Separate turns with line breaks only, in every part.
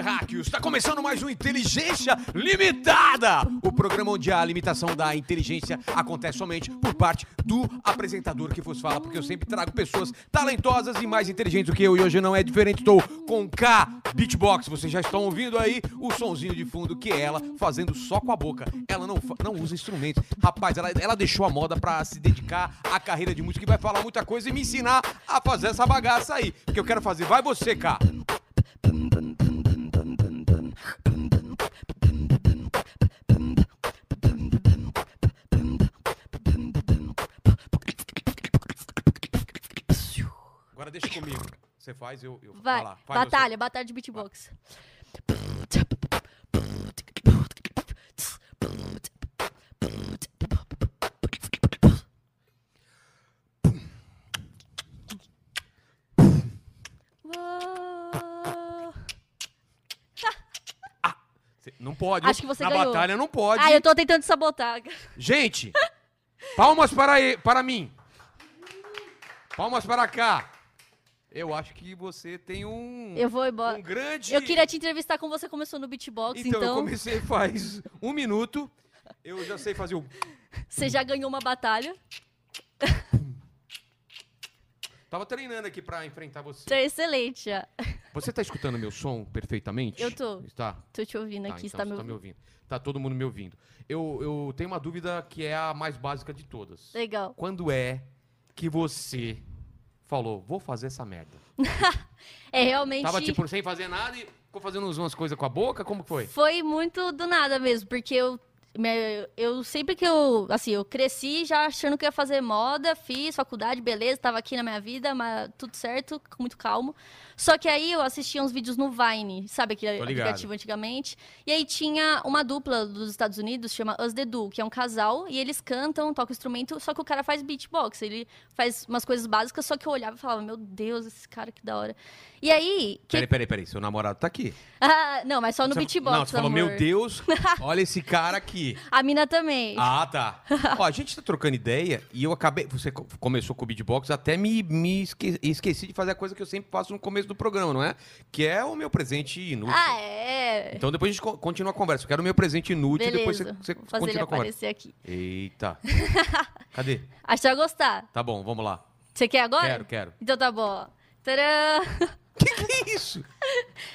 Terráqueos! Está começando mais um Inteligência Limitada! O programa onde a limitação da inteligência acontece somente por parte do apresentador que vos fala, porque eu sempre trago pessoas talentosas e mais inteligentes do que eu, e hoje não é diferente. Estou com K Beatbox. Vocês já estão ouvindo aí o sonzinho de fundo que é ela fazendo só com a boca. Ela não, não usa instrumentos. Rapaz, ela, ela deixou a moda pra se dedicar à carreira de música e vai falar muita coisa e me ensinar a fazer essa bagaça aí. Que eu quero fazer. Vai você, K! Agora deixa comigo. Você faz, eu. eu
Vai,
lá, faz
batalha, batalha de beatbox.
Você- Não pode.
Acho que você
Na
ganhou.
batalha não pode.
Ah, eu tô tentando sabotar.
Gente, palmas para, para mim. Palmas para cá. Eu acho que você tem um,
Eu vou embora.
um grande.
Eu queria te entrevistar como você começou no beatbox,
Então, eu
então
comecei faz um minuto. Eu já sei fazer o.
você já ganhou uma batalha.
Tava treinando aqui pra enfrentar você.
Tá excelente já.
Você tá escutando meu som perfeitamente?
Eu tô.
Está.
Tô te ouvindo
Tá,
aqui,
então
você tá
você
me
tá me
ouvindo.
ouvindo. Tá todo mundo me ouvindo. Eu, eu tenho uma dúvida que é a mais básica de todas.
Legal.
Quando é que você falou, vou fazer essa merda?
É realmente.
Tava tipo sem fazer nada e ficou fazendo umas coisas com a boca? Como foi?
Foi muito do nada mesmo, porque eu, eu sempre que eu, assim, eu cresci já achando que ia fazer moda, fiz faculdade, beleza, tava aqui na minha vida, mas tudo certo, muito calmo. Só que aí eu assistia uns vídeos no Vine, sabe aquele aplicativo antigamente? E aí tinha uma dupla dos Estados Unidos, chama Us The Do, que é um casal, e eles cantam, tocam instrumento, só que o cara faz beatbox, ele faz umas coisas básicas, só que eu olhava e falava, meu Deus, esse cara que da hora. E aí... Que...
Peraí, peraí, peraí. Seu namorado tá aqui.
Ah, não, mas só no
Você-
beatbox,
Não, você falou,
amor.
meu Deus, olha esse cara aqui.
A mina também.
Ah, tá. Ó, a gente tá trocando ideia e eu acabei. Você co- começou com o beatbox, até me, me esque- esqueci de fazer a coisa que eu sempre faço no começo do programa, não é? Que é o meu presente inútil.
Ah, é.
Então depois a gente co- continua a conversa. Eu quero o meu presente inútil e depois você, você
Vou fazer ele
continua a conversa.
aparecer aqui.
Eita. Cadê?
Acho que vai gostar.
Tá bom, vamos lá.
Você quer agora?
Quero, quero.
Então tá bom. Tcharam!
Que que é isso?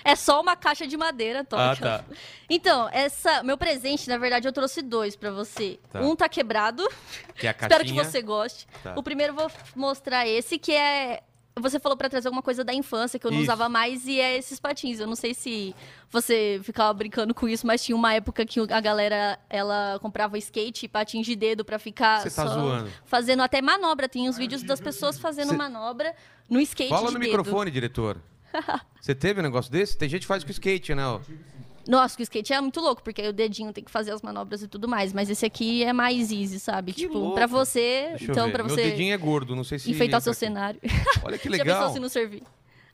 É só uma caixa de madeira, Toque.
Ah, tá.
Então, essa, meu presente, na verdade, eu trouxe dois pra você.
Tá.
Um tá quebrado.
Que é a caixinha.
Espero que você goste.
Tá.
O primeiro eu vou mostrar esse, que é. Você falou pra trazer alguma coisa da infância que eu não
Isso.
usava mais e é esses patins. Eu não sei se você ficava brincando com isso, mas tinha uma época que a galera ela comprava skate e patins de dedo pra ficar
Você tá zoando.
fazendo até manobra. Tem uns vídeos das pessoas fazendo manobra no skate
Fala
de
no
dedo.
microfone, diretor. Você teve um negócio desse? Tem gente que faz com skate, né? ó.
Nossa, o skate é muito louco, porque aí o dedinho tem que fazer as manobras e tudo mais. Mas esse aqui é mais easy, sabe?
Que
tipo,
louco.
pra você.
Deixa eu
então,
ver.
pra
Meu
você
dedinho é gordo, não sei se.
enfeitar o seu
aqui.
cenário.
Olha que
Já pensou
legal.
se não servir?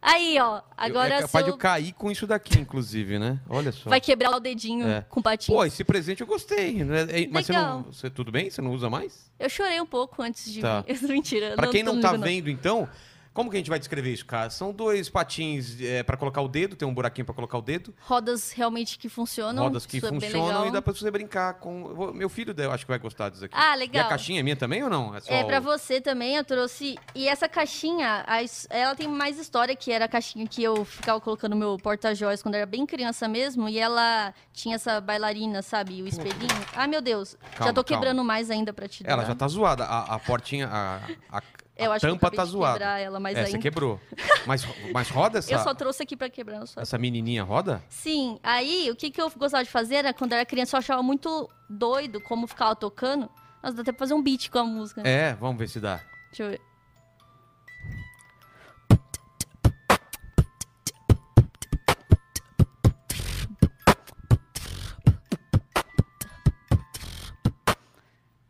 Aí, ó.
Eu-
Agora
é capaz de
seu...
eu cair com isso daqui, inclusive, né? Olha só.
vai quebrar o dedinho
É.
com patins.
Pô, esse presente eu gostei. né? É, Mas você
Legal.
não. Você, tudo bem? Você não usa mais?
Eu chorei um pouco antes de
Tá.
Mentira.
Pra quem não tá vendo, então, como que a gente vai descrever isso, cara? São dois patins é, para colocar o dedo, tem um buraquinho pra colocar o dedo,
Rodas realmente que funcionam.
rodas que
é
funcionam e dá pra você brincar com. Meu filho, eu acho que vai gostar disso aqui.
Ah,
E
legal.
a caixinha é minha também ou não? É,
É, pra
o-
você também, eu trouxe. E essa caixinha, ela tem mais história, que era a caixinha que eu ficava colocando no meu porta-joias quando era bem criança mesmo. E ela tinha essa bailarina, sabe? O espelhinho. Ai, meu Deus.
Calma,
já tô
calma.
quebrando mais ainda pra te dar.
Ela já tá zoada. A, a portinha, a, a,
Eu
a
acho que eu
tampa tá zoada.
quebrar ela, mas
é, você quebrou. Mas, mas roda essa,
Eu só trouxe aqui pra quebrar sua.
essa menininha roda?
Sim, aí o que, que eu gostava de fazer era quando eu era criança, eu achava muito doido como ficava tocando. Nossa, dá até pra fazer um beat com a música.
É, vamos ver se dá.
Deixa eu ver.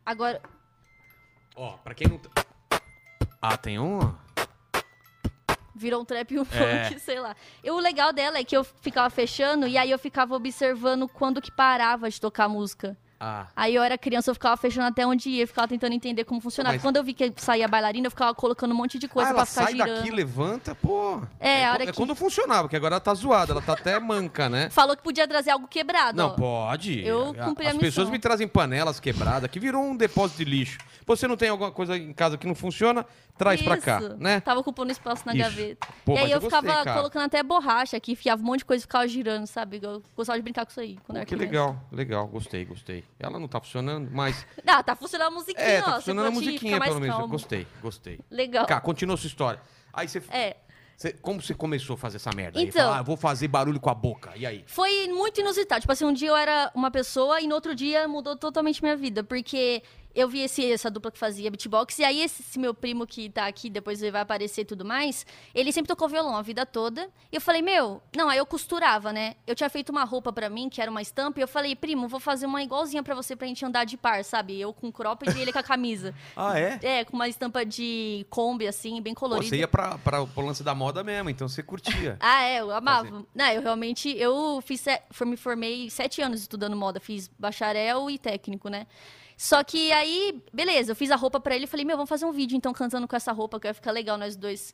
Agora,
Ó, pra quem não. Ah, tem um.
Virou um trap e um
É.
funk, sei lá. E o legal dela é que eu ficava fechando e aí eu ficava observando quando que parava de tocar a música.
Ah.
Aí eu era criança, eu ficava fechando até onde ia, ficava tentando entender como funcionava.
Mas-
Quando eu vi que saía bailarina, eu ficava colocando um monte de coisa
ah,
pra ficar
sai
girando.
daqui, levanta, pô.
É, a
co-
hora
é
que-
quando funcionava, porque agora ela tá zoada, ela tá até manca, né?
Falou que podia trazer algo quebrado.
Não,
ó.
pode.
Eu
A-
cumpri a
As
missão.
pessoas me trazem panelas quebradas, que virou um depósito de lixo. Você não tem alguma coisa em casa que não funciona, traz pra cá,
Isso.
né?
Tava ocupando espaço na
Isso.
gaveta.
Pô,
e aí eu,
eu
ficava colocando até borracha aqui, enfiava um monte de coisa e ficava girando, sabe? Eu gostava de brincar com isso aí.
Pô, que legal, legal, gostei, gostei. Ela não tá funcionando, mas.
Ah, tá funcionando a musiquinha,
É,
ó.
tá funcionando a musiquinha, pelo menos.
calmo.
Gostei, gostei.
Legal.
Cá, continua sua história. Aí você.
É.
você- como você começou a fazer essa merda? aí?
Então-
Fala, ah, vou fazer barulho com a boca. E aí?
Foi muito inusitado. Tipo assim, um dia eu era uma pessoa e no outro dia mudou totalmente minha vida. Porque eu vi esse, essa dupla que fazia beatbox. E aí esse, esse meu primo que tá aqui, depois ele vai aparecer e tudo mais, ele sempre tocou violão a vida toda. E eu falei, meu... Não, aí eu costurava, né? Eu tinha feito uma roupa pra mim, que era uma estampa. E eu falei, primo, vou fazer uma igualzinha pra você pra gente andar de par, sabe? Eu com cropped e ele com a camisa.
Ah, é?
É, com uma estampa de Kombi, assim, bem
Pô,
colorida.
você ia pra, pra, pro lance da moda mesmo, então você curtia.
Ah, é, eu amava. Não, eu realmente, eu fiz, me formei sete anos estudando moda, fiz bacharel e técnico, né? Só que aí, beleza, eu fiz a roupa pra ele e falei, meu, vamos fazer um vídeo então cantando com essa roupa, que vai ficar legal nós dois.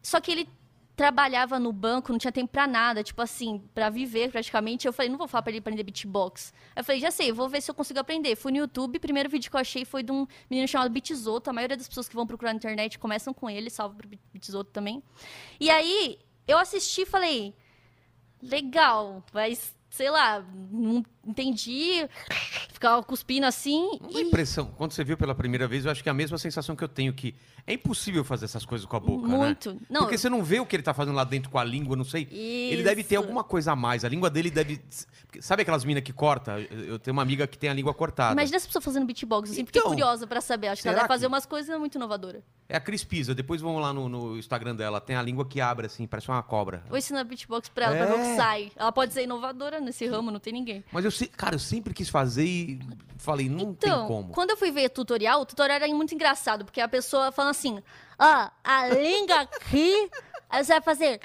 Só que ele trabalhava no banco, não tinha tempo pra nada, tipo assim, pra viver praticamente. Eu falei, não vou falar pra ele aprender beatbox. Aí eu falei, já sei, vou ver se eu consigo aprender. Fui no YouTube, primeiro vídeo que eu achei foi de um menino chamado Beatzoto. A maioria das pessoas que vão procurar na internet começam com ele, salve pro Beatzoto também. E aí, eu assisti e falei, legal, mas sei lá, não entendi. Ficava cuspindo assim.
Uma
E...
impressão, quando você viu pela primeira vez, eu acho que é a mesma sensação que eu tenho, que é impossível fazer essas coisas com a boca, né?
Muito. Não,
Porque você não vê o que ele tá fazendo lá dentro com a língua, não sei. Ele deve ter
Isso.
alguma coisa a mais. A língua dele deve. Sabe aquelas minas que corta? Eu tenho uma amiga que tem a língua cortada.
Imagina essa pessoa fazendo beatbox. Eu sempre fiquei
Então,
curiosa pra saber. Acho que ela deve fazer
que-
umas coisas muito inovadoras.
É a Cris Pisa. Depois vão lá no, no Instagram dela. Tem a língua que abre assim, parece uma cobra.
Vou ensinar beatbox pra ela, pra ver o
É.
que sai. Ela pode ser inovadora nesse ramo, não tem ninguém.
Mas eu, se- cara, eu sempre quis fazer e falei, não
Então,
tem como.
quando eu fui ver tutorial, o tutorial era muito engraçado, porque a pessoa falando assim, ó, a língua aqui, aí você vai fazer...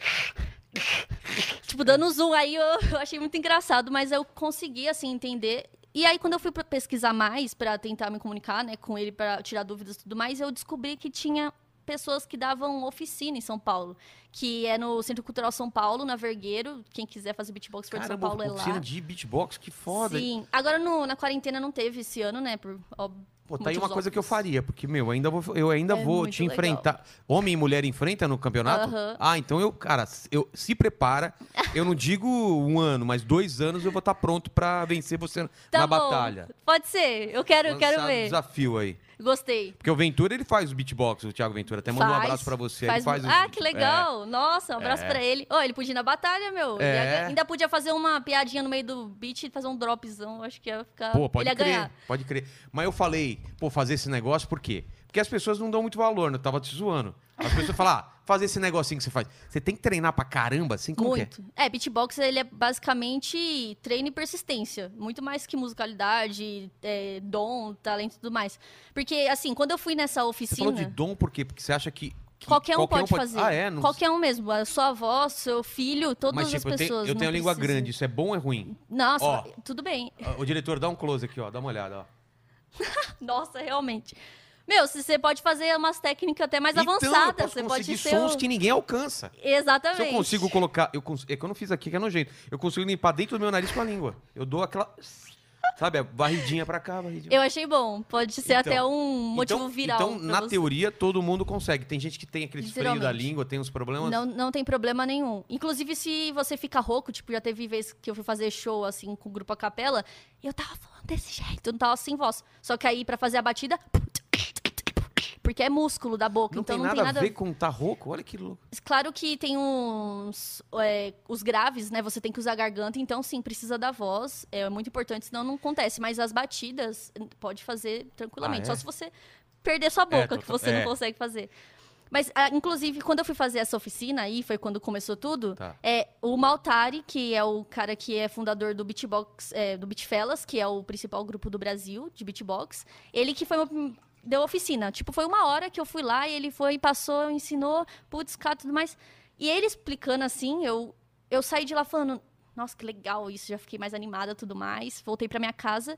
tipo, dando zoom, aí eu, eu achei muito engraçado, mas eu consegui, assim, entender... E aí, quando eu fui pesquisar mais, pra tentar me comunicar, né, com ele, pra tirar dúvidas e tudo mais, eu descobri que tinha pessoas que davam oficina em São Paulo, que é no Centro Cultural São Paulo, na Vergueiro, quem quiser fazer beatbox de São Paulo é lá.
de beatbox, que foda.
Sim. Agora no- na quarentena não teve esse ano, né? Por, ó,
Pô, tá aí uma
motivos
coisa que eu faria, porque, meu, eu ainda vou, eu ainda
É
vou te
legal.
enfrentar. Homem e mulher enfrenta no campeonato?
Aham.
Ah, então eu, cara, eu se prepara. Eu não digo um ano, mas dois anos eu vou estar pronto pra vencer você
Tá
na
bom.
batalha.
Pode ser. Eu quero, quero ver.
desafio aí.
Gostei.
Porque o Ventura, ele faz o beatbox, o Thiago Ventura. Até manda um abraço pra você.
faz
faz
mu-
os-
ah, que legal. Nossa, um abraço
É.
pra ele. Ó, ele podia ir na batalha, meu.
É.
ia- ainda podia fazer uma piadinha no meio do beat e fazer um dropzão. Acho que ia ficar.
Pô, pode crer,
ganhar.
pode crer. Mas eu falei, pô, fazer esse negócio por quê? Porque as pessoas não dão muito valor, né? Eu tava te zoando. As pessoas falam, ah, fazer esse negocinho que você faz. Você tem que treinar pra caramba, assim, como é?
Muito. É, beatbox ele é basicamente treino e persistência. Muito mais que musicalidade, é, dom, talento e tudo mais. Porque, assim, quando eu fui nessa
Você
oficina.
falou de dom por quê? Porque você acha que... que
Qualquer um pode, fazer.
Ah, é? Não...
Qualquer um mesmo. A sua avó, seu filho, todas
Mas,
as
tipo, eu tenho,
pessoas.
eu tenho a língua
precisa.
grande. Isso é bom ou é ruim?
Nossa,
Ó.
tudo bem.
O diretor, dá um close aqui, ó. Dá uma olhada, ó.
Nossa, realmente. Meu, você pode fazer umas técnicas até mais
então, eu
avançadas. Você pode ser.
sons
o-
que ninguém alcança.
Exatamente.
Se eu consigo colocar... Eu cons... É que eu não fiz aqui, que é nojento. Eu consigo limpar dentro do meu nariz com a língua. Eu dou aquela... Sabe, a barridinha pra cá, barridinha
Eu achei bom. Pode ser
Então,
até um motivo
então,
viral.
Então, na
você.
teoria, todo mundo consegue. Tem gente que tem aquele freio da língua, tem uns problemas.
Não, não tem problema nenhum. Inclusive, se você fica rouco, tipo, já teve vez que eu fui fazer show, assim, com o grupo a capela, eu tava falando desse jeito, eu não tava sem voz. Só que aí, pra fazer a batida... Porque é músculo da boca,
Não
então
tem
não
nada
tem nada
a ver com tá rouco. Olha que louco.
Claro que tem uns. é, os graves, né? Você tem que usar a garganta, então sim, precisa da voz. É muito importante, senão não acontece. Mas as batidas pode fazer tranquilamente.
Ah, é?
Só se você perder sua boca,
total-
que você
é.
não consegue fazer. Mas, ah, inclusive, quando eu fui fazer essa oficina aí, foi quando começou tudo,
Tá.
é o Maltari, que é o cara que é fundador do Beatbox, é, do Beatfellas, que é o principal grupo do Brasil de beatbox, ele que foi meu, deu oficina. Tipo, foi uma hora que eu fui lá e ele foi, passou, ensinou, putz, cara, tudo mais. E ele explicando assim, eu, eu saí de lá falando, nossa, que legal isso, já fiquei mais animada tudo mais. Voltei pra minha casa.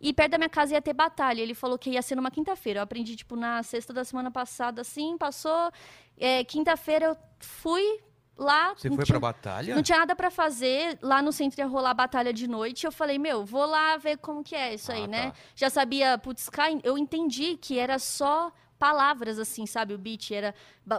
E perto da minha casa ia ter batalha. Ele falou que ia ser numa quinta-feira. Eu aprendi, tipo, na sexta da semana passada, assim, passou. É, quinta-feira eu fui lá.
Você foi
tinha-
pra batalha?
Não tinha nada pra fazer. Lá no centro ia rolar batalha de noite. Eu falei, meu, vou lá ver como que é isso
Ah,
aí,
tá.
né? Já sabia, putz, eu entendi que era só palavras, assim, sabe? O beat era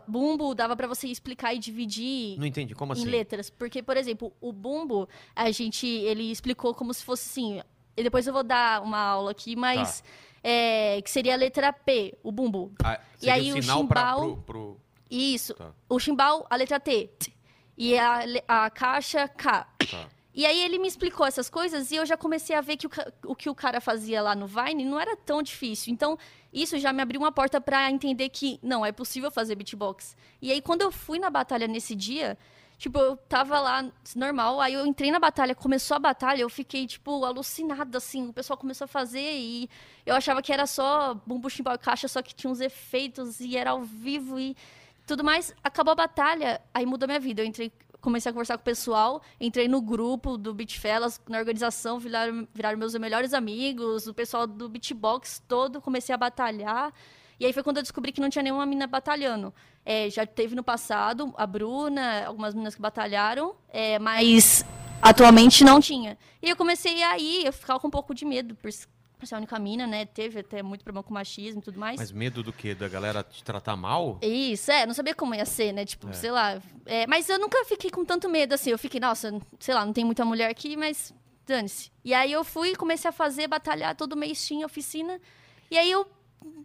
bumbo, dava pra você explicar e dividir
Não entendi, como assim?
em letras. Porque, por exemplo, o bumbo, a gente, ele explicou como se fosse assim. E depois eu vou dar uma aula aqui, mas. é, que seria a letra P, o bumbo.
Ah,
E aí o
sinal pra-
chimbal-
pro- pro-
Isso.
Tá.
O chimbal, a letra T. T. E a, a caixa, K.
Tá.
E aí ele me explicou essas coisas e eu já comecei a ver que o, o que o cara fazia lá no Vine não era tão difícil. Então, isso já me abriu uma porta pra entender que não, é possível fazer beatbox. E aí quando eu fui na batalha nesse dia, tipo, eu tava lá normal, aí eu entrei na batalha, começou a batalha, eu fiquei tipo alucinada assim, o pessoal começou a fazer e eu achava que era só bumbo chimbal e caixa, só que tinha uns efeitos e era ao vivo e tudo mais. Acabou a batalha, aí mudou minha vida. Eu entrei, comecei a conversar com o pessoal, entrei no grupo do Beatfellas, na organização, viraram, viraram meus melhores amigos, o pessoal do Beatbox todo, comecei a batalhar. E aí foi quando eu descobri que não tinha nenhuma mina batalhando. É, já teve no passado a Bruna, algumas meninas que batalharam, é, mas atualmente não tinha. E eu comecei a eu ficava com um pouco de medo, por ser a única mina, né? Teve até muito problema com machismo e tudo mais.
Mas medo do quê? Da galera te tratar mal?
Isso, é, não sabia como ia ser, né? Tipo,
É.
sei lá. é, mas eu nunca fiquei com tanto medo assim. Eu fiquei, nossa, sei lá, não tem muita mulher aqui, mas dane-se. E aí eu fui, comecei a fazer, batalhar, todo mês tinha oficina. E aí eu,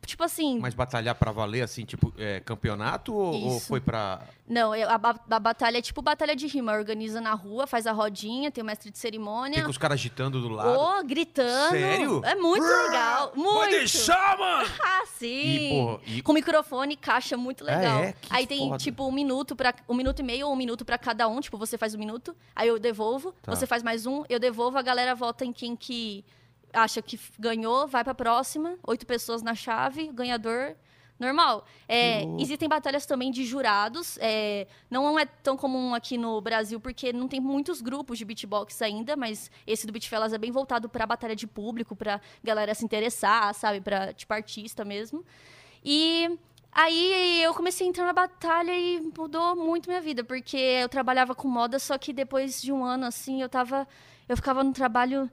tipo assim.
Mas batalhar pra valer, assim, tipo, é, campeonato ou, ou foi pra.
Não, a, a batalha é tipo batalha de rima. Organiza na rua, faz a rodinha, tem o mestre de cerimônia.
Fica os caras agitando do lado?
Ô, gritando.
Sério?
É muito legal. Muito.
Vai deixar, mano!
Ah, sim.
E, porra, e-
Com microfone, caixa, muito legal.
é? Que
aí tem,
foda.
tipo, um minuto para um minuto e meio ou um minuto pra cada um. Tipo, você faz um minuto, aí eu devolvo,
Tá.
você faz mais um, eu devolvo, a galera vota em quem que acha que ganhou, vai pra próxima. Oito pessoas na chave, ganhador. Normal. É, existem batalhas também de jurados. é, não é tão comum aqui no Brasil, porque não tem muitos grupos de beatbox ainda, mas esse do Beatfellas é bem voltado pra batalha de público, pra galera se interessar, sabe? Pra, tipo, artista mesmo. E aí eu comecei a entrar na batalha e mudou muito minha vida, porque eu trabalhava com moda, só que depois de um ano, assim, eu tava. Eu ficava no trabalho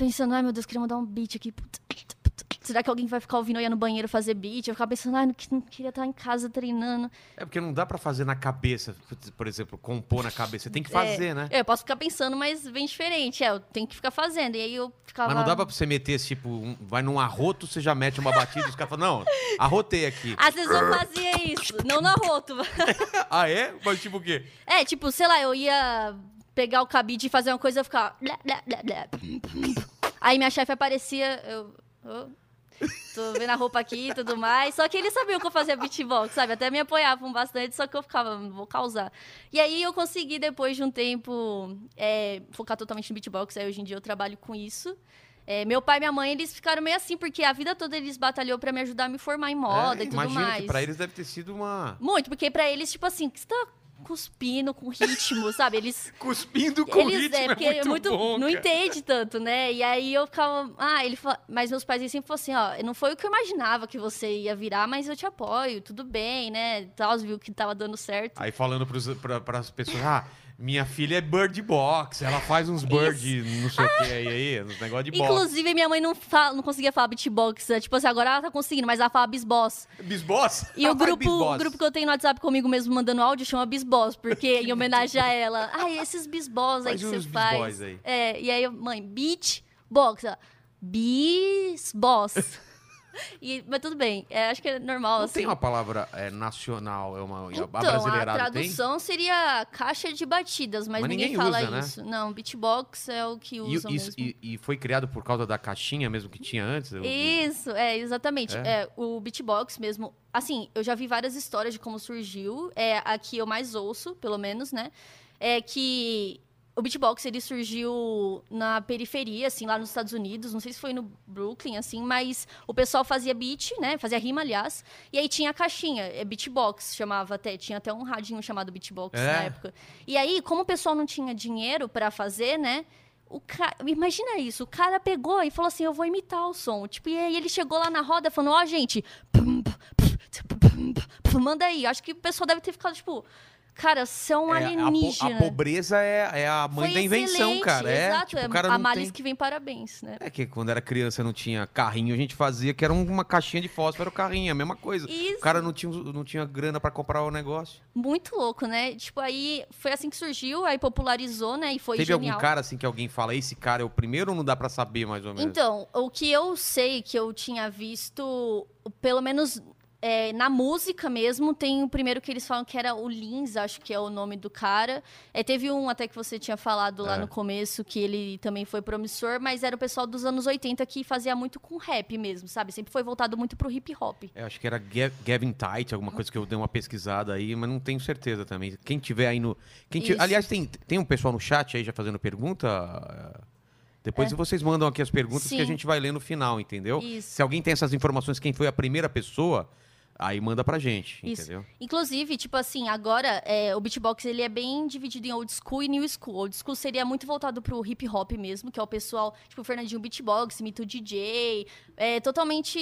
pensando, ai meu Deus, queria mandar um beat aqui. Será que alguém vai ficar ouvindo eu ia no banheiro fazer beat? Eu ficava pensando, ai, não, que- não queria estar em casa treinando.
É porque não dá pra fazer na cabeça, por exemplo, compor na cabeça. Você tem que fazer, né?
É, eu posso ficar pensando, mas bem diferente. É, eu tenho que ficar fazendo. E aí eu ficava.
Mas não dá pra você meter, tipo, um- vai num arroto, você já mete uma batida e os caras falam, não, arrotei aqui.
Às vezes eu fazia isso, não na roto.
ah, é? Mas tipo o quê?
É, tipo, sei lá, eu ia pegar o cabide e fazer uma coisa, eu ficava. blá, blá, blá, blá. Aí minha chefe aparecia, eu. "Ô, tô vendo a roupa aqui e tudo mais. Só que eles sabiam que eu fazia beatbox, sabe? Até me apoiavam bastante, só que eu ficava, "Não vou causar. E aí eu consegui, depois de um tempo, é, focar totalmente no beatbox. Aí hoje em dia eu trabalho com isso. É, meu pai e minha mãe, eles ficaram meio assim, porque a vida toda eles batalhou pra me ajudar a me formar em moda
É,
e tudo mais.
que pra eles deve ter sido uma...
Muito, porque pra eles, tipo assim, que você tá cuspindo com ritmo, sabe? Eles.
Cuspindo com
eles
ritmo
é, porque
é muito, bom,
não entende tanto, né? E aí eu ficava, ah, ele fala, mas meus pais sempre falaram assim, ó, não foi o que eu imaginava que você ia virar, mas eu te apoio, tudo bem, né? Tal, viu que tava dando certo.
Aí falando pros, pra, pras pessoas, ah, minha filha é bird box, ela faz uns bird, não sei o que aí, aí, uns negócios de box.
Inclusive, minha mãe não, fala, não conseguia falar beatbox. né? Tipo assim, agora ela tá conseguindo, mas ela fala bisboss.
Bisboss?
E
Ela
o
faz
grupo,
bisboss.
o grupo que eu tenho no WhatsApp comigo mesmo mandando áudio chama Bisboss, porque em homenagem a ela. Ai, esses bisboss aí
Faz
que você
uns
faz.
bisboss aí.
É, e aí, eu, mãe, beat box, ó. Bisboss. e, mas tudo bem, é, acho que é normal,
Não
assim.
tem uma palavra é, nacional, é uma
Então, a
brasileirada tem?
tradução seria caixa de batidas, mas,
Mas
ninguém,
ninguém
fala
usa, né?
isso. Não, beatbox é o que mesmo.
e- e foi criado por causa da caixinha mesmo que tinha antes? Eu-
Isso, é, exatamente.
É?
É, o beatbox mesmo. Assim, eu já vi várias histórias de como surgiu. É a que eu mais ouço, pelo menos, né? É que o beatbox ele surgiu na periferia, assim, lá nos Estados Unidos. Não sei se foi no Brooklyn, assim, mas o pessoal fazia beat, né? Fazia rima, aliás. E aí tinha a caixinha, é beatbox, chamava até. Tinha até um radinho chamado beatbox
É?
na época. E aí, como o pessoal não tinha dinheiro pra fazer, né? O ca... Imagina isso, o cara pegou e falou assim: Eu vou imitar o som. Tipo, e aí ele chegou lá na roda falando: Ó, gente, manda aí. Acho que o pessoal deve ter ficado tipo: Cara, são
É, a, po-
alienígenas.
a pobreza é, é a mãe
Foi
da invenção, cara. É,
Exato,
tipo,
é
cara
a
não
males
tem...
que vem parabéns, né?
É que quando era criança não tinha carrinho, a gente fazia que era uma caixinha de fósforo, era o carrinho, a mesma coisa.
Isso.
O cara não tinha, não tinha grana pra comprar o negócio.
Muito louco, né? Tipo, aí foi assim que surgiu, aí popularizou, né? E foi
Teve
genial.
algum cara assim que alguém fala, esse cara é o primeiro ou não dá pra saber mais ou menos?
Então, o que eu sei que eu tinha visto, pelo menos é, na música mesmo, tem o primeiro que eles falam que era o Lins, acho que é o nome do cara. É, teve um até que você tinha falado lá
É.
no começo, que ele também foi promissor, mas era o pessoal dos anos 80 que fazia muito com rap mesmo, sabe? Sempre foi voltado muito pro hip hop.
É, acho que era Ga- Gavin Tight, alguma coisa que eu dei uma pesquisada aí, mas não tenho certeza também. Quem tiver aí no. Quem ti-
Isso.
Aliás, tem, tem um pessoal no chat aí já fazendo pergunta. Depois vocês mandam aqui as perguntas que a
É. Sim.
gente vai ler no final, entendeu?
Isso.
Se alguém tem essas informações, quem foi a primeira pessoa, aí manda pra gente,
Isso.
entendeu?
Inclusive, tipo assim, agora é, o beatbox ele é bem dividido em old school e new school. Old school seria muito voltado pro hip hop mesmo, que é o pessoal, tipo, o Fernandinho Beatbox, Mito DJ, é totalmente,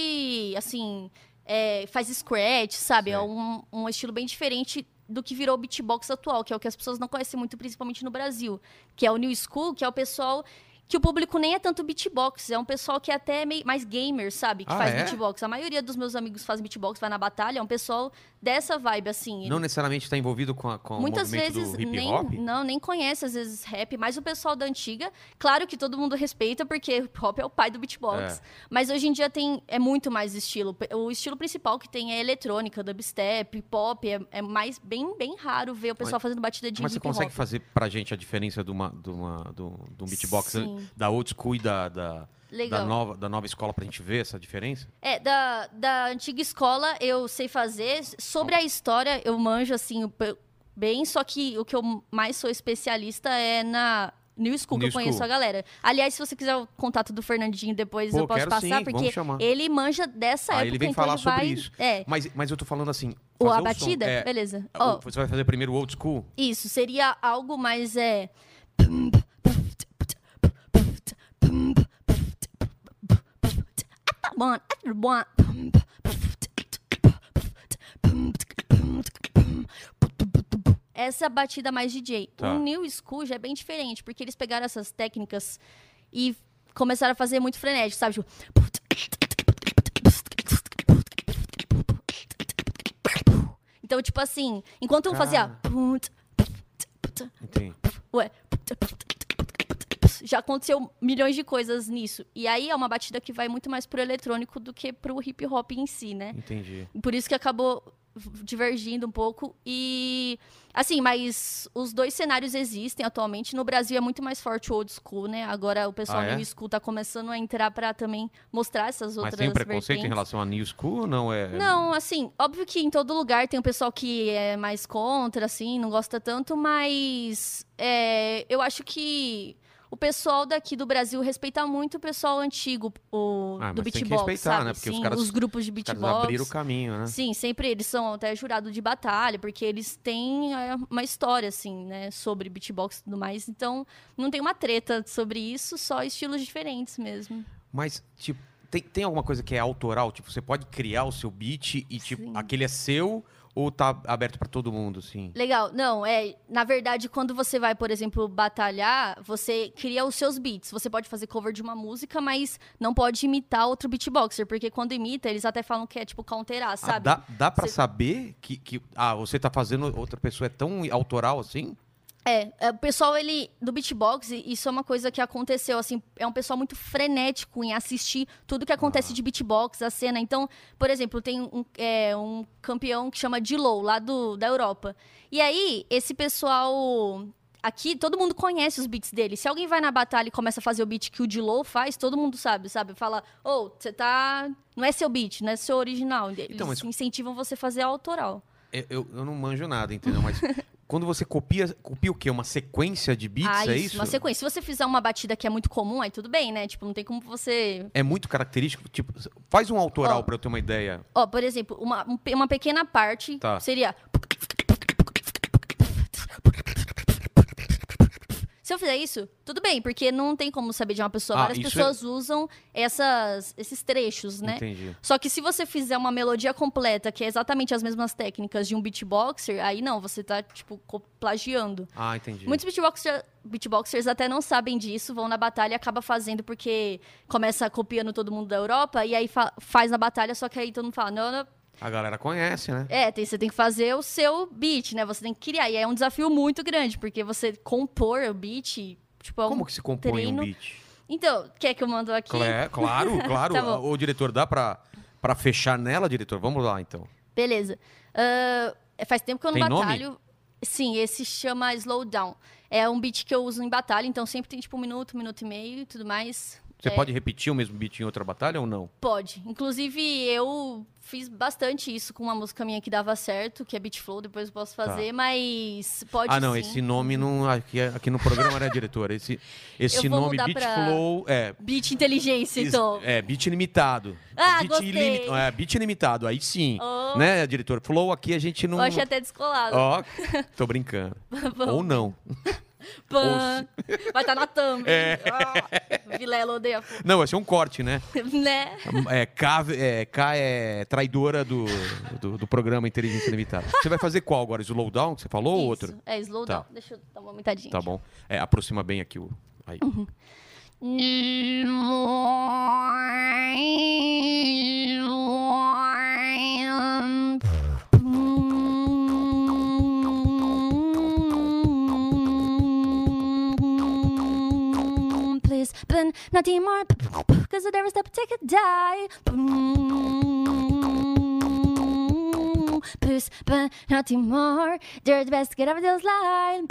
assim, é, faz scratch, sabe? É um, um estilo bem diferente do que virou o beatbox atual, que é o que as pessoas não conhecem muito, principalmente no Brasil. Que é o new school, que é o pessoal que o público nem é tanto beatbox, é um pessoal que é até meio mais gamer, sabe? Que
Ah,
faz
é?
beatbox. A maioria dos meus amigos faz beatbox, vai na batalha, é um pessoal dessa vibe, assim.
Não necessariamente está envolvido com, a, com
Muitas
o movimento
vezes
do hip
nem,
hop?
não, nem conhece às vezes rap, mas o pessoal da antiga, claro que todo mundo respeita porque hip hop é o pai do beatbox.
É.
Mas hoje em dia tem é muito mais estilo. O estilo principal que tem é eletrônica, dubstep, pop, é, é mais bem bem raro ver o pessoal fazendo batida de
Mas você
hip
consegue
hop.
fazer pra gente a diferença de uma, de uma, um, de um beatbox
Sim.
da old school e da, da, da,
Legal.
nova, da nova escola pra gente ver essa diferença?
É, da, da antiga escola eu sei fazer. Sobre a história, eu manjo assim bem, só que o que eu mais sou especialista é na New School,
New
que eu conheço
School.
a galera. Aliás, se você quiser o contato do Fernandinho depois,
Pô,
eu posso passar,
sim,
porque ele manja dessa
Ah,
época.
ele vem
então
falar
ele
sobre
vai-
isso.
É.
Mas, mas eu tô falando assim.
O,
fazer
a batida?
é,
Beleza.
o-
Ó,
Você vai fazer primeiro o old school?
isso, seria algo mais é. Essa é a batida mais DJ.
Tá.
O New School já é bem diferente, porque eles pegaram essas técnicas e começaram a fazer muito frenético, sabe? Tipo... Então, tipo assim, enquanto um fazia.
Entendi.
Ué. Já aconteceu milhões de coisas nisso. E aí é uma batida que vai muito mais pro eletrônico do que pro hip hop em si, né?
Entendi.
Por isso que acabou divergindo um pouco. E, assim, mas os dois cenários existem atualmente. No Brasil é muito mais forte o old school, né? Agora o pessoal
Ah, é?
new school tá começando a entrar pra também mostrar essas
Mas
outras
tem um preconceito em
vertentes.
relação a new school ou não? É...
Não, assim, óbvio que em todo lugar tem um pessoal que é mais contra, assim, não gosta tanto, mas é, eu acho que o pessoal daqui do Brasil respeita muito o pessoal antigo, o,
Ah,
do
tem
beatbox,
respeitar,
sabe?
né? Porque os
Sim,
caras-
os grupos de
Os
beatbox.
abriram o caminho, né?
Sim, sempre eles são até jurado de batalha, porque eles têm é, uma história, assim, né, sobre beatbox e tudo mais. Então, não tem uma treta sobre isso, só estilos diferentes mesmo.
Mas, tipo, tem, tem alguma coisa que é autoral? Tipo, você pode criar o seu beat e, tipo,
Sim.
aquele é seu ou tá aberto pra todo mundo, assim?
Legal. Não, é. Na verdade, quando você vai, por exemplo, batalhar, você cria os seus beats. Você pode fazer cover de uma música, mas não pode imitar outro beatboxer, porque quando imita, eles até falam que é tipo counterar,
Ah,
sabe?
dá, dá pra
Você-
saber que, que ah, você tá fazendo, outra pessoa é tão autoral assim?
É, é, o pessoal, ele, do beatbox, isso é uma coisa que aconteceu, assim, é um pessoal muito frenético em assistir tudo que
Ah.
acontece de beatbox, a cena. Então, por exemplo, tem um, é, um campeão que chama Dilow, lá do, da Europa. E aí, esse pessoal... Aqui, todo mundo conhece os beats dele. Se alguém vai na batalha e começa a fazer o beat que o Dilow faz, todo mundo sabe, sabe? Fala, ô, você tá... Não é seu beat, não é seu original. Eles
Então, mas-
incentivam você a fazer autoral.
Eu, eu, eu não manjo nada, entendeu? Mas Quando você copia, copia o quê? Uma sequência de beats,
ah,
é
isso,
isso?
uma sequência. Se você fizer uma batida que é muito comum, aí tudo bem, né? Tipo, não tem como você.
É muito característico, tipo, faz um autoral
Ó.
pra eu ter uma ideia.
Ó, por exemplo, uma, um uma pequena parte
Tá.
seria. Se eu fizer isso, tudo bem, porque não tem como saber de uma pessoa.
Ah,
Várias
isso
pessoas usam essas, esses trechos, né?
Entendi.
Só que se você fizer uma melodia completa, que é exatamente as mesmas técnicas de um beatboxer, aí não, você tá, tipo, plagiando.
Ah, entendi.
Muitos beatboxer- beatboxers até não sabem disso, vão na batalha e acaba fazendo porque começa copiando todo mundo da Europa e aí fa- faz na batalha, só que aí todo mundo fala, não, não,
A galera conhece, né?
é, tem- você tem que fazer o seu beat, né? Você tem que criar. E é um desafio muito grande, porque você compor o beat, tipo, é um
Como que se compõe
treino.
um beat?
Então, quer que eu mando aqui?
Clé- claro, claro.
Tá bom.
o diretor dá pra, pra fechar nela, diretor? Vamos lá, então.
Beleza. Ah, faz tempo que eu não
Tem nome?
batalho. Sim, esse chama Slow Down. É um beat que eu uso em batalha, então sempre tem tipo um minuto, um minuto e meio e tudo mais.
Você
É,
pode repetir o mesmo beat em outra batalha ou não?
Pode. Inclusive, eu fiz bastante isso com uma música minha que dava certo, que é Beat Flow, depois eu posso fazer, mas pode
Tá. ah, não,
sim.
esse nome não. Aqui, aqui no programa era diretor. Esse, esse
vou
nome, Beat
pra-
Flow, é.
Beat Inteligência, então.
É, beat ilimitado.
Ah,
beat
gostei.
É, beat ilimitado, aí sim.
Oh.
Né, diretor? Flow aqui a gente não.
Eu achei até descolado.
Ó, tô brincando. Ou não.
Pã. Vai estar na thumb.
É.
Ah, Vilela odeia.
Não, vai ser um corte, né?
né?
É, K, é, K é traidora do, do, do programa Inteligência Limitada. Você vai fazer qual agora? Slowdown, que você falou ou
Isso.
outro?
É, slow
Tá.
Deixa eu dar uma aumentadinha.
Tá bom. É, aproxima bem aqui o. Aí.
Please, but nothing more. Cause I never step, take a die. Please, but nothing more. They're the best, get over this line.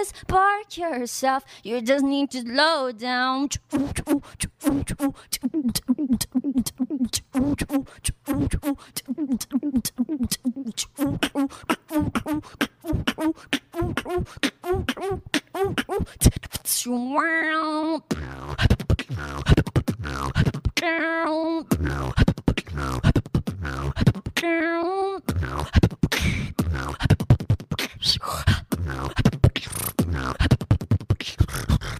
Please park yourself. You just need to slow down.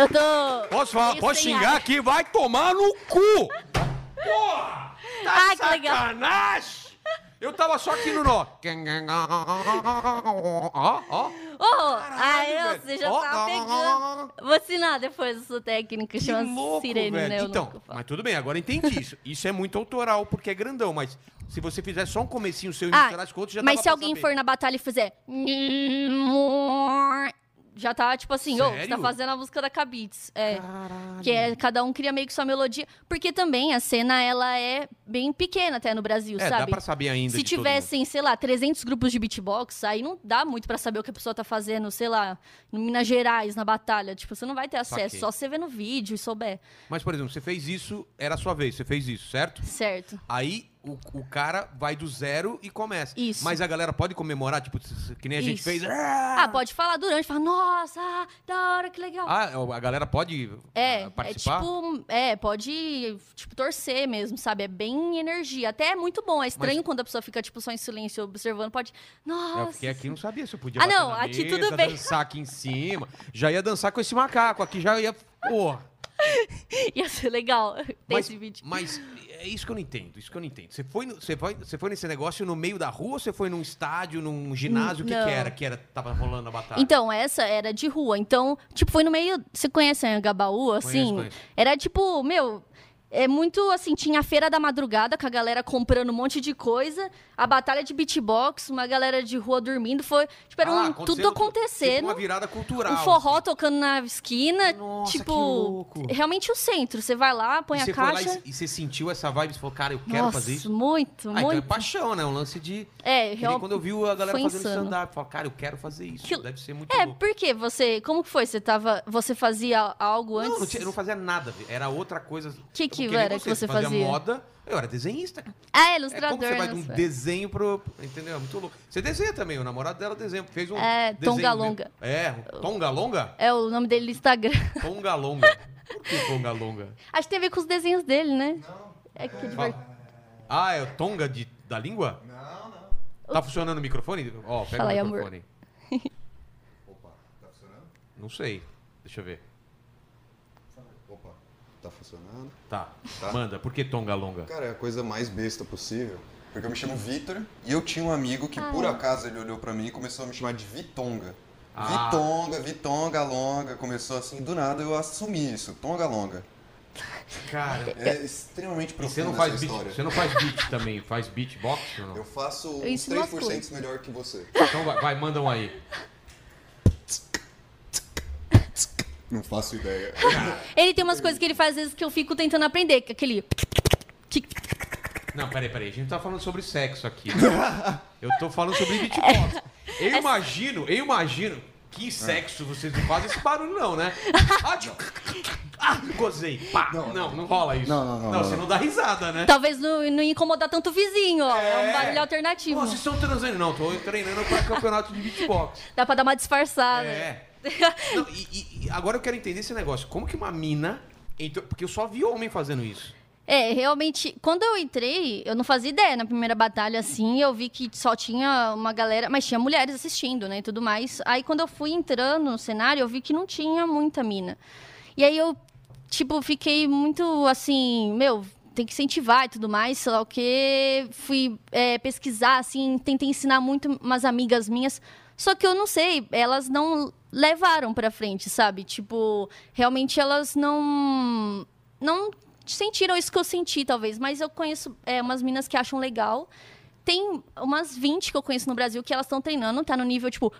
Eu tô.
Posso falar?
meio
Posso
sem
xingar
ar.
aqui? Vai tomar no cu! Porra! Tá
Ai, que legal.
sacanagem! Eu tava só aqui no nó. Ó, ó.
Oh, ai, eu,
velho.
você já
Ó, ó,
pegando.
ó.
Vou ensinar depois a sua técnica,
Que
chama
louco,
sirene,
velho.
né? o
Então,
falo.
mas tudo bem, agora entendi isso. Isso é muito autoral, porque é grandão, mas se você fizer só um comecinho seu e
Ah,
misturar as outros, já
mas
dava
se
pra
alguém
saber.
for na batalha e fizer. Já tá tipo assim, ô, você tá fazendo a música da Cabits. É.
Caralho.
Que é, cada um cria meio que sua melodia. Porque também a cena, ela é bem pequena até no Brasil,
É,
sabe?
dá pra saber ainda
Se
de todo
tivessem, sei lá, 300 grupos de beatbox, aí não dá muito pra saber o que a pessoa tá fazendo, sei lá, em Minas Gerais, na batalha. Tipo, você não vai ter acesso,
Saquei.
só você ver no vídeo e souber.
Mas, por exemplo, você fez isso, era a sua vez, você fez isso, certo?
Certo.
Aí o, o cara vai do zero e começa.
Isso.
Mas a galera pode comemorar, tipo, que nem a gente
Isso.
fez.
Ah, pode falar durante, falar, nossa, da hora, que legal.
Ah, a galera pode
É,
ah,
é
participar?
tipo, é, pode, tipo, torcer mesmo, sabe? É bem energia. Até é muito bom, é estranho quando a pessoa fica, tipo, só em silêncio observando, pode,
Eu
nossa.
fiquei aqui e não sabia se eu podia
Ah, não, aqui
mesa,
tudo bem.
dançar aqui em cima. Já ia dançar com esse macaco aqui, já ia... Porra.
Ia ser legal ter
Mas,
esse vídeo.
mas é isso que eu não entendo, isso que eu não entendo. Você foi, no- você foi, você foi nesse negócio no meio da rua ou você foi num estádio, num ginásio? O que, que era? Que era, tava rolando a batalha?
Então, essa era de rua. Então, tipo, foi no meio. Você conhece a Gabaú, assim?
conheço.
Era tipo, meu. É muito assim, tinha a feira da madrugada com a galera comprando um monte de coisa, a batalha de beatbox, uma galera de rua dormindo, foi, tipo, era
Ah,
um-
acontecendo
tudo
Tipo
acontecendo.
uma virada cultural.
um forró tocando na esquina,
Nossa,
tipo, realmente o centro. Você vai lá, põe
e
a caixa.
e, e você sentiu essa vibe, você falou, cara, eu quero
Nossa,
fazer isso.
muito,
Ah, então é
muito.
paixão, né? Um lance de.
É,
Que nem
real...
quando eu vi a galera fazendo stand-up, eu falo, cara, eu quero fazer isso.
Que-
Deve ser muito
É,
louco.
porque você, como que foi? Você tava, você fazia algo antes?
Não, não, tinha- eu não fazia nada, era outra coisa.
Que que
nem
era que você
fazia?
fazia?
moda, eu era desenhista.
Ah, é,
É
ilustrador.
como você vai de um
né?
desenho pro. Entendeu? É muito louco. Você desenha também, o namorado dela desenha. Fez um.
É, Tonga. Longa.
É, Tonga Longa?
É o nome dele no Instagram.
Tonga Longa. Por que Tonga Longa?
Acho que tem a ver com os desenhos dele, né? Não. É que é divertido.
Ah, é o Tonga de, da língua?
Não, não.
Tá funcionando o microfone? Ó, pega
Fala
o
aí, amor.
microfone.
Opa, tá funcionando?
Não sei. Deixa eu ver.
Tá funcionando?
Tá.
Tá.
Manda, por que Tonga Longa?
Cara, é a coisa mais besta possível. Porque eu me chamo Vitor e eu tinha um amigo que por acaso ele olhou pra mim e começou a me chamar de Vitonga.
Ah.
Vitonga, Vitonga Longa, começou assim, do nada eu assumi isso, Tonga Longa.
Cara.
É extremamente
E
profundo
você não faz
essa
beat,
história.
você não faz beat também, faz beatbox ou não?
Eu faço uns
ensino as
3% melhor que você.
Então vai, vai, manda um aí.
Não faço ideia.
Ele tem umas coisas que ele faz às vezes que eu fico tentando aprender, que é aquele.
Não, peraí, peraí. A gente não tá falando sobre sexo aqui. né? Eu tô falando sobre beatbox. Eu imagino, eu imagino que sexo vocês não fazem esse barulho, não, né? Ah, tipo, ah, gozei. Pá. Não,
Não,
não, rola isso.
Não, não, não, não,
você
não.
dá risada, né?
Talvez não, não incomodar tanto o vizinho, ó. É, um
É.
barulho alternativo.
Pô, vocês estão transando? Não, tô treinando pra campeonato de beatbox.
Dá pra dar uma disfarçada.
É. Não, e, e- agora eu quero entender esse negócio. Como que uma mina entrou... Porque eu só vi homem fazendo isso.
É, realmente, quando eu entrei, eu não fazia ideia na primeira batalha, assim, eu vi que só tinha uma galera, mas tinha mulheres assistindo, né, e tudo mais. Aí, quando eu fui entrando no cenário, eu vi que não tinha muita mina. E aí, eu, tipo, fiquei muito, assim, meu, tem que incentivar e tudo mais, sei lá o quê. Fui é, pesquisar, assim, tentei ensinar muito umas amigas minhas, só que eu não sei, elas não levaram pra frente, sabe? Tipo, realmente elas não... não sentiram isso que eu senti, talvez. Mas eu conheço é, umas minas que acham legal. Tem umas 20 que eu conheço no Brasil que elas estão treinando, tá no nível, tipo.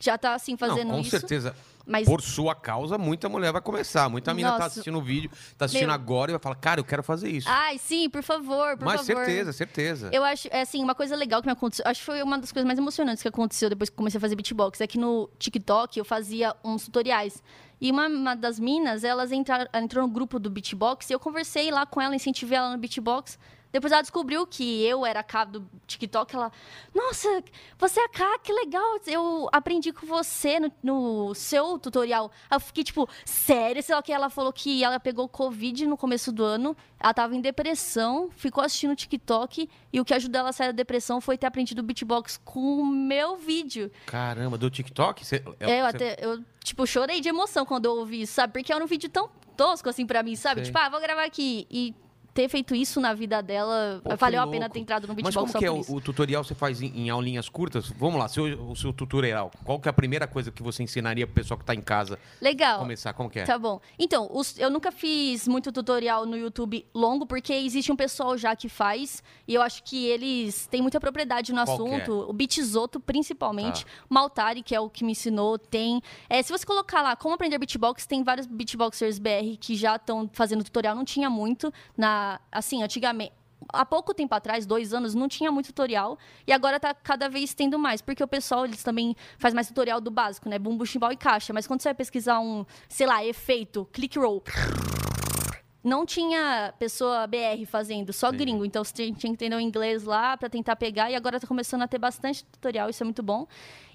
Já tá assim fazendo
não, com
isso.
certeza.
Mas
Por sua causa, muita mulher vai começar. Muita mina tá assistindo o vídeo, tá assistindo
Meu.
agora e vai falar, cara, eu quero fazer isso.
Ai, sim, por favor, por
Mas
favor.
certeza, certeza.
Eu acho, é assim, uma coisa legal que me aconteceu. Acho que foi uma das coisas mais emocionantes que aconteceu depois que comecei a fazer beatbox. É que no TikTok eu fazia uns tutoriais. E uma, uma das minas, elas entraram, entrou no grupo do beatbox e eu conversei lá com ela, incentivei ela no beatbox. Depois ela descobriu que eu era a K do TikTok. Ela, nossa, você é a K, que legal. Eu aprendi com você no, no seu tutorial. Eu fiquei tipo, sério? Sei lá o que ela falou que ela pegou Covid no começo do ano. Ela tava em depressão, ficou assistindo TikTok. E o que ajudou ela a sair da depressão foi ter aprendido beatbox com o meu vídeo.
Caramba, do TikTok? Cê-
É, eu
cê-
até, eu, tipo, chorei de emoção quando eu ouvi isso, sabe? Porque era um vídeo tão tosco, assim, pra mim, sabe?
Sei.
Tipo, ah, vou gravar aqui. E ter feito isso na vida dela,
Pô,
valeu a pena ter entrado no
Mas
beatbox
como
só
que é o, o tutorial você faz em, em aulinhas curtas? Vamos lá, seu, o seu tutorial. Qual que é a primeira coisa que você ensinaria pro pessoal que tá em casa
Legal.
começar? Como que é?
Tá bom. Então, os- eu nunca fiz muito tutorial no YouTube longo, porque existe um pessoal já que faz, e eu acho que eles têm muita propriedade no
Qual é?
assunto. O Bitzoto, principalmente. O Maltari, que é o que me ensinou, tem. É, se você colocar lá como aprender beatbox, tem vários beatboxers BR que já estão fazendo tutorial. Não tinha muito. na Assim, antigamente. Há pouco tempo atrás, dois anos, não tinha muito tutorial. E agora tá cada vez tendo mais. Porque o pessoal, eles também faz mais tutorial do básico, né? Bumbo, chimbal e caixa. Mas quando você vai pesquisar um, sei lá, efeito, click roll. Não tinha pessoa BR fazendo, só
Entendi.
gringo. Então você tinha tinha que entender o inglês lá pra tentar pegar. E agora tá começando a ter bastante tutorial, isso é muito bom.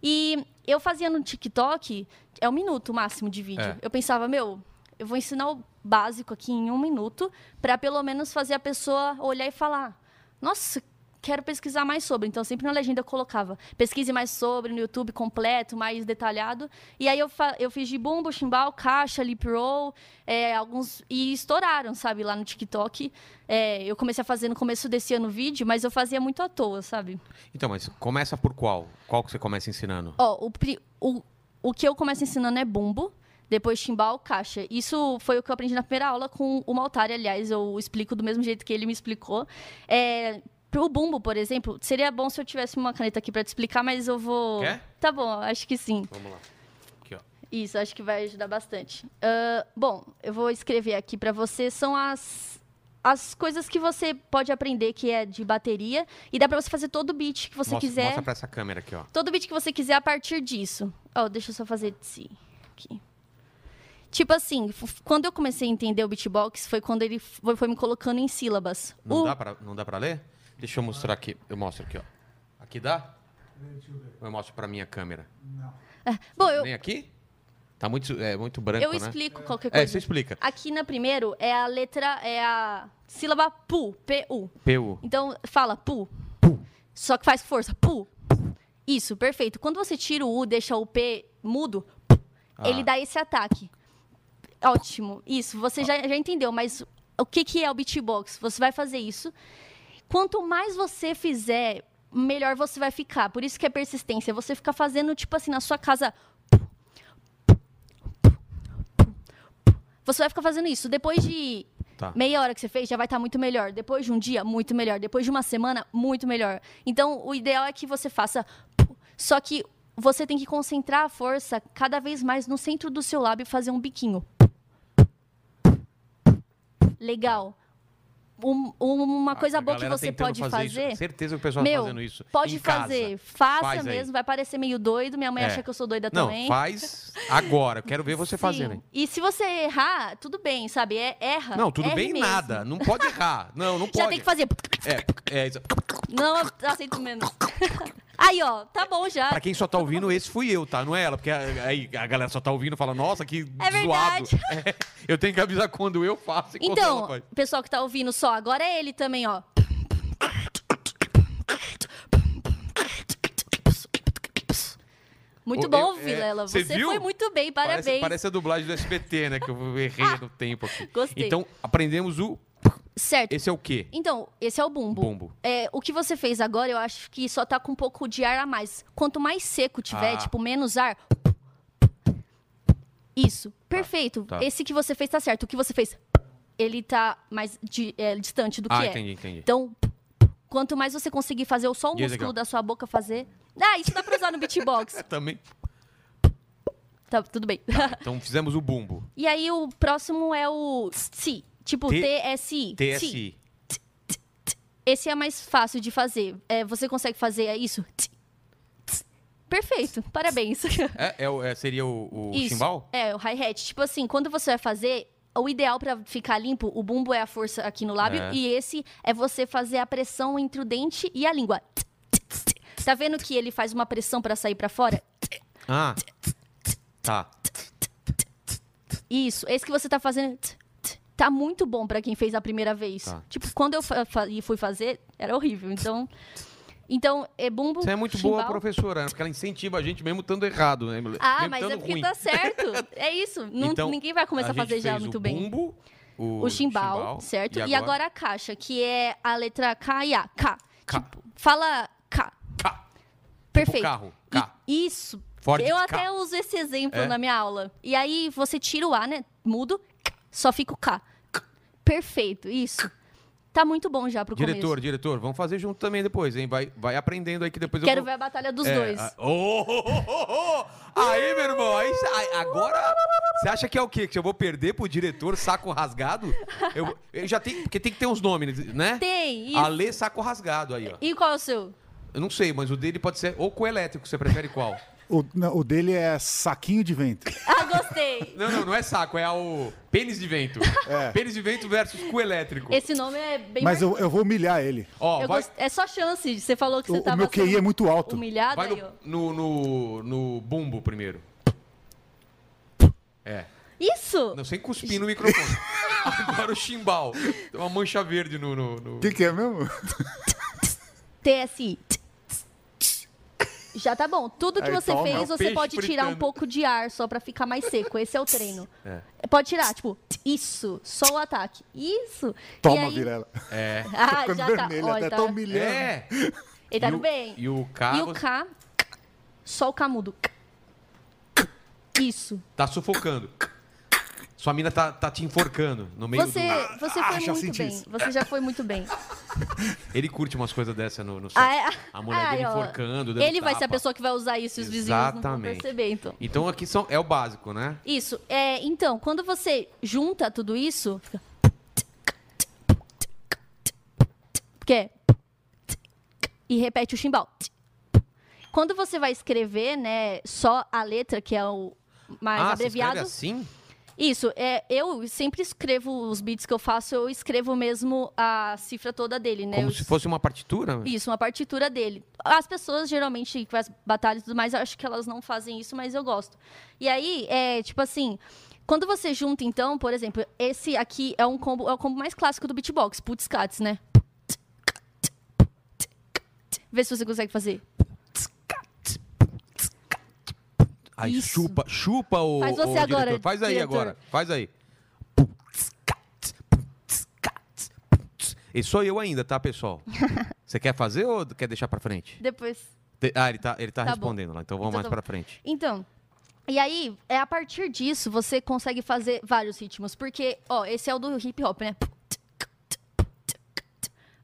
E eu fazia no TikTok, é um minuto máximo de vídeo.
É.
Eu pensava, meu, eu vou ensinar o básico aqui em um minuto pra pelo menos fazer a pessoa olhar e falar: Nossa, quero pesquisar mais sobre. Então, sempre na legenda eu colocava: pesquise mais sobre no YouTube completo, mais detalhado. E aí eu, eu fiz de bumbo, chimbal, caixa, lip roll, é, alguns. E estouraram, sabe, lá no TikTok. É, eu comecei a fazer no começo desse ano vídeo, mas eu fazia muito à toa, sabe?
Então, mas começa por qual? Qual que você começa ensinando?
Ó, o, o, o que eu começo ensinando é bumbo. Depois timbal, caixa. Isso foi o que eu aprendi na primeira aula com o Maltari, aliás, eu explico do mesmo jeito que ele me explicou. É, pro bumbo, por exemplo, seria bom se eu tivesse uma caneta aqui pra te explicar, mas eu vou.
Quer?
Tá bom, acho que sim.
Vamos lá. Aqui, ó.
Isso, acho que vai ajudar bastante. Ah, bom, eu vou escrever aqui pra você. São as, as coisas que você pode aprender que é de bateria. E dá pra você fazer todo o beat que você
mostra,
quiser.
Mostra pra essa câmera aqui, ó.
Todo beat que você quiser a partir disso. Ó, deixa eu só fazer sim. Aqui. Tipo assim, quando eu comecei a entender o beatbox, foi quando ele foi, foi me colocando em sílabas.
Não,
O-
dá pra, não dá pra ler? Deixa eu mostrar aqui. Eu mostro aqui, ó. Aqui dá? Ou eu mostro pra minha câmera?
Bom, eu,
Nem aqui? Tá muito, é, muito branco,
eu
né?
explico qualquer
É,
coisa.
você explica.
Aqui na primeiro é a letra, é a sílaba pu, P-U.
PU.
Então, fala pu. Só que faz força, pu. Isso, perfeito. Quando você tira o U, deixa o P mudo, ele
Ah.
dá esse ataque. Ótimo. Isso, você já, já entendeu, mas o que, que é o beatbox? Você vai fazer isso. Quanto mais você fizer, melhor você vai ficar. Por isso que é persistência. Você fica fazendo, tipo assim, na sua casa. Você vai ficar fazendo isso. Depois de
Tá.
meia hora que você fez, já vai estar muito melhor. Depois de um dia, muito melhor. Depois de uma semana, muito melhor. Então, o ideal é que você faça. Só que você tem que concentrar a força cada vez mais no centro do seu lábio e fazer um biquinho. Legal. Um- uma coisa
A
boa que você pode
fazer.
fazer.
Isso. Certeza que o pessoal
Meu,
tá fazendo isso.
pode fazer. Faça
Faz aí.
mesmo. Vai parecer meio doido. Minha mãe
É.
acha que eu sou doida
Não,
também.
faz agora. Quero ver você
Sim.
fazendo. hein?
E se você errar, tudo bem, sabe? É, erra.
Não, tudo
erre
bem
mesmo.
nada. Não pode errar. Não, não pode.
Já tem que fazer.
É, é.
Não, aceito menos. Aí, ó, tá bom já.
Pra quem só tá ouvindo, esse fui eu, tá? Não é ela. Porque aí a galera só tá ouvindo e fala, nossa, que
É
zoado.
verdade.
É, eu tenho que avisar quando eu faço e quando ela
Então,
faz.
pessoal que tá ouvindo só, agora é ele também, ó. Muito bom,
eu- é,
Vilela.
você
Você
viu?
foi muito bem, parabéns.
Parece, parece a dublagem do SBT, né? Que eu errei no tempo aqui.
Gostei.
Então, aprendemos o...
Certo.
Esse é o quê?
Então, esse é o bumbo.
Bumbo.
É, o que você fez agora, eu acho que só tá com um pouco de ar a mais. Quanto mais seco tiver,
Ah.
tipo, menos ar. Isso. Perfeito.
tá.
Esse que você fez tá certo. O que você fez, ele tá mais di- é, distante do que
Ah,
é.
entendi, entendi.
Então, quanto mais você conseguir fazer o só o
E esse
músculo
aqui, ó?
da sua boca fazer. Ah, isso dá pra usar no beatbox.
Também.
tá, tudo bem.
Então, fizemos o bumbo.
e aí, o próximo é o si. Tipo,
T-
T-S-I. Si.
TSI.
Esse é mais fácil de fazer. É, você consegue fazer isso? Perfeito, parabéns.
É, é é, seria o, o
Isso.
chimbal?
É, o hi-hat. Tipo assim, quando você vai fazer, o ideal pra ficar limpo, o bumbo é a força aqui no lábio
É.
e esse é você fazer a pressão entre o dente e a língua. Tá vendo que ele faz uma pressão pra sair pra fora?
Ah. Tá.
Isso, esse que você tá fazendo tá muito bom pra quem fez a primeira vez.
Tá.
Tipo, quando eu e fui fazer, era horrível. Então, então é bumbo.
Você é muito boa
chimbal.
professora, né? Porque ela incentiva a gente mesmo estando errado, né?
Ah,
Mesmo
mas é porque
ruim.
tá certo. É isso. Não-
Então,
ninguém vai começar a, fazer já muito
o
bem.
Bumbo, o,
o chimbal, certo? E agora? a caixa, que é a letra K e A. K.
K.
Tipo, fala K.
K.
Perfeito.
carro, K.
E- isso.
Ford
Eu
K.
até uso esse exemplo
É?
na minha aula. E aí você tira o A, né? Mudo, só fica o K. Perfeito, isso. Tá muito bom já pro
Diretor,
começo.
diretor, vamos fazer junto também depois, hein? Vai, vai aprendendo aí que depois
Quero
eu
ver
vou...
a batalha dos
É,
dois.
a- Ô, ô, ô, ô, ô! Aí, meu irmão, aí, agora você acha que é o quê? Que eu vou perder pro diretor saco rasgado? Eu, eu já tenho, porque tem que ter uns nomes, né?
Tem, isso.
Ale saco rasgado aí, ó.
E qual é o seu?
Eu não sei, mas o dele pode ser ou coelétrico, você prefere qual?
O, não, o dele é saquinho de vento.
Ah, gostei.
Não, não, não é saco, é o pênis de vento.
É.
Pênis de vento versus coelétrico.
Esse nome é bem
Mas eu, eu vou humilhar ele.
Ó,
Eu
vai,
gost- É só chance. Você falou que
O,
você
o
tava
meu QI
sendo
é muito alto.
humilhado
vai
aí, ó.
no, no, no, no bumbo primeiro. É.
Isso!
Não, sem cuspir no microfone. Agora o chimbal. Tem uma mancha verde no. no, no-
O que, que é mesmo?
TSI. Já tá bom. Tudo que
Aí,
você
toma.
fez,
É
você
peixe
pode tirar um pouco de ar só pra ficar mais seco. Esse é o treino.
É.
Pode tirar, tipo, isso, só o ataque. Isso.
Toma,
aí-
Virela.
É.
Ah,
Ficando
já tá.
vermelho,
Ó,
até
ele
tá
tá,
humilhando.
É.
ele tá no
o-
bem.
E o K.
E o
você-
K, só o K mudo. Isso.
Tá sufocando. Sua mina tá, tá te enforcando no meio
Você,
do...
você
Ah,
foi
já
muito bem.
isso.
Você já foi muito bem.
Ele curte umas coisas dessas no, no.
Ah, é?
A mulher
Ai,
dele
ó.
enforcando,
Ele vai ser a pessoa que vai usar isso e os vizinhos não vão
Exatamente.
perceber, então.
Então aqui são, é o básico, né?
Isso. É, então, quando você junta tudo isso, fica. Que é. E repete o chimbal. Quando você vai escrever, né, só a letra, que é o mais
ah, você
abreviado.
escreve assim?
Isso, é, eu sempre escrevo os beats que eu faço, eu escrevo mesmo a cifra toda dele, né?
Como
Eu
se fosse uma partitura?
isso, uma partitura dele. As pessoas, geralmente, que faz batalha e tudo mais, eu acho que elas não fazem isso, mas eu gosto. E aí, é tipo assim. Quando você junta, então, por exemplo, esse aqui é um combo, é o combo mais clássico do beatbox, putz cats, né? Vê se você consegue fazer.
Aí
Isso.
chupa, chupa o,
Faz você
o diretor.
agora,
Faz aí
diretor.
agora, faz aí. E sou eu ainda, tá, pessoal? Você quer fazer ou quer deixar pra frente?
Depois.
Ah, ele tá, ele tá,
Tá bom.
respondendo lá, então vamos
Então
mais
tá
pra
bom.
frente.
Então, e aí, é a partir disso, você consegue fazer vários ritmos. Porque, ó, esse é o do hip hop, né?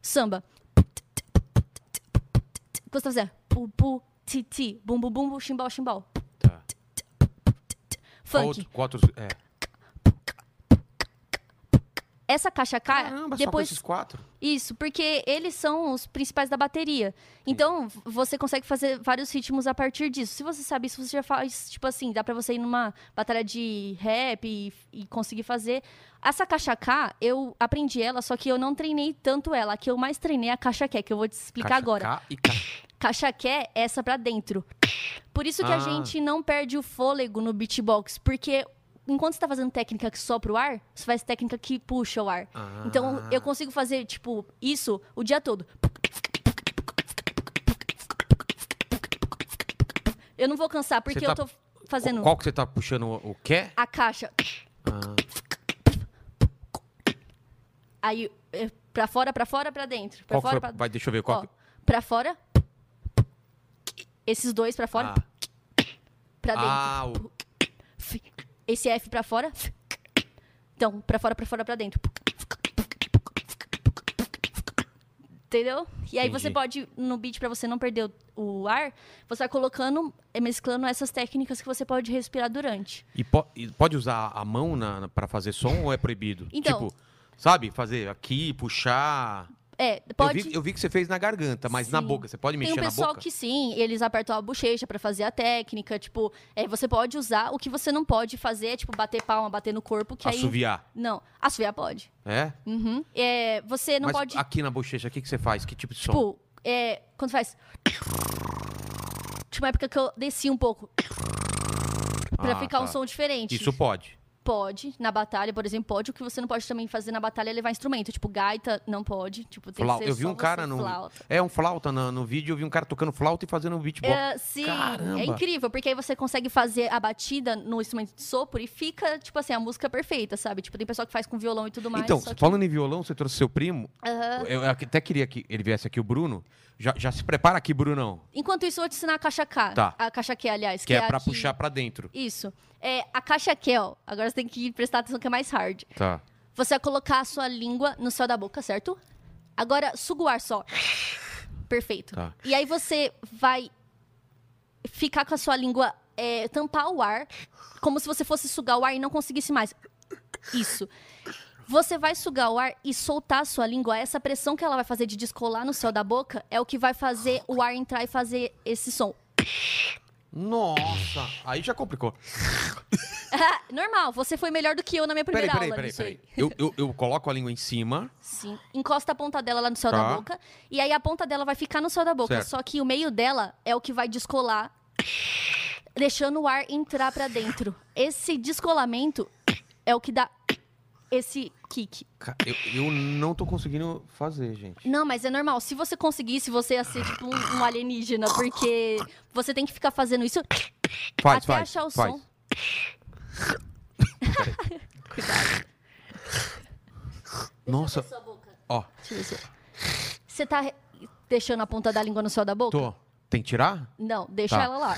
Samba. Você tá fazendo pu, pu, ti, ti, bum, bum, bum, bum, chimbal, chimbal. Funk.
outro- qual outros- é.
Essa caixa K,
Caramba, só com
depois
esses quatro?
Isso, porque eles são os principais da bateria. Então, você consegue fazer vários ritmos a partir disso. Se você sabe isso, você já faz, tipo assim, dá pra você ir numa batalha de rap e, e conseguir fazer. Essa caixa K, eu aprendi ela, só que eu não treinei tanto ela. A que eu mais treinei é a caixa Q, que eu vou te explicar
Caixa
agora.
K e K.
Caixa Q é essa pra dentro. Por isso que
Ah.
a gente não perde o fôlego no beatbox, porque enquanto você tá fazendo técnica que sopra o ar, você faz técnica que puxa o ar.
Ah.
Então eu consigo fazer, tipo, isso o dia todo. Eu não vou cansar, porque
tá-
eu tô fazendo
Qual que você tá puxando o, quê?
a caixa.
Ah,
Aí, é, pra fora, pra fora, pra dentro. Pra
qual
fora,
foi?
pra...
Vai, deixa eu ver. Qual
Ó, pra fora. Esses dois pra fora,
Ah,
pra dentro.
ah, o...
Esse F pra fora. Então, pra fora, pra fora, pra dentro. Entendeu? E aí você pode, no beat, pra você não perder o, ar, você vai colocando, eh, mesclando essas técnicas que você pode respirar durante.
E, po- e pode usar a mão na, na- pra fazer som ou é proibido?
Então-
Tipo, sabe? Fazer aqui, puxar...
É,
Eu
pode...
vi, eu vi que você fez na garganta, mas na
Sim.
boca. Você pode
Tem
mexer
um
na
pessoal
boca?
que sim, eles apertam a bochecha pra fazer a técnica, tipo, é, você pode usar, o que você não pode fazer é, tipo, bater palma, bater no corpo, que aí...
Assoviar.
Não, assoviar pode.
É?
Uhum. É, você não
mas
pode...
aqui na bochecha, o que, que você faz? Que tipo de som?
Tipo, é, quando faz. Tinha uma época que eu desci um pouco. Pra
Ah,
ficar um
tá.
som diferente.
Isso pode.
Pode, na batalha, por exemplo, pode. O que você não pode também fazer na batalha é levar instrumento. Tipo, gaita, não pode. Tipo, tem
Flau-
que ser
Eu vi um cara no.
flauta.
É, um flauta no, no vídeo, eu vi um cara tocando flauta e fazendo um beatbox.
É, sim,
Caramba.
é incrível, porque aí você consegue fazer a batida no instrumento de sopro e fica, tipo assim, a música perfeita, sabe? Tipo, tem pessoal que faz com violão e tudo mais.
então,
que-
falando em violão, você trouxe seu primo. Eu até queria que ele viesse aqui, o Bruno. Já, já se prepara aqui, Brunão.
Enquanto isso, eu vou te ensinar a caixa K.
Tá.
A caixa Q, aliás.
Que, é pra
a que-
puxar pra dentro.
Isso. É, a caixa Q, ó. Agora você tem que prestar atenção que é mais hard.
Tá.
Você vai colocar a sua língua no céu da boca, certo? Agora, suga o ar só. Perfeito.
Tá.
E aí você vai ficar com a sua língua, é, tampar o ar, como se você fosse sugar o ar e não conseguisse mais. Isso. Você vai sugar o ar e soltar a sua língua. Essa pressão que ela vai fazer de descolar no céu da boca é o que vai fazer o ar entrar e fazer esse som.
Nossa, aí já complicou.
Normal, você foi melhor do que eu na minha
Peraí,
primeira
peraí,
aula.
peraí,
nisso aí.
peraí. Eu, eu, eu coloco a língua em cima.
Sim. Encosta a ponta dela lá no céu
Tá.
da boca. E aí a ponta dela vai ficar no céu da boca.
Certo.
Só que o meio dela é o que vai descolar, deixando o ar entrar pra dentro. Esse descolamento é o que dá esse kick.
Eu, eu não tô conseguindo fazer, gente.
Não, mas é normal. Se você conseguisse, você ia ser tipo um, um alienígena, porque você tem que ficar fazendo isso
Faz,
até
faz,
achar o
faz.
som. Cuidado.
Nossa,
Sua boca.
ó,
Deixa eu ver Você tá deixando a ponta da língua no céu da boca?
tô. Tem que tirar?
Não, deixa
Tá.
ela lá.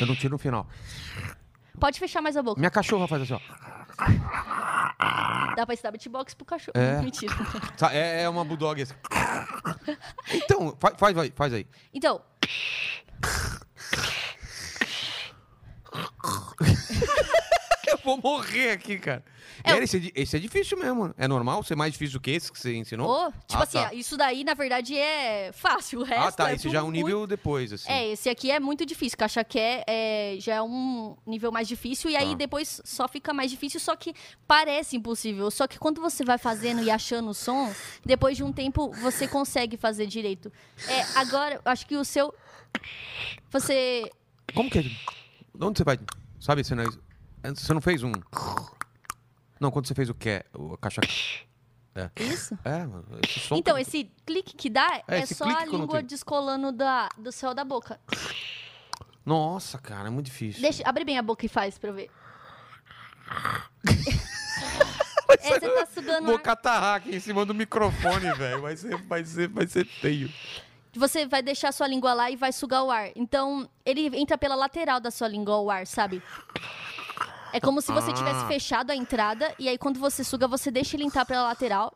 Eu não tiro no final.
Pode fechar mais a boca.
Minha cachorra faz assim, ó.
Dá pra ensinar beatbox pro cachorro.
É.
Mentira.
Sa- É, é uma bulldog assim. Então, fa- faz, vai, faz aí.
Então,
vou morrer aqui, cara.
É,
Era, esse, é, esse é difícil mesmo. É normal ser mais difícil do que esse que você ensinou?
ô, tipo
Ah,
assim,
tá.
isso daí, na verdade, é fácil. O resto
Ah, tá.
é
Esse já é um
muito-
nível depois, assim.
É, esse aqui é muito difícil. Cachaqué é, já é um nível mais difícil. E aí
Tá.
depois só fica mais difícil, só que parece impossível. Só que quando você vai fazendo e achando o som, depois de um tempo você consegue fazer direito. É, agora, acho que o seu. Você.
Como que é? De onde você vai? Sabe esse nariz? Você não fez um. Não, quando você fez o que? O caixa.
Isso?
É, mano, esse som.
Então, esse clique que dá
É,
é, só a
que
língua descolando da, do céu da boca.
Nossa, cara, é muito difícil.
Deixa, abre bem a boca e faz pra eu ver. é, você tá sugando
Vou
ar.
catarrar aqui em cima do microfone, velho. Vai ser, vai, ser, vai ser feio.
Você vai deixar sua língua lá e vai sugar o ar. Então, ele entra pela lateral da sua língua o ar, sabe? É como se você tivesse
Ah.
fechado a entrada e aí quando você suga, você deixa ele entrar pela lateral.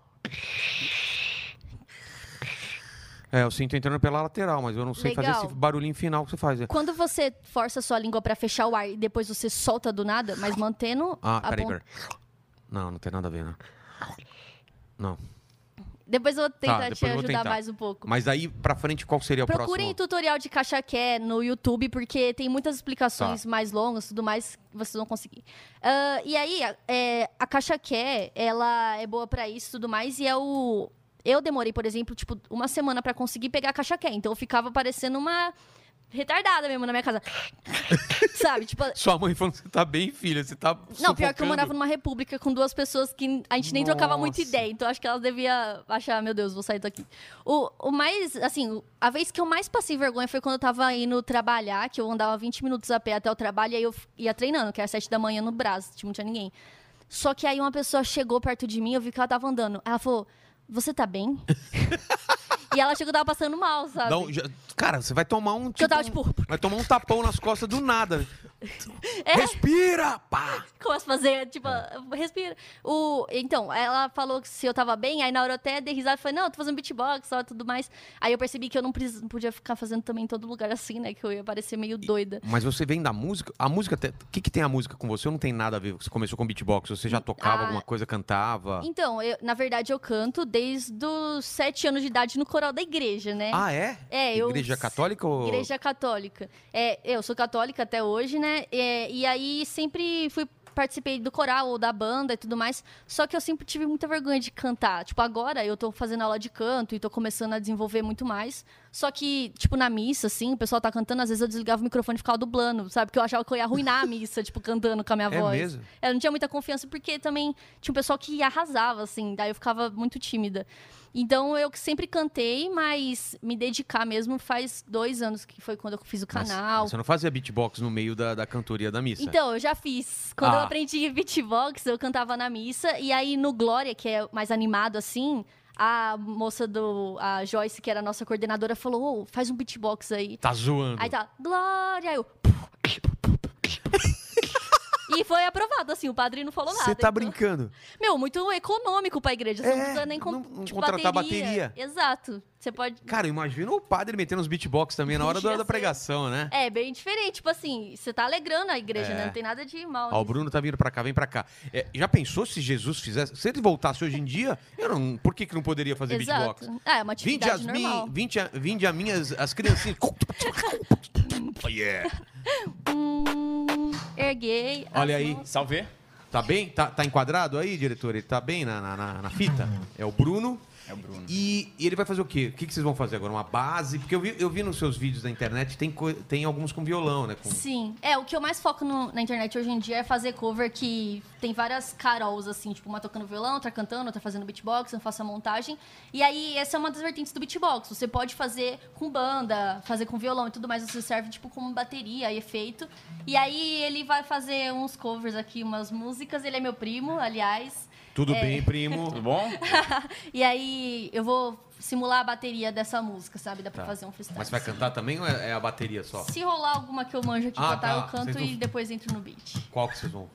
É, eu sinto entrando pela lateral, mas eu não sei fazer
Legal.
esse barulhinho final que você faz. é.
Quando você força a sua língua pra fechar o ar e depois você solta do nada, mas mantendo
Ah, peraí, peraí. Não, não tem nada a ver, não. Não.
Depois eu vou tentar
depois
te
eu
ajudar
tentar.
mais um pouco.
Mas daí pra frente, qual seria o
Procurem
próximo?
tutorial de cachaqué no YouTube, porque tem muitas
Tá.
explicações mais longas tudo mais que vocês vão conseguir. Ah, e aí, a- é, a cachaqué, ela é boa pra isso e tudo mais, e é o... Eu demorei, por exemplo, tipo, uma semana pra conseguir pegar a cachaqué, então eu ficava parecendo uma retardada mesmo na minha casa. Sabe? Tipo,
Sua mãe falando que você tá bem, filha. Você tá.
não, pior que eu
sufocando.
morava numa república com duas pessoas que a gente nem trocava muita
Nossa.
ideia. Então acho que elas deviam achar, meu Deus, vou sair daqui. O, o mais, assim, a vez que eu mais passei vergonha foi quando eu tava indo trabalhar, que eu andava 20 minutos a pé até o trabalho, e aí eu ia treinando, que era 7 da manhã no Brás, tipo, não tinha ninguém. Só que aí uma pessoa chegou perto de mim, eu vi que ela tava andando. Ela falou, você tá bem? e ela chegou que tava passando mal, sabe?
Um- já- cara, você vai tomar um.
Que eu tava,
um-
tipo-
Vai tomar um tapão nas costas do nada.
É.
Respira! Pá!
Começa a fazer, tipo,
É.
respira. O, então, ela falou que se eu tava bem, aí na hora eu até dei risada e falei, não, eu tô fazendo beatbox e tudo mais. Aí eu percebi que eu não, precis- não podia ficar fazendo também em todo lugar assim, né? Que eu ia parecer meio doida.
Mas você vem da música? A música. O que, que tem a música com você? Não tem nada a ver? Você começou com beatbox? Você já tocava
Ah.
alguma coisa, cantava?
Então, eu, na verdade, eu canto desde os sete anos de idade no coral da igreja, né?
Ah, é?
É, eu-
Igreja católica ou.
Igreja católica. É, eu sou católica até hoje, né? É, e aí sempre fui participei do coral ou da banda e tudo mais. Só que eu sempre tive muita vergonha de cantar. Tipo, agora eu tô fazendo aula de canto e tô começando a desenvolver muito mais. Só que, tipo, na missa, assim, o pessoal tá cantando, às vezes eu desligava o microfone e ficava dublando, sabe? Porque eu achava que eu ia arruinar a missa, tipo, cantando com a minha
É
voz.
mesmo?
Eu não tinha muita confiança porque também tinha um pessoal que arrasava, assim, daí eu ficava muito tímida. Então eu sempre cantei, mas me dedicar mesmo faz dois anos que foi quando eu fiz o
Mas
canal.
Você não fazia beatbox no meio da, da cantoria da missa?
Então, eu já fiz. Quando eu
Ah.
aprendi beatbox, eu cantava na missa. E aí, no Glória, que é mais animado assim, a moça do. A Joyce, que era a nossa coordenadora, falou: "Ô, faz um beatbox aí.
Tá zoando.
Aí tá, Glória! Aí eu. E foi aprovado, assim, o padre não falou nada.
Você tá
então-
brincando?
Meu, muito econômico pra igreja. Você
É,
não precisa nem com,
não- não
tipo,
contratar
bateria.
bateria.
Exato. Você pode.
Cara, imagina o padre metendo uns beatbox também na hora da, pregação, né?
É, bem diferente. Tipo assim, você tá alegrando a igreja,
É.
né? Não tem nada de mal.
Ó, o. Bruno tá vindo pra cá, vem pra cá. É, já pensou se Jesus fizesse. Se ele voltasse hoje em dia, eu não, por que, que não poderia fazer beatbox?
Exato. Ah, é uma
Vinde
atividade
as,
normal.
vinde, a, vinde a minhas as criancinhas. oh, yeah.
Hum, erguei.
Olha aí.
mãos.
Salve.
Tá bem? Tá, tá enquadrado aí, diretor? Ele tá bem na, na- na fita? É o Bruno.
É o Bruno.
E, e ele vai fazer o quê? O que, que vocês vão fazer agora? Uma base? Porque eu vi, eu vi nos seus vídeos da internet, tem, tem alguns com violão, né? Com...
Sim. É, o que eu mais foco no- na internet hoje em dia é fazer cover que tem várias carols, assim, tipo, uma tocando violão, outra cantando, outra fazendo beatbox, eu faço a montagem. E aí, essa é uma das vertentes do beatbox. Você pode fazer com banda, fazer com violão e tudo mais, você serve, tipo, como bateria e efeito. E aí, ele vai fazer uns covers aqui, umas músicas. Ele é meu primo, aliás.
Tudo
É.
bem, primo?
Tudo bom?
E aí eu vou simular a bateria dessa música, sabe? Dá pra
Tá.
fazer um freestyle.
Mas você vai cantar também ou é é a bateria só?
Se rolar alguma que eu manjo aqui
Ah,
cantar,
tá.
eu canto
não-
e depois entro no beat.
Qual que vocês vão?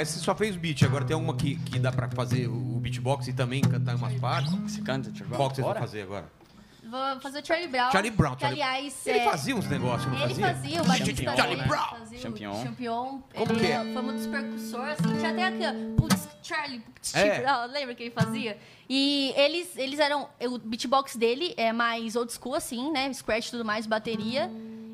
Essa você só fez beat. Agora tem alguma que, que dá pra fazer o beatbox e também cantar em umas partes?
Você canta, Charlie Brown?
Qual que vocês vão fazer agora?
Vou fazer o Charlie Brown.
Charlie Brown.
Que,
Charlie-
aliás,
Ele
é-
fazia uns negócios, não
Ele
fazia?
fazia, o Batista dele
né?
Brown.
fazia o
Champignon.
Champignon.
Como
ele
que é?
foi um dos percussores, assim, já tem aqui, ó, putz, Charlie, putz,
É.
Brown, lembra que ele fazia? E eles, eles eram, o beatbox dele é mais old school, assim, né, scratch e tudo mais, bateria.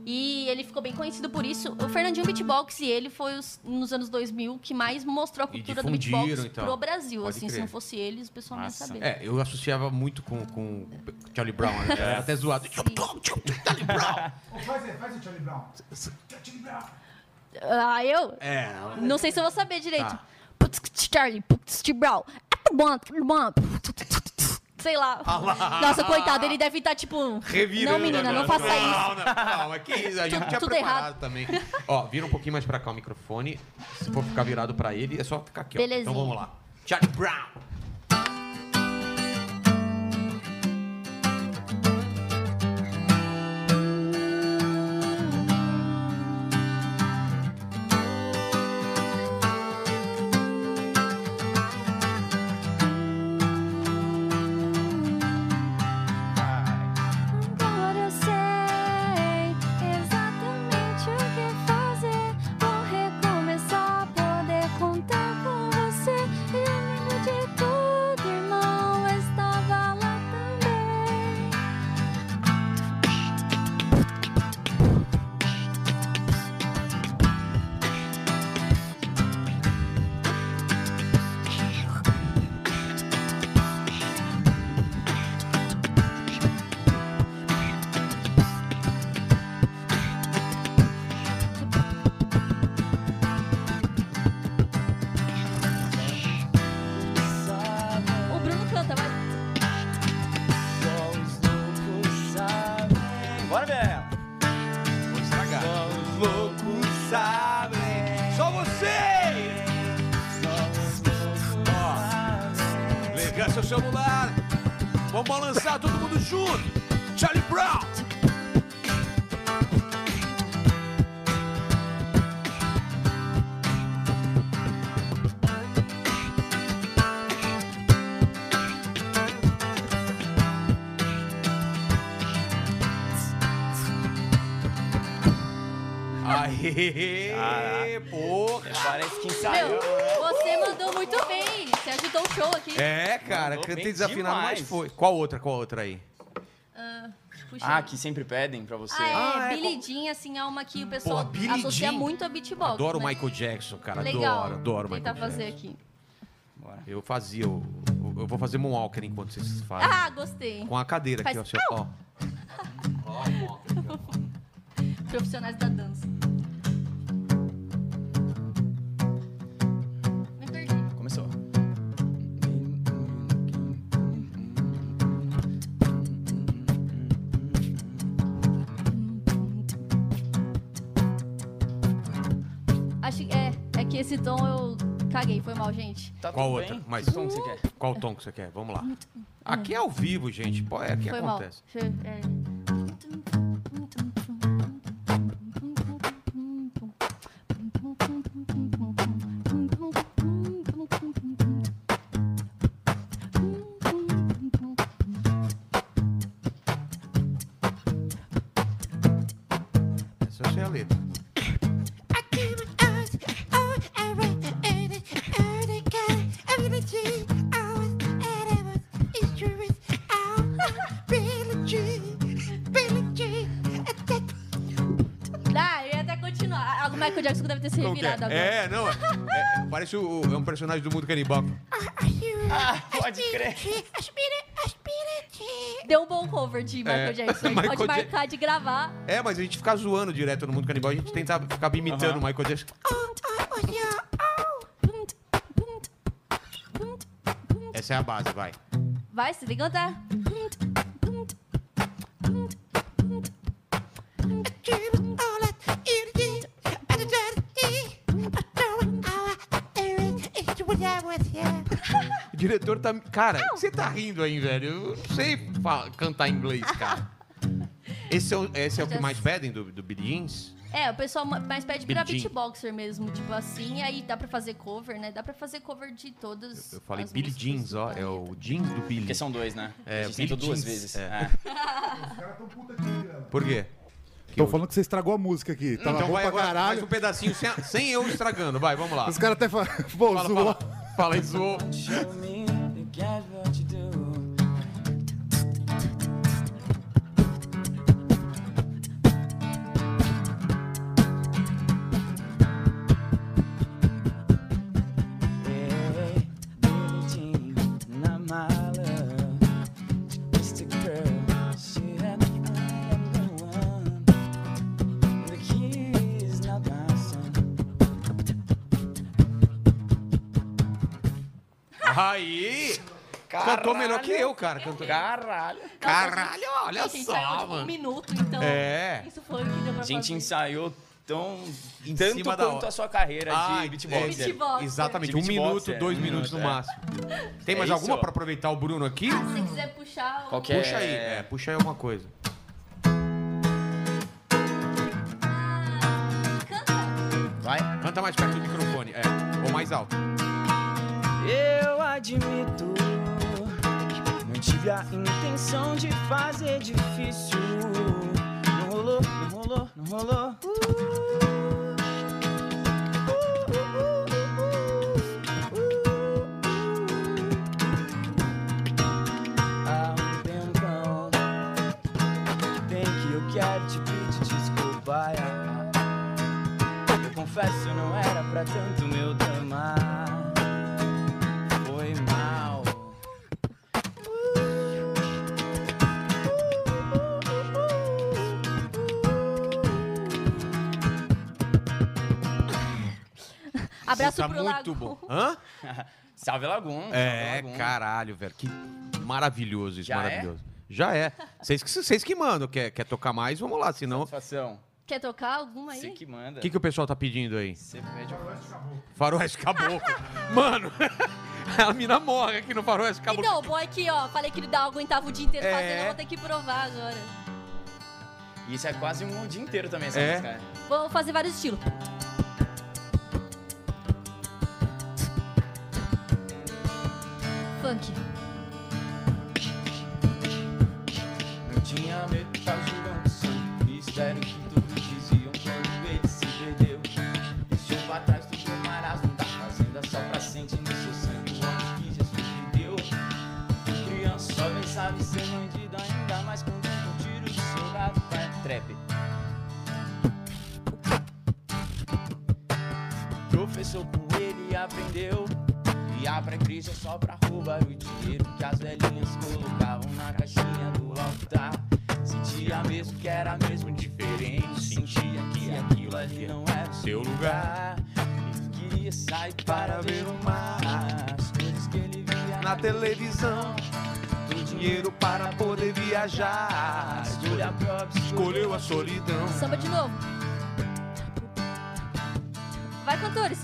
E ele ficou bem conhecido por isso. O Fernandinho Beatbox e ele foi os, nos anos 2000 que mais mostrou a cultura do beatbox
então.
pro Brasil.
Pode
assim, se
crer.
não fosse eles, o pessoal não ia saber.
É, eu associava muito com, com Charlie Brown. né? Era até zoado. Charlie Brown.
Faz o Charlie Brown. Charlie Brown.
Ah, eu?
É,
Não sei se eu vou saber direito.
Tá.
Putz, Charlie, putz, Brown. Sei lá. Nossa, coitado, ele deve estar tipo.
revirando.
Não, menina, não
agora.
faça isso.
Não, não, não, mas que isso, a gente
Tudo-
tinha
tudo
preparado
errado.
também. Ó, vira um pouquinho mais pra cá o microfone. Se for ficar virado pra ele, é só ficar aqui, ó.
Belezinha.
Então vamos lá. Charlie Brown. Aê, porra.
Parece que
Meu,
ensaiou.
você mandou muito bem. Você ajudou o show aqui.
É, cara,
Mandou
cantei
bem
desafinado, mas
demais.
foi. Qual outra, qual outra aí?
Ah, puxa.
Ah, que sempre pedem pra você.
Ah, é,
Ah, é
Billie Jean, assim, é uma que o pessoal
Porra, Billie
associa
Jean.
muito a beatbox.
Adoro o
né?
Michael Jackson, cara.
Legal.
Adoro, adoro o
Tentar
Michael
fazer
Jackson.
aqui.
Bora.
Eu fazia o. o- Eu vou fazer Moonwalker enquanto vocês fazem.
Ah, gostei.
Com a cadeira aqui, ó.
Faz-
seu- ó. Ó, o Moonwalker aqui, ó.
Profissionais da dança. Acho que é, é que esse tom eu caguei, foi mal, gente.
Tá
Qual outra?
bem?
Mais
Que som que você quer?
Qual tom que você quer? Vamos lá. Aqui é ao vivo, gente. Pô, é aqui
foi
acontece.
mal. Se revirado agora.
É, não. é- é- parece o, é um personagem do mundo canibal.
Ah, pode crer.
Deu um bom cover de Michael
É,
Jackson. A gente
Michael
pode
Ja-
marcar de gravar.
É, mas a gente fica zoando direto no mundo canibal. A gente tenta ficar imitando o Michael Jackson. Essa é a base, vai.
Vai, você tem que
diretor tá. Cara, o que você tá rindo aí, velho? Eu não sei cantar inglês, cara. Esse é o, esse é o que mais pedem do, do Billy Jeans?
É, o pessoal ma- mais pede pra
Billie Jean.
beatboxer mesmo, tipo assim. Aí dá pra fazer cover, né? Dá pra fazer cover de todas
Eu falei
as
Billy Jeans, ó. É o jeans do Billy.
Porque são dois, né?
É,
a gente duas vezes.
é.
Os caras tão puta aqui.
Por quê?
Tô falando que você estragou a música aqui. Tá
então vai
pra
agora
caralho.
mais um pedacinho sem, sem eu estragando. Vai, vamos lá.
Os caras até falam. Pô,
Fala,
zoou.
fala. Fala zoou. Cantou melhor que eu, cara. Cantou...
Caralho.
Caralho, olha
A gente
só,
tipo, um
mano.
minuto, então.
É.
Isso foi o que deu pra
A gente
fazer.
ensaiou tão
Em
tanto
cima da
quanto
hora.
a sua carreira
Ah,
de beatboxer.
é,
Beatboxer.
Exatamente,
De
um minuto, dois
um
minutos no
minuto, é.
máximo. Tem
É
mais
isso.
alguma pra aproveitar o Bruno aqui?
Se você quiser puxar o...
Qual que é?
Puxa aí, é, puxa aí alguma coisa.
Canta.
Vai.
Canta mais perto do microfone, é, ou mais alto.
Eu admito, a intenção de fazer difícil. Não rolou, não rolou, não rolou. Há um tempão que eu quero te pedir desculpa Eu confesso, não era pra tanto meu drama
Abraço
Tá
pro
muito
Lago.
bom. Hã?
Salve Lagum
É,
salve Lagum.
caralho, velho. Que maravilhoso isso,
Já é?
maravilhoso. Já é. Vocês que, vocês que mandam. Quer, quer tocar mais? Vamos lá, senão... O
Satisfação
Quer tocar alguma aí?
Você que manda
que, que o pessoal tá pedindo aí?
Você pede um
Faroeste Caboclo. Mano, a mina morre aqui no Faroeste Caboclo.
Então, o bom é que, ó, falei que ele dá, aguentava o dia inteiro
É.
fazendo, eu vou ter que provar agora.
E isso é quase um dia inteiro também, essa
É?
música né?
Vou fazer vários estilos. Novo. Vai, cantores.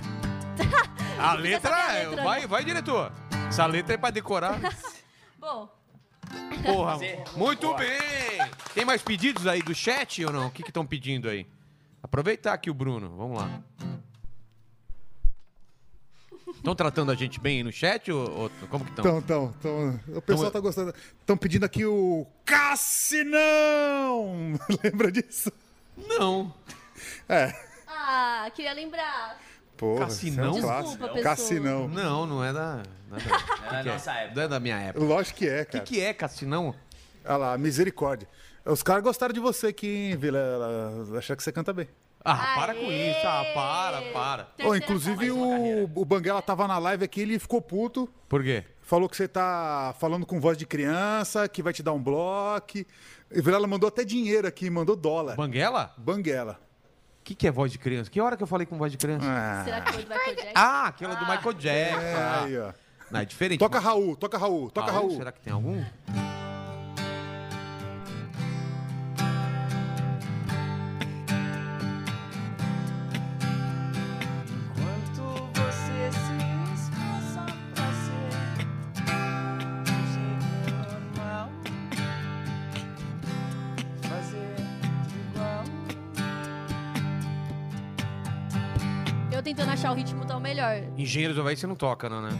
A letra, é-
letra,
vai, vai, diretor. Essa letra é pra decorar.
Bom,
Porra, muito
Boa.
bem. Tem mais pedidos aí do chat ou não? O que estão pedindo aí? Aproveitar aqui o Bruno, vamos lá. Estão tratando a gente bem aí no chat ou, ou como que estão?
Então, então, então, o pessoal
Então,
tá gostando. Estão pedindo aqui o Cassinão! Lembra disso?
Não.
É.
ah, queria lembrar.
Porra,
Cassinão?
isso é um
Desculpa,
clássico.
pessoal.
Cassinão.
Não, não é da. Não é da,
é
que
da nossa época.
não é da minha época.
Lógico que é,
O que,
cara.
que é Cassinão?
Olha lá, misericórdia. Os caras gostaram de você aqui, hein, Vila? Acharam que você canta bem.
Ah, para com
Aê!
isso. Ah, para, para.
Ô,
Terceira
inclusive o, o Banguela tava na live aqui, ele ficou puto.
Por quê?
Falou que você tá falando com voz de criança, que vai te dar um bloco. E Vilela mandou até dinheiro aqui, mandou dólar.
Banguela?
Banguela.
O que, que é voz de criança? Que hora que eu falei com voz de criança?
Ah,
Será que foi do Michael Jackson?
Ah, aquela do Michael Jackson.
é, aí, ó.
Não, é diferente.
Toca Raul, toca Raul, toca
Raul,
Raul.
Será que tem algum?
Tentando achar o ritmo tão melhor.
Engenheiros do Havaí você não toca, não, né?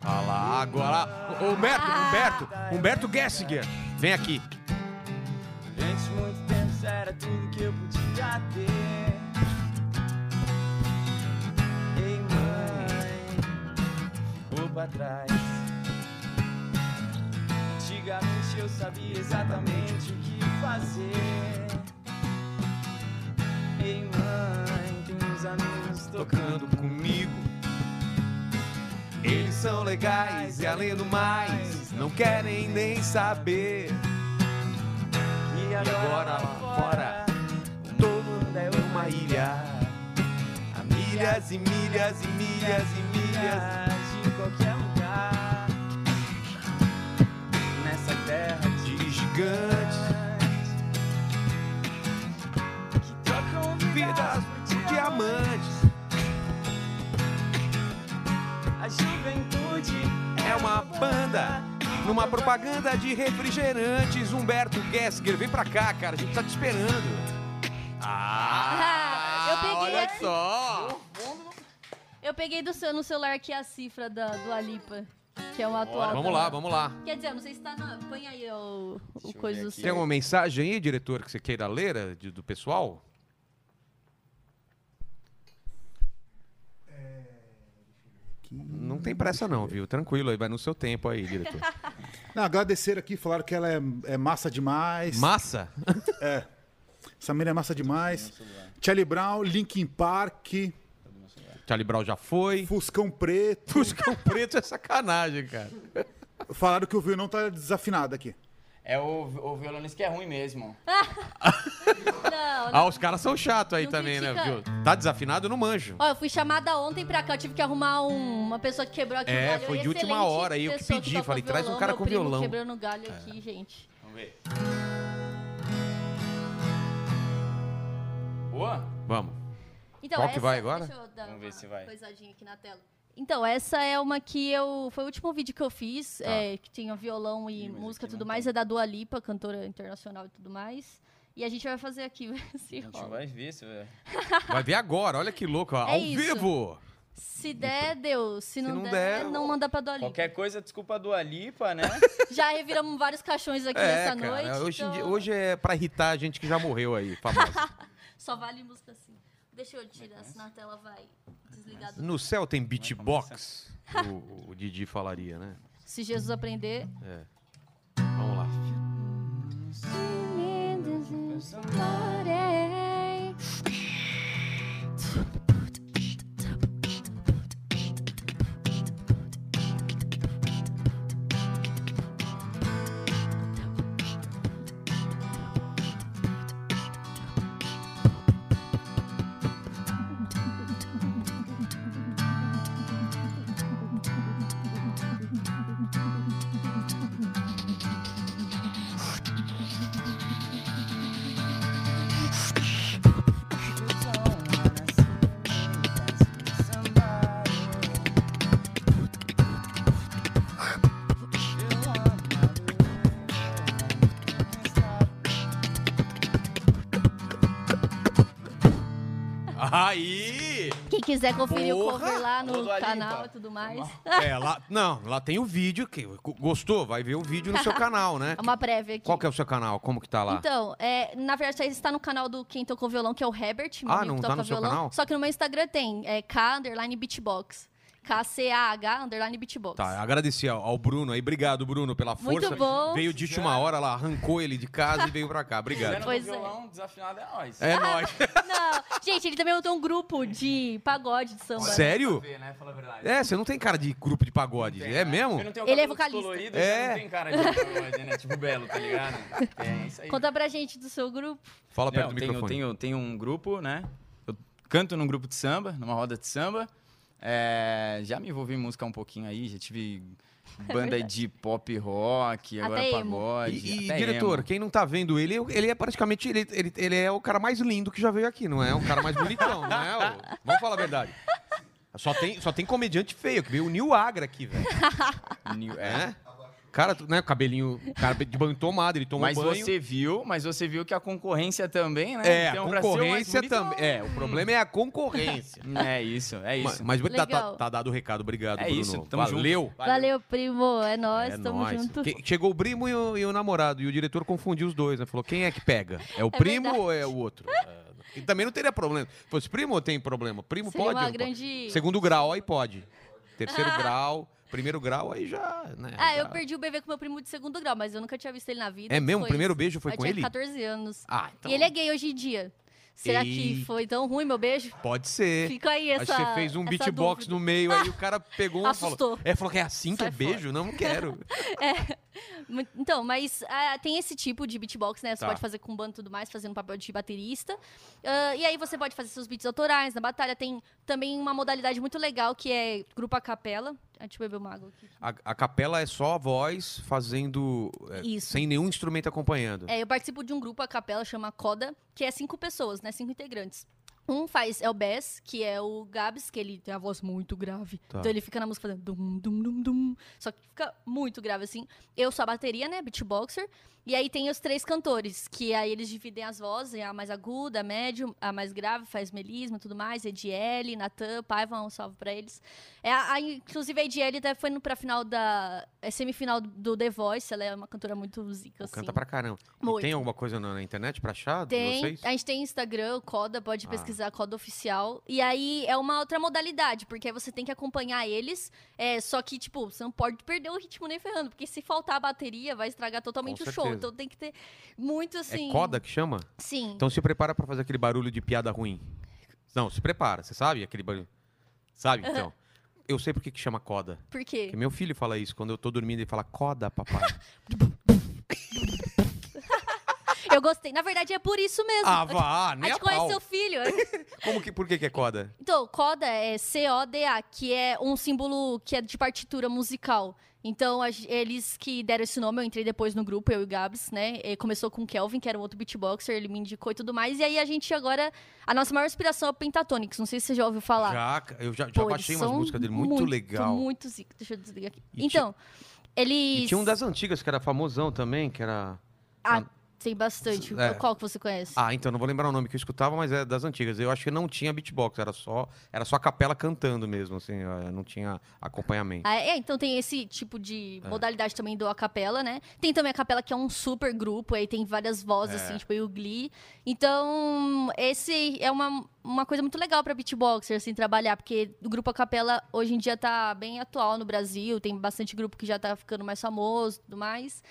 Ah lá, agora. Ô, Humberto, Humberto, Humberto Gessinger, vem aqui.
Durante muito tempo isso era tudo que eu podia ter. Ei, mãe, vou pra trás. Antigamente eu sabia exatamente o que fazer. Ei, mãe, amigos tocando
comigo. Eles são legais e além do mais, não querem nem saber.
E
agora lá fora, todo mundo é uma ilha. Há milhas e milhas e milhas e milhas
de qualquer lugar. Nessa terra de
gigantes.
que trocam
Vidas diamantes.
A juventude
É uma banda numa propaganda de refrigerantes. Humberto Gessinger, vem pra cá, cara. A gente tá te esperando. Ah,
eu peguei
olha só.
Eu peguei do seu, no celular aqui a cifra da, do Alipa, que é uma atual.
Vamos lá, vamos lá.
Quer dizer, não sei se tá na. Põe aí o, o coisa do
Tem
seu.
alguma mensagem aí, diretor, que você queira ler eh, de- do pessoal? Não tem pressa não, viu? Tranquilo aí, vai no seu tempo aí, diretor.
Não, agradeceram aqui, falaram que ela é, é massa demais.
Massa?
Essa menina é massa demais. Charlie Brown, Linkin Park,
Charlie Brown já foi.
Fuscão Preto.
Fuscão Preto é sacanagem, cara.
Falaram que o violão tá desafinado aqui.
É o, o violonista que é ruim mesmo.
Não, não.
Ah, os caras são chatos aí
Não
também, né?
critica.
viu? Tá desafinado, eu não manjo.
Ó, eu fui chamada ontem pra cá, eu tive que arrumar um- uma pessoa que quebrou aqui
É,
o galho.
foi de
Excelente
última hora, aí eu que
pessoa
pedi,
toca
falei, traz um cara
meu
com
primo
violão. É.
quebrando galho aqui, gente.
Vamos ver. Boa?
Vamos.
Então,
Qual que
essa-
vai agora?
Deixa eu dar
Vamos ver
uma
se vai.
coisadinha aqui na tela. Então, essa é uma que eu. Foi o último vídeo que eu fiz,
Tá.
é, que tinha violão e
mas
música e tudo mais.
tá.
É da Dua Lipa, cantora internacional e tudo mais. E a gente vai fazer aqui, se
A gente
rola.
vai ver se vai.
Vai ver agora, olha que louco,
É
ao
isso.
vivo.
Se der, deu. Se não,
não
der,
der,
não manda pra Dua Lipa.
Qualquer coisa, desculpa do Alipa, né?
Já reviramos vários caixões aqui
É,
nessa
cara,
noite.
hoje,
então
dia- hoje é pra irritar a gente que já morreu aí, famosa.
Só vale música assim. Deixa eu tirar, se na tela vai desligado.
No céu tem beatbox, o, o Didi falaria, né?
Se Jesus aprender.
Vamos lá.
Quem quiser conferir
Porra!
o cover lá no canal e tudo mais.
É, lá, não, lá tem o vídeo. Que, gostou? Vai ver o vídeo no seu canal, né?
É uma prévia aqui.
Qual que é o seu canal? Como que tá lá?
Então, é, na verdade, isso está no canal do Quem Tocou Violão, que é o Herbert, meu
Ah,
amigo
não
que
tá
toca
no seu
violão.
canal?
Só que no meu Instagram tem, é K underline beatbox. K-C-A-H, underline beatbox.
Tá, agradecer ao, ao Bruno aí. Obrigado, Bruno, pela força.
Muito bom.
Veio de última hora lá, arrancou ele de casa e veio pra cá. Obrigado.
Pois é.
violão, desafinado é nós.
É nóis.
Não, gente, ele também montou um grupo de pagode de samba.
Sério?
Ver, né? Fala a verdade.
É, você não tem cara de grupo de pagode.
Tem,
É
né?
mesmo?
Eu não tenho
Ele é vocalista.
descolorido,
É.
não tem cara de pagode, né? Tipo Belo, tá ligado? É isso aí.
Conta pra gente do seu grupo.
Fala perto
Não,
do
tenho,
microfone.
tenho, tenho um grupo, né? Eu canto num grupo de samba, numa roda de samba. É, já me envolvi em música um pouquinho aí, já tive banda de pop rock, agora
Até
pagode.
E, e,
até
diretor,
emo.
quem não tá vendo ele, ele é praticamente. Ele, ele, ele é o cara mais lindo que já veio aqui, não é? O cara mais bonitão, não é? Vamos falar a verdade. Só tem, só tem comediante feio, que veio o Nil Agra aqui, velho.
New- é.
É? Cara, né? Cabelinho. Cara de banho tomado, ele toma
Mas
banho.
você viu, mas você viu que a concorrência também, né?
É,
Então,
a
o
concorrência também. É, o problema é a concorrência.
É isso, é
mas
isso.
mas tá, tá,
Legal.
tá dado o recado, obrigado,
é
Bruno.
isso, tamo junto.
Valeu.
Valeu, primo. É nóis,
É
tamo
nóis.
junto.
Que- Chegou o primo e o, e o namorado, e o diretor confundiu os dois, né? Falou, quem é que pega? É o primo
verdade.
ou é o outro? É, e também não teria problema. Se fosse primo ou tem problema? Primo
Seria
pode?
grande-
Segundo grau, aí pode. Terceiro grau, primeiro grau, aí já, né?
Ah,
já-
eu perdi o bebê com meu primo de segundo grau, mas eu nunca tinha visto ele na vida.
É mesmo? O primeiro beijo foi
eu
com
tinha
ele?
14 anos.
Ah, então...
E ele é gay hoje em dia. Será
Ei.
que foi tão ruim meu beijo?
Pode ser.
Fica aí essa
que você fez um beatbox
dúvida.
no meio, aí o cara pegou
Assustou.
falou... É, falou que é assim que
Sai
é beijo? Não, não quero.
Mu- Então, mas ah, tem esse tipo de beatbox, né? Você
Tá.
pode fazer com banda e tudo mais, fazendo papel de baterista. Ah, e aí você pode fazer seus beats autorais na batalha. Tem também uma modalidade muito legal que é grupo a capela. A gente bebeu uma água aqui.
A, a capela é só a voz fazendo... é,
Isso.
Sem nenhum instrumento acompanhando.
É, eu participo de um grupo a capela, chama Coda, que é cinco pessoas, né? Cinco integrantes. Um faz é o Bess, que é o Gabs, que ele tem a voz muito grave.
Tá.
Então ele fica na música fazendo dum, dum, dum, dum. Só que fica muito grave, assim. Eu sou a bateria, né? Beatboxer. E aí tem os três cantores, que aí eles dividem as vozes, a mais aguda, a médium, a mais grave faz melisma e tudo mais. Ediele, Natan, Paiva, um salve pra eles. É, a, a- inclusive a Ediele até foi no, pra final da... É semifinal do The Voice, ela é uma cantora muito zica, assim.
Canta pra caramba. E
Muito.
tem alguma coisa na, na internet pra achar de
Tem,
vocês?
a gente tem Instagram, Coda, pode
Ah.
pesquisar Coda Oficial. E aí é uma outra modalidade, porque aí você tem que acompanhar eles. É, só que, tipo, você não pode perder o ritmo nem ferrando, porque se faltar a bateria, vai estragar totalmente
Com
o show. Então tem que ter muito assim.
É coda que chama?
Sim.
Então se prepara pra fazer aquele barulho de piada ruim. Não, se prepara. Você sabe aquele barulho? Sabe? Então. Eu sei por que que chama coda.
Por quê?
Porque meu filho fala isso. Quando eu tô dormindo, ele fala coda, papai.
Eu gostei. Na verdade, é por isso mesmo.
ah, vá,
a
nem a
gente conhece
pau.
seu filho.
Como que, por que que é coda?
Então, coda é C-O-D-A, que é um símbolo que é de partitura musical. Então, a eles que deram esse nome, eu entrei depois no grupo, eu e o Gabs, né? E começou com o Kelvin, que era um outro beatboxer, ele me indicou e tudo mais. E aí a gente agora. A nossa maior inspiração é o Pentatonix. Não sei se você já ouviu falar.
Já, eu já, já
Pô,
baixei umas músicas dele. Muito, legal.
Muito zica. Deixa eu desligar aqui.
E
então, eles.
E tinha um das antigas que era famosão também, que era.
Ah, tem bastante.
É.
Qual que você conhece?
Ah, então não vou lembrar o nome que eu escutava, mas é das antigas. Eu acho que não tinha beatbox, era só, era só a capela cantando mesmo, assim, não tinha acompanhamento.
Ah, é, então tem esse tipo de
É.
modalidade também do acapela, né? Tem também a capela que é um super grupo, aí tem várias vozes,
É.
assim, tipo aí o Glee. Então, esse é uma, uma coisa muito legal pra beatboxer, assim, trabalhar, porque o grupo acapela hoje em dia tá bem atual no Brasil, tem bastante grupo que já tá ficando mais famoso e tudo mais.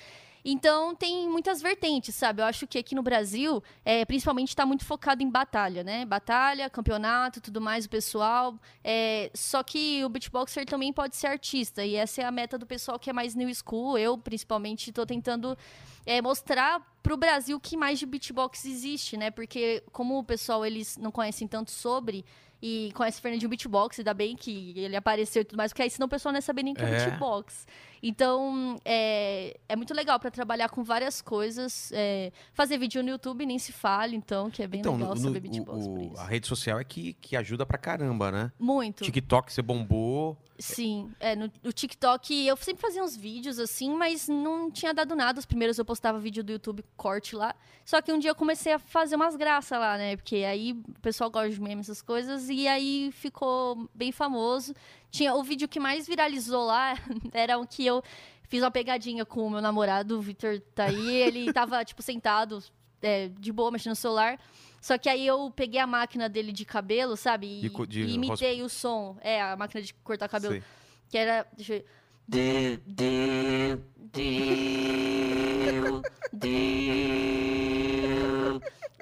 Então, tem muitas vertentes, sabe? Eu acho que aqui no Brasil, é, principalmente, está muito focado em batalha, né? Batalha, campeonato, tudo mais, o pessoal. É, só que o beatboxer também pode ser artista, e essa é a meta do pessoal que é mais new school. Eu, principalmente, estou tentando é, mostrar pro Brasil que mais de beatbox existe, né? Porque como o pessoal, eles não conhecem tanto sobre... E conhece o Fernandinho Beatbox, ainda bem que ele apareceu e tudo mais, porque aí senão o pessoal não ia saber nem o que é,
É.
beatbox. Então, é, é muito legal para trabalhar com várias coisas. é, fazer vídeo no YouTube nem se fale, então, que é bem
então,
legal
no-
saber beatbox
o- a rede social é que, que ajuda pra caramba, né?
Muito.
TikTok você bombou.
Sim, é, no, no TikTok eu sempre fazia uns vídeos assim, mas não tinha dado nada. Os primeiros eu postava vídeo do YouTube corte lá. Só que um dia eu comecei a fazer umas graças lá, né? Porque aí o pessoal gosta de memes, essas coisas, e aí ficou bem famoso. Tinha o vídeo que mais viralizou lá era o que eu fiz uma pegadinha com o meu namorado, o Victor tá aí, ele tava, tipo, sentado, é, de boa, mexendo no celular. Só que aí eu peguei a máquina dele de cabelo, sabe? E,
De
e imitei o som. É, a máquina de cortar cabelo.
Sei.
Que era. Deixa eu ver. Deu, deu, deu, deu.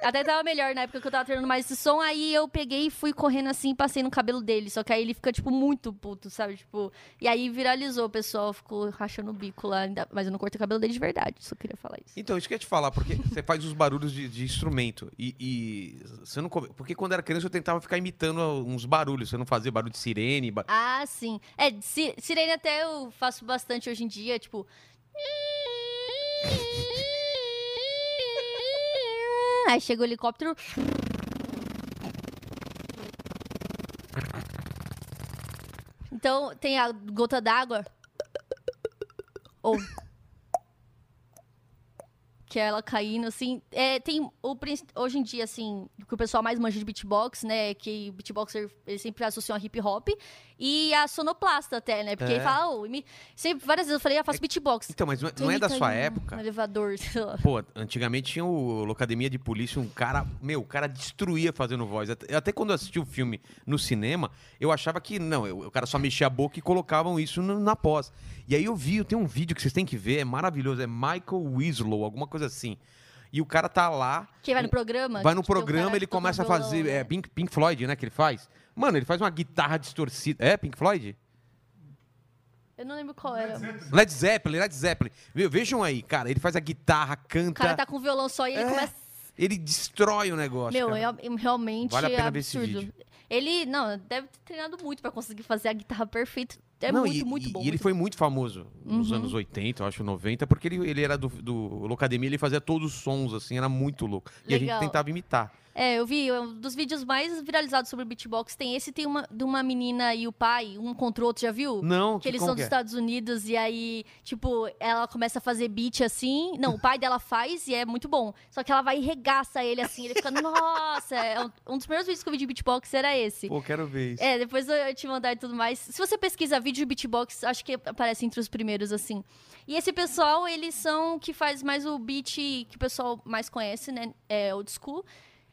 Até tava melhor na época que eu tava treinando mais esse som. Aí eu peguei e fui correndo assim e passei no cabelo dele. Só que aí ele fica, tipo, muito puto, sabe? Tipo. E aí viralizou, o pessoal ficou rachando o bico lá. ainda- Mas eu não cortei o cabelo dele de verdade. Só queria falar isso.
Então, isso que eu ia te falar, porque você faz os barulhos de, de instrumento. E, e você não. come- Porque quando era criança eu tentava ficar imitando uns barulhos. Você não fazia barulho de sirene. ba-
Ah, sim. É, si- sirene até eu faço bastante hoje em dia, tipo. Aí chega o helicóptero. Então tem a gota d'água. Ou. Que é ela caindo, assim. É, tem o, hoje em dia, assim, o que o pessoal mais manja de beatbox, né? Que beatboxer eles sempre associam a hip hop. E a sonoplasta até, né? Porque
É.
ele fala, oh, imi- sempre, várias vezes eu falei, ah, faço beatbox.
Então, mas não é, não é
ele
da sua época.
No elevador, sei lá.
Pô, antigamente tinha o Locademia de Polícia, um cara, meu, o cara destruía fazendo voz. Até, até quando eu assisti o filme no cinema, eu achava que, não, eu- o cara só mexia a boca e colocavam isso no- na pós. E aí eu vi, eu tenho um vídeo que vocês têm que ver, é maravilhoso, é Michael Winslow, alguma coisa assim. E o cara tá lá,
Quem vai no programa?
vai no
o
programa, ele
que
começa a fazer,
né?
é Pink, Pink Floyd, né, que ele faz. Mano, ele faz uma guitarra distorcida. É, Pink Floyd?
Eu não lembro qual era.
Led Zeppelin, Led Zeppelin. Viu, Vejam aí, cara, ele faz a guitarra,
O
canta,
cara tá com violão só e ele
É,
começa.
ele destrói o negócio.
Meu,
cara.
real- realmente
Vale a pena
é
ver esse
absurdo.
vídeo.
Ele, não, deve ter treinado muito pra conseguir fazer a guitarra perfeita. É
Não,
muito,
e,
muito bom.
E ele
muito
foi muito famoso nos
Uhum.
anos 80, eu acho 90, porque ele, ele era do, do Locademia, ele fazia todos os sons, assim, era muito louco. E a gente tentava imitar.
É, eu vi, um dos vídeos mais viralizados sobre beatbox tem esse, tem uma de uma menina e o pai, um contra o outro, já viu?
Não,
Que eles
como
são
que
dos
é?
Estados Unidos e aí, tipo, ela começa a fazer beat assim. Não, o pai dela faz e é muito bom. Só que ela vai e regaça ele assim, ele fica, nossa! É um, um dos primeiros vídeos que eu vi de beatbox era esse.
Pô, quero ver isso.
É, depois eu te mandar e tudo mais. Se você pesquisa vídeo de beatbox, acho que aparece entre os primeiros, assim. E esse pessoal, eles são que faz mais o beat que o pessoal mais conhece, né? É old school.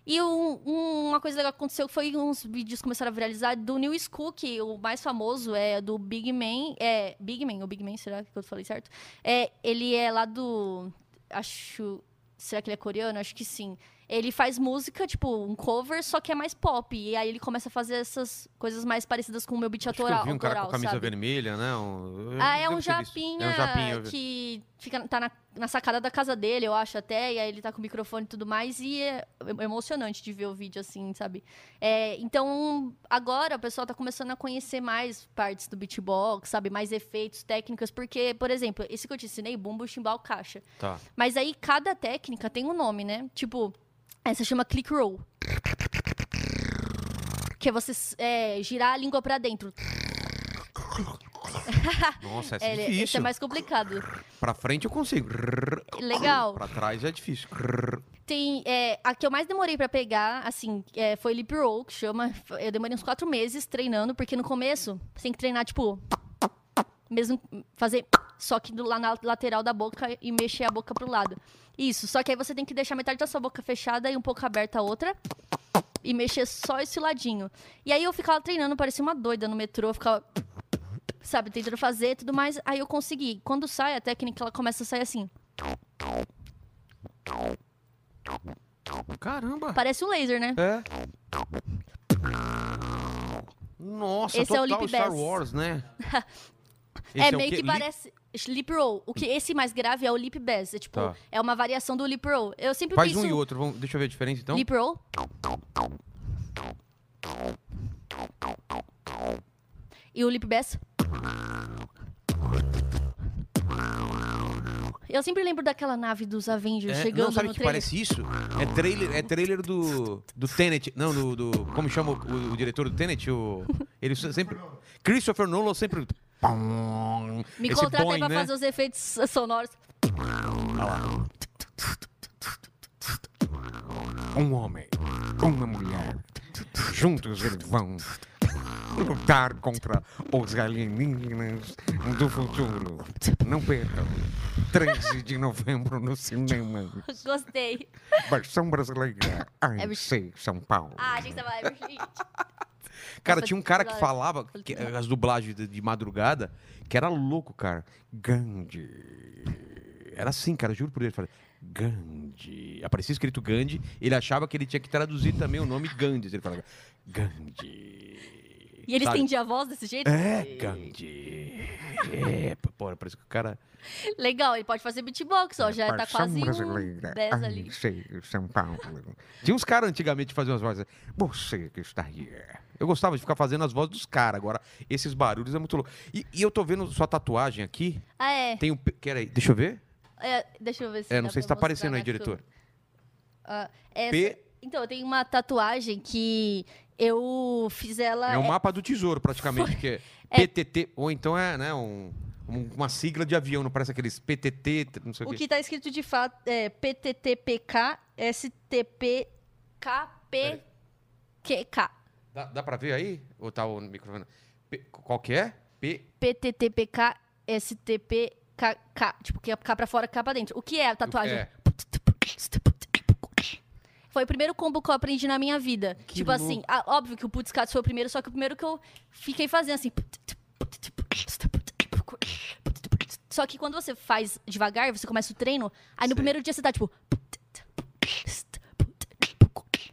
E um- um- uma coisa legal que aconteceu foi uns vídeos começaram a viralizar do New School, que o mais famoso é do Big Man. É, Big Man, ou Big Man, será que eu falei certo? É, ele é lá do. Acho. Será que ele é coreano? Acho que sim. Ele faz música, tipo, um cover, só que é mais pop. E aí ele começa a fazer essas coisas mais parecidas com o meu beat
Acho
autoral.
eu vi um cara com camisa
sabe?
vermelha, né? Um-
Ah, é um japinha,
É um japinha.
que fica, tá na, na sacada da casa dele, eu acho até, e aí ele tá com o microfone e tudo mais, e é emocionante de ver o vídeo assim, sabe? É, então, agora o pessoal tá começando a conhecer mais partes do beatbox, sabe? Mais efeitos, técnicas, porque, por exemplo, esse que eu te ensinei, bumbo, chimbal, caixa.
Tá.
Mas aí cada técnica tem um nome, né? Tipo, essa chama click roll. Que é você é, girar a língua pra dentro.
Nossa, essa é,
É,
difícil.
esse é mais complicado.
Pra frente eu consigo.
Legal.
Pra trás é difícil.
Tem. É, a que eu mais demorei pra pegar, assim, é, foi lip roll, que chama. Eu demorei uns quatro meses treinando, porque no começo você tem que treinar, tipo. Mesmo fazer. Só que do, lá na lateral da boca e mexer a boca pro lado. Isso. Só que aí você tem que deixar metade da sua boca fechada e um pouco aberta a outra. E mexer só esse ladinho. E aí eu ficava treinando, parecia uma doida no metrô, eu ficava. Sabe, tentando fazer e tudo mais. Aí eu consegui. Quando sai a técnica, ela começa a sair assim.
Caramba.
Parece um laser, né?
É. Nossa,
Esse é o
total
Lip
Star
Bass.
Wars, né?
é
o
meio que
Lip-
parece lip roll. O que esse mais grave é o lip bass, é tipo,
Tá.
é uma variação do lip roll. Eu sempre
Faz
penso
um e outro. Vamos- Deixa eu ver a diferença então.
lip roll. E o lip bass. Eu sempre lembro daquela nave dos Avengers
É,
chegando
não, sabe
no
o que
trailer.
parece isso? É trailer, é trailer do, do Tenet. Não, do, do- Como chama o, o diretor do Tenet? O, ele sempre. Christopher Nolan sempre.
Me
Esse
contrata
Boeing,
pra
né?
fazer os efeitos sonoros.
Um homem, uma mulher. Juntos eles vão lutar contra os alienígenas do futuro. Não percam. 13 de novembro no cinema.
Gostei.
Versão brasileira.
É
AMC São Paulo.
Ah, que você vai.
Cara, tinha um cara que falava que, as dublagens de, de madrugada, que era louco, cara. Gandhi. Era assim, cara, juro por ele. Falei, Gandhi. Aparecia escrito Gandhi, ele achava que ele tinha que traduzir também o nome Gandhi. Ele falava, Gandhi.
E ele
Sabe?
estendia a voz desse jeito?
É, Gandhi. É, pô, parece que o cara.
Legal, ele pode fazer beatbox, ó. Já tá
Versão
quase um
brasileira.
10 ali.
AMC São Paulo. Tinha uns caras antigamente que faziam as vozes. Você que está aí. Eu gostava de ficar fazendo as vozes dos caras. Agora, esses barulhos é muito louco. E, e eu tô vendo sua tatuagem aqui.
Ah, é.
Tem um. pe- Peraí, deixa eu ver.
É, Deixa eu ver se
É, não sei se tá aparecendo aí, diretor.
Ah, essa-
P-
Então, eu tenho uma tatuagem que eu fiz ela.
É um mapa do tesouro, praticamente, que é,
É.
PTT. Ou então é, né, um, um- uma sigla de avião, não parece aqueles PTT, não sei o,
O
quê.
que tá escrito de fato é PTTPK.
Dá, dá pra ver aí? Ou tá o microfone? P- qual que é? P.
PTTPK STPKK. Tipo, que é K pra fora, K pra dentro. O que é a tatuagem?
É.
Foi o primeiro combo que eu aprendi na minha vida.
Que
tipo assim,
louco.
ah, óbvio que o Putz Cats foi o primeiro, só que o primeiro que eu fiquei fazendo assim. Só que quando você faz devagar, você começa o treino, aí no
Sei.
primeiro dia você tá tipo.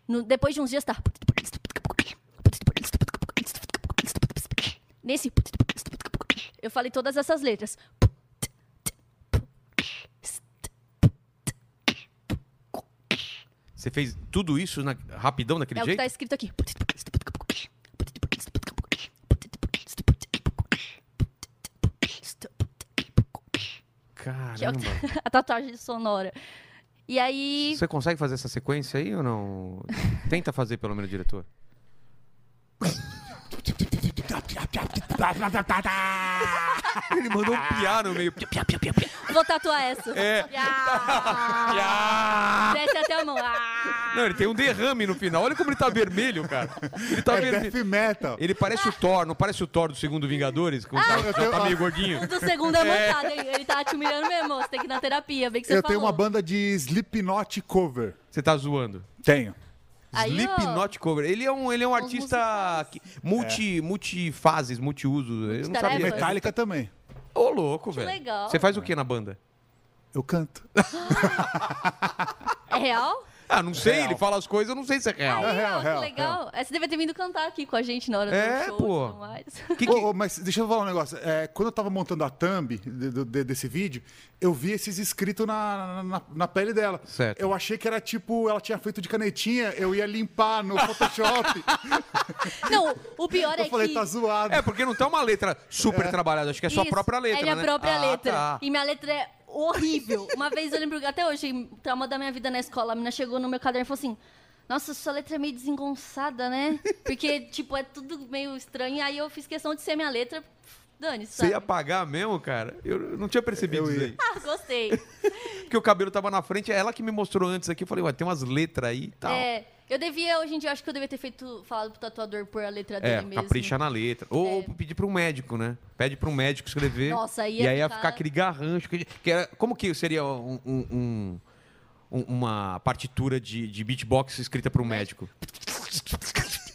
No- depois de uns dias tá. Nesse. Eu falei todas essas letras.
Você fez tudo isso na- rapidão daquele
É o que
jeito?
tá escrito aqui. Que é o
Caramba.
que- a tatuagem sonora. E aí.
Você consegue fazer essa sequência aí ou não? Tenta fazer, pelo menos, diretor. Ele mandou um piá no meio.
Vou tatuar essa.
É.
Ah, Desce até a mão. Ah.
Não, ele tem um derrame no final. Olha como ele tá vermelho, cara. Ele tá
É
vermelho.
death metal.
Ele parece o Thor, não parece o Thor do segundo Vingadores? Que o cara já
tenho-
tá meio gordinho.
O do segundo é montado, hein? Ele tá te humilhando mesmo. Você tem que ir na terapia, bem que você
Eu tenho
falou.
uma banda de Slipknot cover.
Você tá zoando.
Tenho.
Aí, ó.
Slipknot cover. Ele é um, ele é um artista que- multi, multifases, multiuso. Eu não sabia.
Metallica também.
Ô, louco, velho.
legal.
Você faz o que na banda?
Eu canto.
É real?
Ah, não sei,
Real.
ele fala as coisas, eu não sei se é real.
Aí,
real,
ó,
real,
que legal. É, Você devia ter vindo cantar aqui com a gente na hora
É,
do show
pô.
e tudo mais.
Que que-
Ô, ô, mas deixa eu falar um negócio. É, quando eu tava montando a thumb de- de- de- desse vídeo, eu vi esses escritos na, na, na pele dela.
Certo.
Eu achei que era tipo, ela tinha feito de canetinha, eu ia limpar no Photoshop.
Não, o pior é
eu falei,
que...
tá zoado.
É, porque não tá uma letra super trabalhada, acho que é sua
Isso,
própria letra,
É minha
né?
própria
Ah,
letra.
tá.
E minha letra é horrível. Uma vez eu lembro até hoje, trauma da minha vida na escola, a menina chegou no meu caderno e falou assim: Nossa, sua letra é meio desengonçada, né? Porque, tipo, é tudo meio estranho. Aí eu fiz questão de ser minha letra.
Você
sabe?
ia apagar mesmo, cara? Eu não tinha percebido isso aí.
Ah, gostei.
Porque o cabelo tava na frente, é ela que me mostrou antes aqui. Eu falei, ué, tem umas letras aí e tal.
É, eu devia, hoje em dia, acho que eu devia ter feito, falado pro tatuador pôr a letra dele
É,
mesmo.
capricha na letra. Ou, ou pedir pra um médico, né? Pede pra um médico escrever.
Nossa, aí
E
ia
aí ia
ficar-
ficar aquele garrancho. Que, que era, como que seria um- um- um- um- uma partitura de, de beatbox escrita por um médico?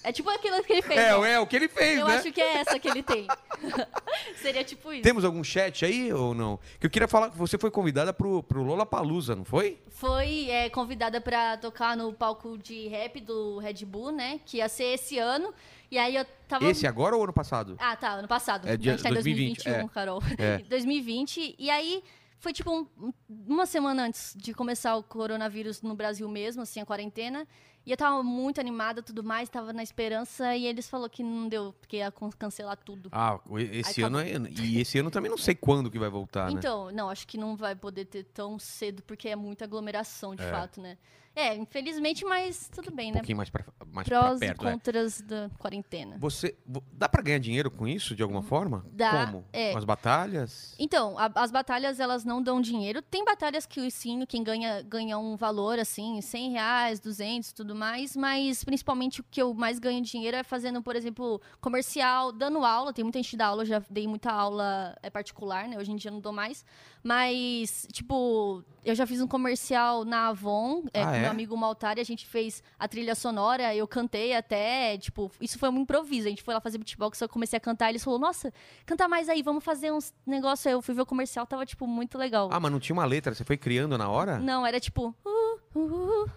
É tipo aquilo que ele fez.
É,
ó.
é o que ele fez,
Eu
né?
acho que é essa que ele tem. Seria tipo isso.
Temos algum chat aí ou não? Que eu queria falar que você foi convidada pro, pro Lola Palusa, não foi?
Foi é, convidada pra tocar no palco de rap do Red Bull, né? Que ia ser esse ano. E aí eu tava.
Esse agora ou ano passado?
Ah, tá, ano passado.
É dia
a gente tá em
2020,
2021,
é.
Carol.
É.
2020. E aí foi tipo um- uma semana antes de começar o coronavírus no Brasil mesmo, assim, a quarentena. E eu tava muito animada tudo mais, tava na esperança. E eles falaram que não deu, porque ia cancelar tudo.
Ah, esse
Aí
ano é, e esse ano também não sei quando que vai voltar, né?
Então, não, acho que não vai poder ter tão cedo, porque é muita aglomeração, de
É.
fato, né? É, infelizmente, mas tudo bem,
Um
né?
pouquinho mais pra, mais pra
Prós e
perto, é.
contras da quarentena.
Você vo- dá pra ganhar dinheiro com isso de alguma forma?
Uhum. Dá,
Como?
é.
Com as batalhas?
Então, a- as batalhas, elas não dão dinheiro. Tem batalhas que sim, quem ganha, ganha um valor, assim, 100 reais, 200 tudo tudo mais, mas principalmente o que eu mais ganho dinheiro é fazendo, por exemplo, comercial, dando aula. Tem muita gente que dá aula, eu já dei muita aula é, particular, né? Hoje em dia não dou mais. Mas, tipo, eu já fiz um comercial na Avon, é,
Ah,
com
é?
meu amigo Maltari, a gente fez a trilha sonora, eu cantei até, tipo, isso foi um improviso. A gente foi lá fazer beatbox, eu comecei a cantar, eles falaram, nossa, canta mais aí, vamos fazer uns negócios. Aí eu fui ver o comercial, tava, tipo, muito legal.
Ah, mas não tinha uma letra, você foi criando na hora?
Não, era tipo. uh, uh, uh,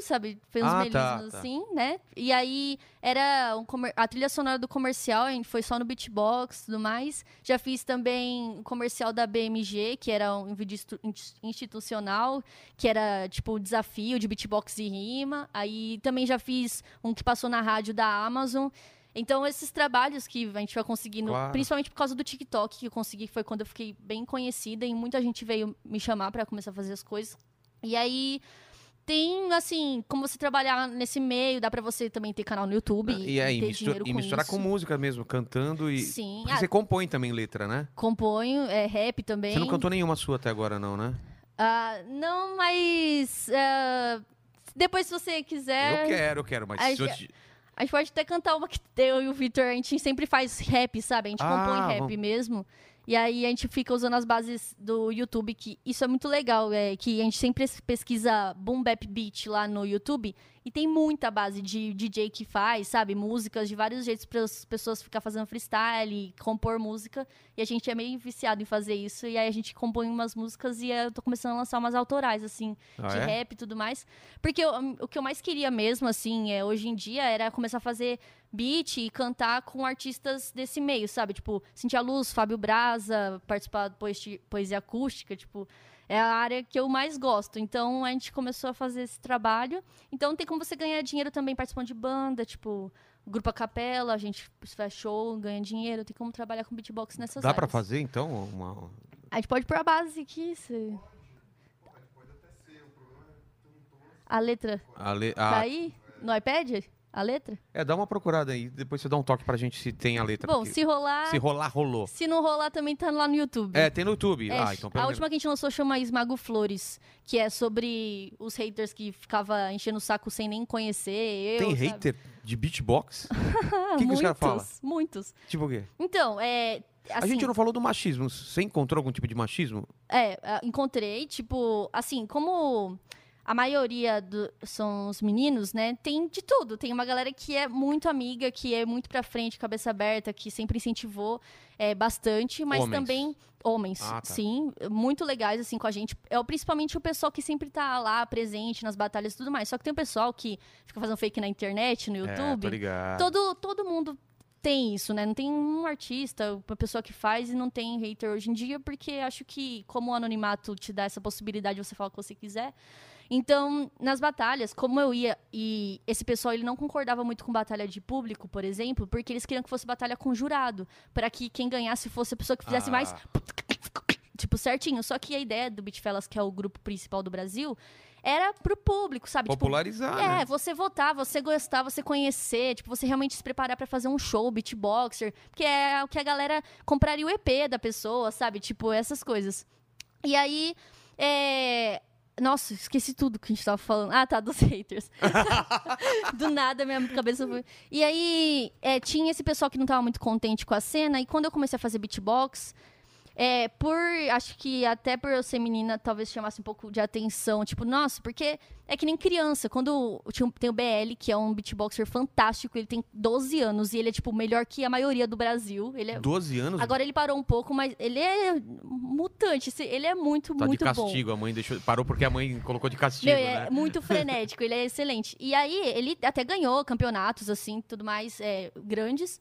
sabe? Foi uns
Ah,
melismos
tá, tá.
assim, né? E aí era um comer- a trilha sonora do comercial, a gente foi só no beatbox e tudo mais. Já fiz também o comercial da BMG, que era um vídeo institucional, que era tipo o desafio de beatbox e rima. Aí também já fiz um que passou na rádio da Amazon. Então, esses trabalhos que a gente vai conseguindo,
Claro.
principalmente por causa do TikTok, que eu consegui, foi quando eu fiquei bem conhecida e muita gente veio me chamar pra começar a fazer as coisas. E aí tem assim, como você trabalhar nesse meio, dá pra você também ter canal no YouTube
E aí,
ter
mistu-
dinheiro
e
com
misturar
isso.
com música mesmo, cantando e.
Sim, ah,
você compõe também letra, né?
componho, é rap também.
Você não cantou nenhuma sua até agora, não, né?
Ah, não, mas ah, depois se você quiser,
Eu quero, eu quero, mas
a gente-
te-
a gente pode até cantar uma que eu e o Victor, a gente sempre faz rap, sabe? A gente
Ah,
compõe rap
vamos.
mesmo. E aí a gente fica usando as bases do YouTube, que isso é muito legal, é que a gente sempre pesquisa boom bap beat lá no YouTube e tem muita base de DJ que faz, sabe? Músicas de vários jeitos para as pessoas ficar fazendo freestyle, compor música. E a gente é meio viciado em fazer isso. E aí a gente compõe umas músicas e eu tô começando a lançar umas autorais, assim,
Ah,
de
é?
rap e tudo mais. Porque eu- o que eu mais queria mesmo, assim, é, hoje em dia, era começar a fazer beat e cantar com artistas desse meio, sabe? Tipo, Cintia Luz, Fábio Braza, participar de poesia, poesia acústica, tipo, é a área que eu mais gosto. Então a gente começou a fazer esse trabalho. Então tem como você ganhar dinheiro também participando de banda, tipo, grupo a capela, a gente faz show, ganha dinheiro, tem como trabalhar com beatbox nessas
Dá pra
áreas.
fazer então uma.
A gente pode pôr a base aqui, se... A letra
a le-
tá
a-
aí? No iPad? A letra?
É, dá uma procurada aí, depois você dá um toque pra gente se tem a letra.
Bom,
porque
se rolar.
se rolar, rolou.
Se não rolar, também tá lá no YouTube.
É, tem no YouTube.
É,
ah, então pelo
a
menos.
última que a gente lançou chama Esmago Flores, que é sobre os haters que ficava enchendo o saco sem nem conhecer. Eu,
Tem
sabe?
hater de beatbox? O que que os
muitos,
caras falam?
Muitos.
tipo o quê?
Então, é.
a
Assim,
gente não falou do machismo. Você encontrou algum tipo de machismo?
É, ah, encontrei, tipo, assim, como a maioria do- são os meninos, né? Tem de tudo. Tem uma galera que é muito amiga, que é muito pra frente, cabeça aberta, que sempre incentivou é, bastante, mas
Homens.
também homens,
Ah, tá.
sim, muito legais assim com a gente. É principalmente o pessoal que sempre tá lá presente nas batalhas e tudo mais. Só que tem o pessoal que fica fazendo fake na internet, no
É, tô
YouTube.
ligado.
Todo, todo mundo tem isso, né? Não tem um artista, uma pessoa que faz e não tem hater hoje em dia, porque acho que como o anonimato te dá essa possibilidade de você falar o que você quiser. Então, nas batalhas, como eu ia e esse pessoal ele não concordava muito com batalha de público, por exemplo, porque eles queriam que fosse batalha com jurado, para que quem ganhasse fosse a pessoa que fizesse
Ah.
mais tipo certinho. Só que a ideia do Beatfellas, que é o grupo principal do Brasil, era pro público, sabe? Tipo,
Popularizar,
é,
né?
você votar, você gostar, você conhecer, tipo, você realmente se preparar pra fazer um show, beatboxer, que é o que a galera compraria o EP da pessoa, sabe? Tipo, essas coisas. E aí, é... Nossa, esqueci tudo que a gente tava falando. Ah, tá, dos haters. Do nada, minha cabeça foi... E aí, é, tinha esse pessoal que não tava muito contente com a cena, e quando eu comecei a fazer beatbox, é, por. Acho que até por eu ser menina, talvez chamasse um pouco de atenção. Tipo, nossa, porque é que nem criança. Quando tinha um- tem o BL, que é um beatboxer fantástico, ele tem 12 anos e ele é, tipo, melhor que a maioria do Brasil. Ele é.
12 anos?
Agora ele parou um pouco, mas ele é mutante. esse- Ele é muito,
tá de
muito bom.
castigo, a mãe deixou. Parou porque a mãe colocou de castigo,
Meu, é
né?
muito frenético, ele é excelente. E aí, ele até ganhou campeonatos, assim, tudo mais, é, grandes.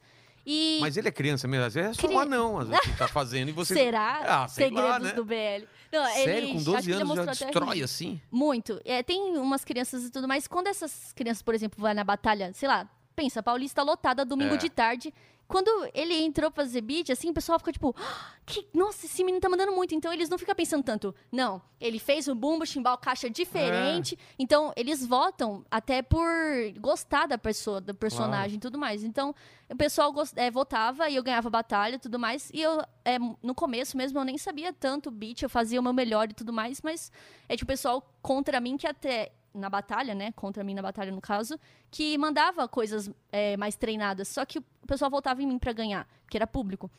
E.
Mas ele é criança mesmo, às vezes é só
Cri-
um anão, às vezes, que tá fazendo e você.
Será?
Ah, sei
Segredos
lá, né?
do BL. Não,
Sério,
ele,
com
acho
12
que ele
anos já destrói assim?
Muito. É, tem umas crianças e tudo mais. Quando essas crianças, por exemplo, vão na batalha, sei lá, pensa, Paulista lotada, domingo
É.
de tarde. Quando ele entrou pra fazer beat, assim, o pessoal fica tipo, "Ah, que, nossa, esse menino tá mandando muito. Então eles não ficam pensando tanto. Não, ele fez o bumbo, chimbal, caixa diferente.
É.
Então eles votam até por gostar da pessoa, do personagem e tudo mais. Então o pessoal gos- é, votava e eu ganhava batalha e tudo mais. E eu, é, no começo mesmo, eu nem sabia tanto beat, eu fazia o meu melhor e tudo mais, mas é tipo o pessoal contra mim que até na batalha, né? Contra mim na batalha, no caso, que mandava coisas é, mais treinadas. Só que o pessoal voltava em mim pra ganhar, que era público.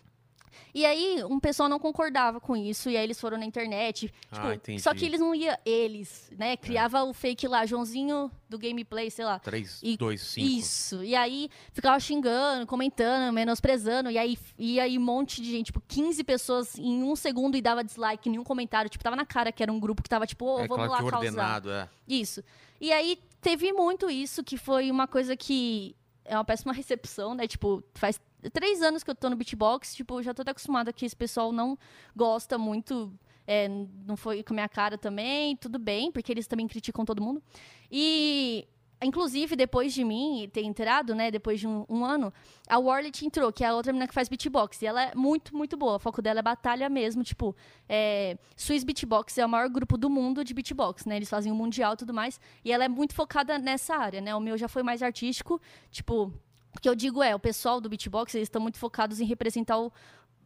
E aí, um pessoal não concordava com isso, e aí eles foram na internet. Tipo,
Ah,
só que eles não iam, eles, né? Criava o fake lá, Joãozinho do gameplay, sei lá.
3,
E-
2, 5.
Isso. E aí ficava xingando, comentando, menosprezando. E aí ia aí um monte de gente, tipo, 15 pessoas em um segundo e dava dislike, nenhum comentário. Tipo, tava na cara que era um grupo que tava, tipo, ô,
É
vamos
claro
lá
que
causar.
ordenado, é.
Isso. E aí teve muito isso, que foi uma coisa que é uma péssima recepção, né? Tipo, faz três anos que eu tô no beatbox, tipo, já tô acostumada que esse pessoal não gosta muito. é, não foi com a minha cara também, tudo bem, porque eles também criticam todo mundo. E. Inclusive, depois de mim ter entrado, né, depois de um, um ano, a Warlet entrou, que é a outra menina que faz beatbox. E ela é muito, muito boa. O foco dela é batalha mesmo. Tipo, é, Swiss Beatbox é o maior grupo do mundo de beatbox, né? Eles fazem o mundial e tudo mais. E ela é muito focada nessa área, né? O meu já foi mais artístico. Tipo, o que eu digo é, o pessoal do beatbox, eles estão muito focados em representar o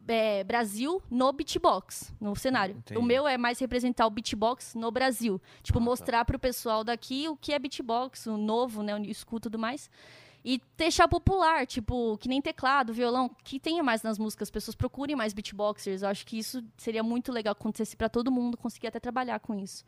é, Brasil no beatbox, no cenário.
Entendi.
O meu é mais representar o beatbox no Brasil. Tipo, mostrar pro pessoal daqui o que é beatbox, o novo, né? O school e tudo mais. E deixar popular, tipo, que nem teclado, violão, que tenha mais nas músicas, as pessoas procurem mais beatboxers. Eu acho que isso seria muito legal que acontecesse pra todo mundo, conseguir até trabalhar com isso.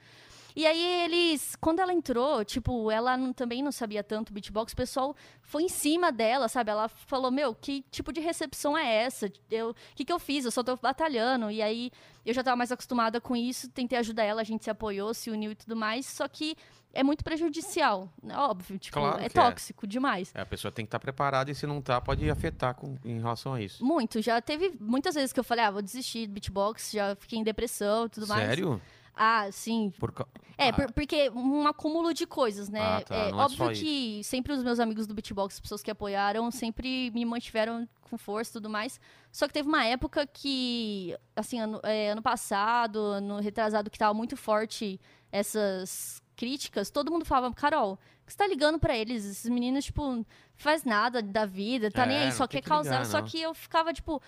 E aí eles, quando ela entrou, tipo, ela não- também não sabia tanto beatbox, o pessoal foi em cima dela, sabe? Ela falou, meu, que tipo de recepção é essa? Eu, o que que eu fiz? Eu só tô batalhando. E aí eu já tava mais acostumada com isso, tentei ajudar ela, a gente se apoiou, se uniu e tudo mais, só que é muito prejudicial, né? óbvio, tipo,
Claro
é
é.
tóxico demais.
É, a pessoa tem que estar preparada e se não tá, pode afetar com, em relação a isso.
Muito, já teve muitas vezes que eu falei, ah, vou desistir do beatbox, já fiquei em depressão e tudo mais.
Sério?
Ah, sim,
Por ca-
É,
Ah.
por- porque um acúmulo de coisas, né?
Ah, tá,
É,
não é
óbvio
só
que sempre os meus amigos do beatbox, as pessoas que apoiaram, sempre me mantiveram com força e tudo mais. Só que teve uma época que, assim, ano, é, ano passado, ano retrasado, que tava muito forte essas críticas, todo mundo falava, Carol, que você tá ligando pra eles? Esses meninos, tipo, faz nada da vida, tá nem
É,
aí,
não
só quer
que
causar.
ligar,
só que eu ficava, tipo,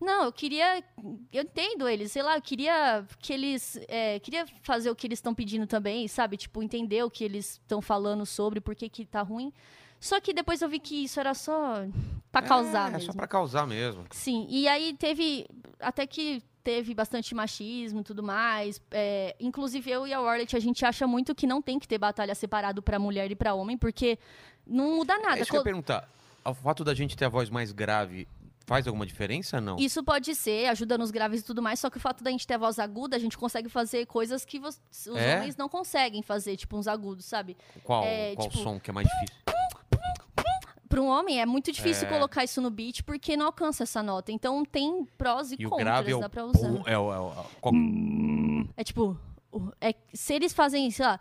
não, eu queria. Eu entendo eles, sei lá, eu queria que eles. é, queria fazer o que eles estão pedindo também, sabe? Tipo, entender o que eles estão falando sobre, por que, que tá ruim. Só que depois eu vi que isso era só pra causar
é,
mesmo.
É só pra causar mesmo.
Sim, e aí teve. Até que teve bastante machismo e tudo mais. é, inclusive eu e a Warlet, a gente acha muito que não tem que ter batalha separado pra mulher e pra homem, porque não muda nada.
É isso que eu ia perguntar. O fato da gente ter a voz mais grave faz alguma diferença não?
Isso pode ser, ajuda nos graves e tudo mais, só que o fato da gente ter voz aguda, a gente consegue fazer coisas que os
É?
homens não conseguem fazer, tipo uns agudos, sabe?
Qual,
é,
qual
tipo-
som que é mais difícil?
Para um homem é muito difícil
É.
colocar isso no beat porque não alcança essa nota. Então tem prós e,
E
contras,
grave é o
dá pra usar.
é o, é o- é
É tipo, é, se eles fazem, sei lá.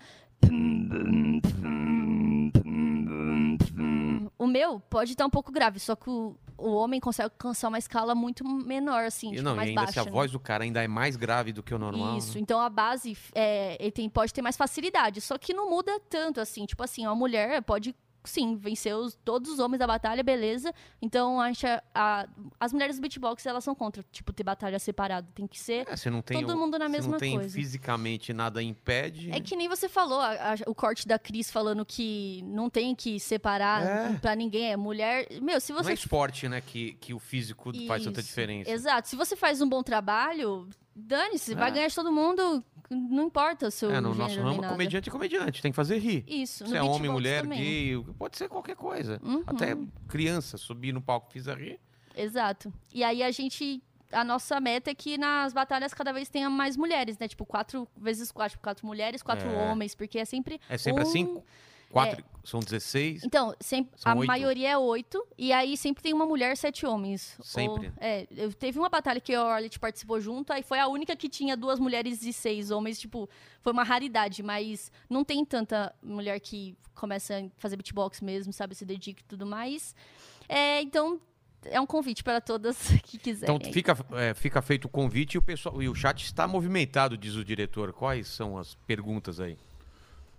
O meu pode estar um pouco grave, só que o, o homem consegue alcançar uma escala muito menor, assim,
E
tipo,
não, e
mais
ainda
baixa.
se a
né?
voz do cara ainda é mais grave do que o normal.
Isso,
né?
então a base é, ele tem, pode ter mais facilidade, só que não muda tanto assim. Tipo assim, uma mulher pode sim vencer os, todos os homens da batalha, beleza. Então acha a, as mulheres do beatbox elas são contra, tipo, ter batalha separada. Tem que ser.
É, você não tem
Todo
o-
mundo na
você
mesma
não tem
coisa.
fisicamente nada impede.
É que nem você falou, a- a- o corte da Cris falando que não tem que separar
É.
pra ninguém, é mulher. Meu, se
Não
você
é esporte, né, que, que o físico faz tanta
Isso,
diferença.
Exato. Se você faz um bom trabalho, dane-se, vai
É.
ganhar de todo mundo, não importa o seu
É, no nosso ramo, comediante é comediante, tem que fazer rir.
Isso,
Se é homem, mulher,
também.
gay, pode ser qualquer coisa.
Uhum.
Até criança subir no palco e fizer rir.
Exato. E aí a gente. A nossa meta é que nas batalhas cada vez tenha mais mulheres, né? Tipo, quatro vezes quatro. Tipo, quatro mulheres, quatro
É.
homens, porque é sempre.
É sempre
um-
assim? Quatro, são 16.
Então, sempre, a
oito?
maioria é oito, e aí sempre tem uma mulher, sete homens.
Sempre?
Ou- é, eu, teve uma batalha que a Orlet participou junto, aí foi a única que tinha duas mulheres e seis homens, tipo, foi uma raridade, mas não tem tanta mulher que começa a fazer beatbox mesmo, sabe, se dedica e tudo mais. É, então, é um convite para todas que quiserem.
Então fica, é, fica feito o convite e o, pessoal, e o chat está movimentado, diz o diretor. Quais são as perguntas aí?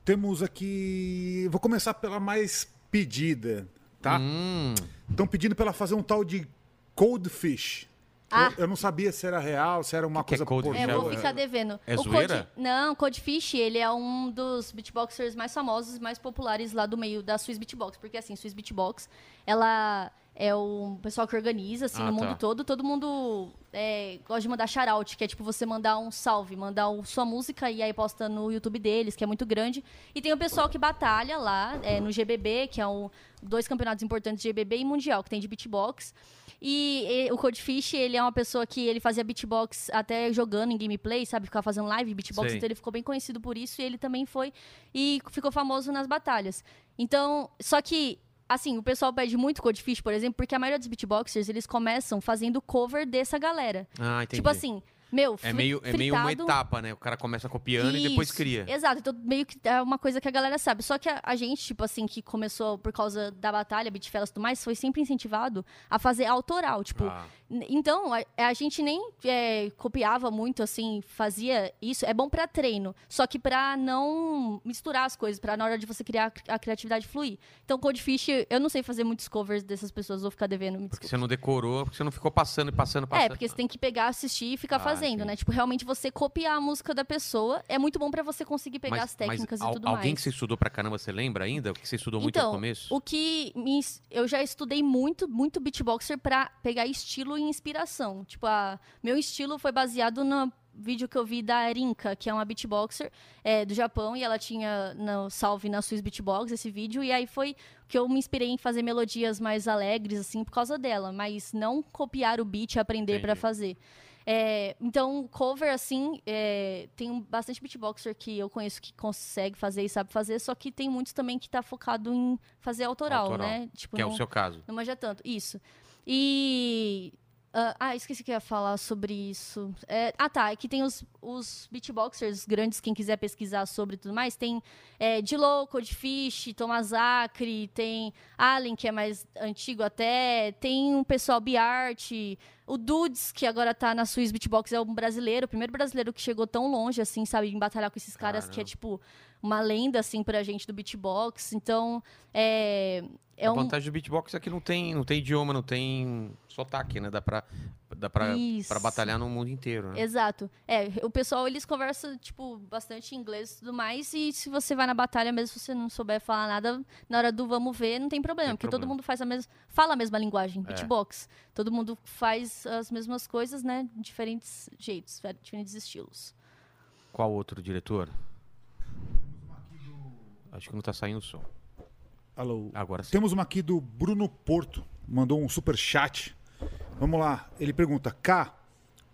Temos aqui. Vou começar pela mais pedida, tá?
Hum,
Estão pedindo pra ela fazer um tal de Cold Fish.
Ah.
Eu, eu não sabia se era real, se era uma
Que que é
coisa
Cold
por
É, eu vou ficar devendo.
É
o
zoeira?
Code... Não, Codefish, ele é um dos beatboxers mais famosos, mais populares lá do meio da Swiss Beatbox. Porque, assim, Swiss Beatbox, ela é o pessoal que organiza, assim,
Ah,
no
tá.
mundo todo. Todo mundo é, gosta de mandar shout-out, que é tipo você mandar um salve, mandar o- sua música e aí posta no YouTube deles, que é muito grande. E tem o pessoal que batalha lá é, no GBB, que é um, dois campeonatos importantes de GBB e Mundial, que tem de beatbox. E, e o Codefish, ele é uma pessoa que ele fazia beatbox até jogando em gameplay, sabe? Ficava fazendo live beatbox,
Sei.
então ele ficou bem conhecido por isso e ele também foi e ficou famoso nas batalhas. Então, só que assim, o pessoal pede muito Codefish, por exemplo, porque a maioria dos beatboxers, eles começam fazendo cover dessa galera.
Ah, entendi.
Tipo assim, meu,
É meio, é meio uma etapa, né? O cara começa copiando e depois
isso,
cria.
Exato, então meio que é uma coisa que a galera sabe. Só que a, a gente, tipo assim, que começou por causa da batalha, Bitfellas e tudo mais, foi sempre incentivado a fazer autoral. Tipo,
Ah.
Então a, a gente nem é, copiava muito, assim, fazia isso. É bom pra treino, só que pra não misturar as coisas, pra na hora de você criar a cri- a criatividade fluir. Então, Codefish, eu não sei fazer muitos covers dessas pessoas, vou ficar devendo, me
Porque você não decorou, porque você não ficou passando e passando, passando.
É, porque você tem que pegar, assistir e ficar
Ah,
fazendo,
entendi.
né? Tipo, realmente você copiar a música da pessoa é muito bom pra você conseguir pegar
Mas-
as técnicas
mas
e
al-
tudo
alguém
mais.
que você estudou pra caramba, você lembra ainda? O que você estudou muito no
então,
começo?
o que me eu já estudei muito, muito beatboxer pra pegar estilo e inspiração. Tipo, a, meu estilo foi baseado no vídeo que eu vi da Rinka, que é uma beatboxer é, do Japão, e ela tinha no salve na Swiss Beatbox esse vídeo, e aí foi que eu me inspirei em fazer melodias mais alegres, assim, por causa dela, mas não copiar o beat e aprender pra
Entendi.
fazer. É, então, cover, assim, é, tem bastante beatboxer que eu conheço que consegue fazer e sabe fazer, só que tem muitos também que tá focado em fazer autoral,
Autoral,
né? Tipo,
que é o seu caso.
não manja tanto. Isso. E. ah, ah, esqueci que eu ia falar sobre isso. É, ah, tá. Aqui tem os, os beatboxers grandes, quem quiser pesquisar sobre tudo mais. Tem é, Dilo, Codefish, Thomas Acre, tem Allen, que é mais antigo até. Tem um pessoal Biart, o Dudes, que agora tá na Swiss Beatbox, é um brasileiro, o primeiro brasileiro que chegou tão longe, assim, sabe, em batalhar com esses caras, que é
Caramba.
tipo uma lenda, assim, pra gente do beatbox. Então, é. É
a
um,
vantagem do beatbox é que não tem, não tem idioma, não tem sotaque, né? Dá pra, dá pra,
Isso.
pra batalhar no mundo inteiro, né?
Exato. É, o pessoal, eles conversam, tipo, bastante inglês e tudo mais, e se você vai na batalha, mesmo se você não souber falar nada, na hora do vamos ver, não tem problema,
Tem
porque
problema.
todo mundo faz a mesma, fala a mesma linguagem,
É.
beatbox. Todo mundo faz as mesmas coisas, né, diferentes jeitos, diferentes estilos.
Qual outro diretor? Acho que não tá saindo o som.
Alô.
Agora sim.
Temos uma aqui do Bruno Porto, mandou um super chat. Vamos lá. Ele pergunta: K,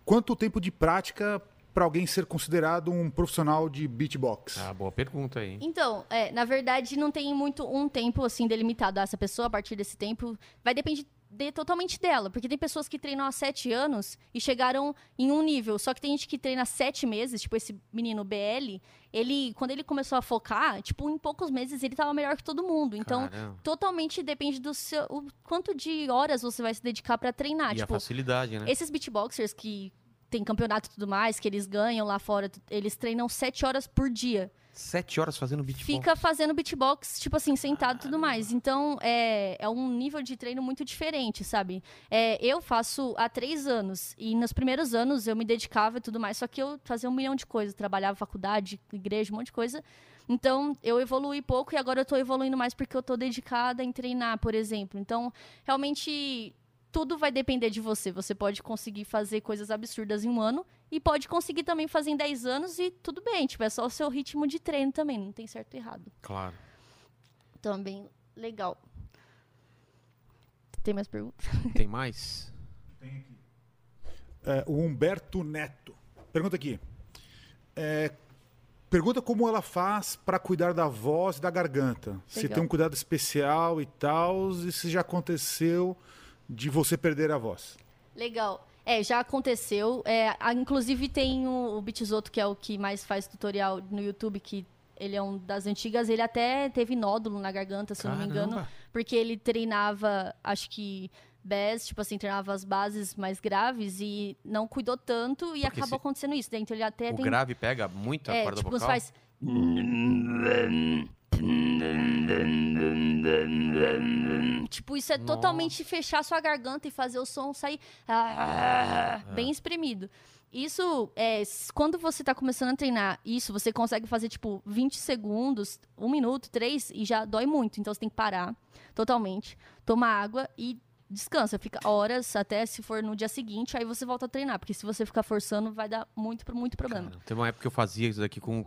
quanto tempo de prática para alguém ser considerado um profissional de beatbox?
Ah, boa pergunta aí. hein?
Então, é, na verdade, não tem muito um tempo assim delimitado. Ah, essa pessoa, a partir desse tempo, vai depender de- totalmente dela. Porque tem pessoas que treinam há sete anos e chegaram em um nível. Só que tem gente que treina sete meses, tipo esse menino BL, ele, quando ele começou a focar, tipo, em poucos meses ele tava melhor que todo mundo. Então,
Caramba.
totalmente depende do seu. O quanto de horas você vai se dedicar pra treinar.
E a
tipo,
facilidade, né?
esses beatboxers que tem campeonato e tudo mais, que eles ganham lá fora, eles treinam sete horas por dia
Sete horas fazendo beatbox.
fica fazendo beatbox, tipo assim, sentado e tudo mais. Então, é, é um nível de treino muito diferente, sabe? É, eu faço há três anos, e nos primeiros anos eu me dedicava e tudo mais, só que eu fazia um milhão de coisas, trabalhava faculdade, igreja, um monte de coisa. Então, eu evoluí pouco e agora eu tô evoluindo mais porque eu tô dedicada em treinar, por exemplo. Então, realmente, tudo vai depender de você. Você pode conseguir fazer coisas absurdas em um ano e pode conseguir também fazer em 10 anos e tudo bem, tipo, é só o seu ritmo de treino também, não tem certo e errado.
Claro.
Também legal. Tem mais perguntas?
Tem mais?
É, o Humberto Neto. Pergunta aqui. É, pergunta como ela faz para cuidar da voz e da garganta. Se
Legal.
tem um cuidado especial e tal, e se já aconteceu de você perder a voz.
Legal. É, já aconteceu. É, inclusive tem o, o Bitsoto, que é o que mais faz tutorial no YouTube, que ele é um das antigas. Ele até teve nódulo na garganta, se eu não me engano.
Caramba.
Porque ele treinava, acho que BES, tipo assim, treinava as bases mais graves e não cuidou tanto e
Porque
acabou acontecendo isso. né? Então ele até
O
tem
grave pega muito a
É,
corda
tipo,
vocal?
faz. Tipo, isso é totalmente fechar sua garganta e fazer o som sair ah, bem espremido. Isso é quando você tá começando a treinar, isso você consegue fazer tipo 20 segundos, um minuto, três e já dói muito. Então você tem que parar totalmente, tomar água e descansa. Fica horas até se for no dia seguinte, aí você volta a treinar, porque se você ficar forçando vai dar muito muito problema.
Cara, Teve uma época que eu fazia isso daqui com.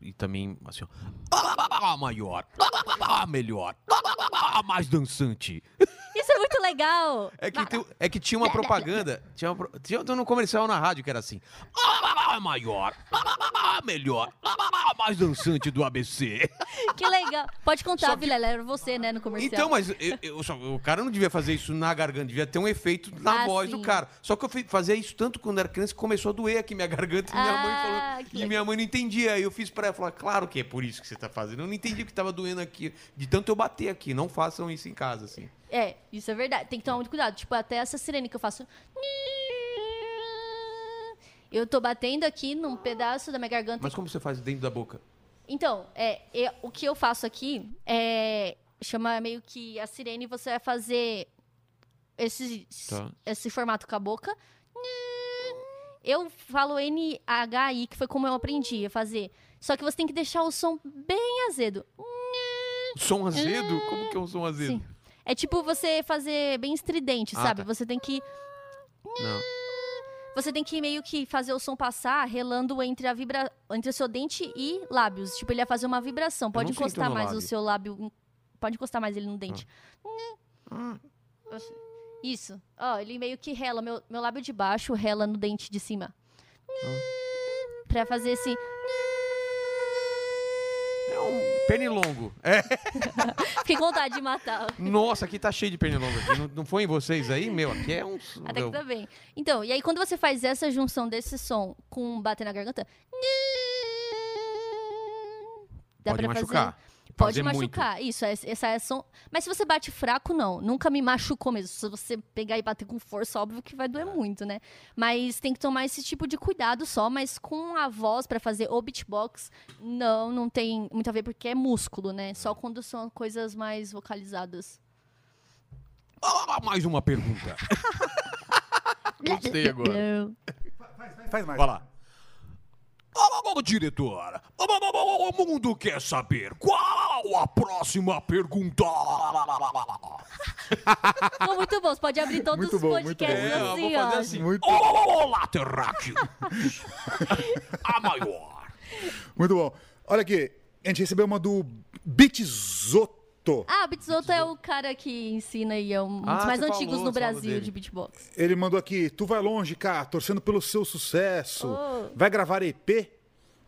E também, assim, ó. Maior. Melhor. Mais dançante.
Isso é muito legal.
É que, tem- é que tinha uma propaganda. Tinha, uma, tinha um comercial na rádio que era assim. Maior. Melhor. Mais dançante do ABC.
Que legal. Pode contar,
que-
Vilela, era você, né, no comercial.
Então, mas eu- eu só- o cara não devia fazer isso na garganta, devia ter um efeito na
Ah,
voz
sim.
do cara. Só que eu fazia isso tanto quando era criança que começou a doer aqui minha garganta e minha
Ah,
mãe falou. E minha mãe não entendia. Aí eu fiz pra ela falar, claro que é por isso que você tá fazendo. Eu não entendi o que tava doendo aqui. De tanto eu bater aqui. Não façam isso em casa, assim.
É, isso é verdade. Tem que tomar muito cuidado. Tipo, até essa sirene que eu faço. Eu tô batendo aqui num pedaço da minha garganta.
Mas como você faz dentro da boca?
Então, é, é, o que eu faço aqui é. Chama meio que a sirene, você vai fazer esse,
Tá.
esse formato com a boca. Eu falo N-H-I, que foi como eu aprendi a fazer. Só que você tem que deixar o som bem azedo.
Som azedo? Como que é um som azedo?
Sim. É tipo você fazer bem estridente,
Ah,
sabe?
tá.
Você tem que.
Não.
Você tem que meio que fazer o som passar relando entre a vibra... entre o seu dente e lábios. Tipo, ele ia fazer uma vibração. Pode encostar mais
lábio.
o seu lábio. Pode encostar mais ele no dente. Isso. Ó, ele meio que rela. Meu, meu lábio de baixo rela no dente de cima. Pra fazer esse.
Um pernilongo. É.
Fiquei com vontade de matar.
Nossa, aqui tá cheio de pernilongo aqui. Não, não foi em vocês aí? Meu, aqui é um.
Até que tá bem. Então, e aí quando você faz essa junção desse som com bater na garganta. Dá
pode
pra
machucar.
fazer. Pode
Fazer muito.
machucar, isso, essa essa é som. Mas se você bate fraco, não. Nunca me machucou mesmo. Se você pegar e bater com força, óbvio que vai doer muito, né? Mas tem que tomar esse tipo de cuidado só. Mas com a voz pra fazer o beatbox, não, não tem muito a ver, porque é músculo, né? Só quando são coisas mais vocalizadas.
Ah, mais uma pergunta. Gostei agora.
Não.
Faz mais.
Vai lá. Ô, diretor, o mundo quer saber qual a próxima pergunta.
Muito bom. Você pode abrir todos
Muito
os
bom, muito
podcasts
É, eu
assim,
vou fazer
ó.
assim.
Muito,
Olá, terráqueo. a maior.
muito bom. Olha aqui, a gente recebeu uma do Bitzoto.
Ah, o Bitsoto é o cara que ensina e é um
Ah,
dos mais
você
antigos
falou,
no Brasil de beatbox.
Ele mandou aqui, tu vai longe, cá, torcendo pelo seu sucesso.
Oh.
Vai gravar EP?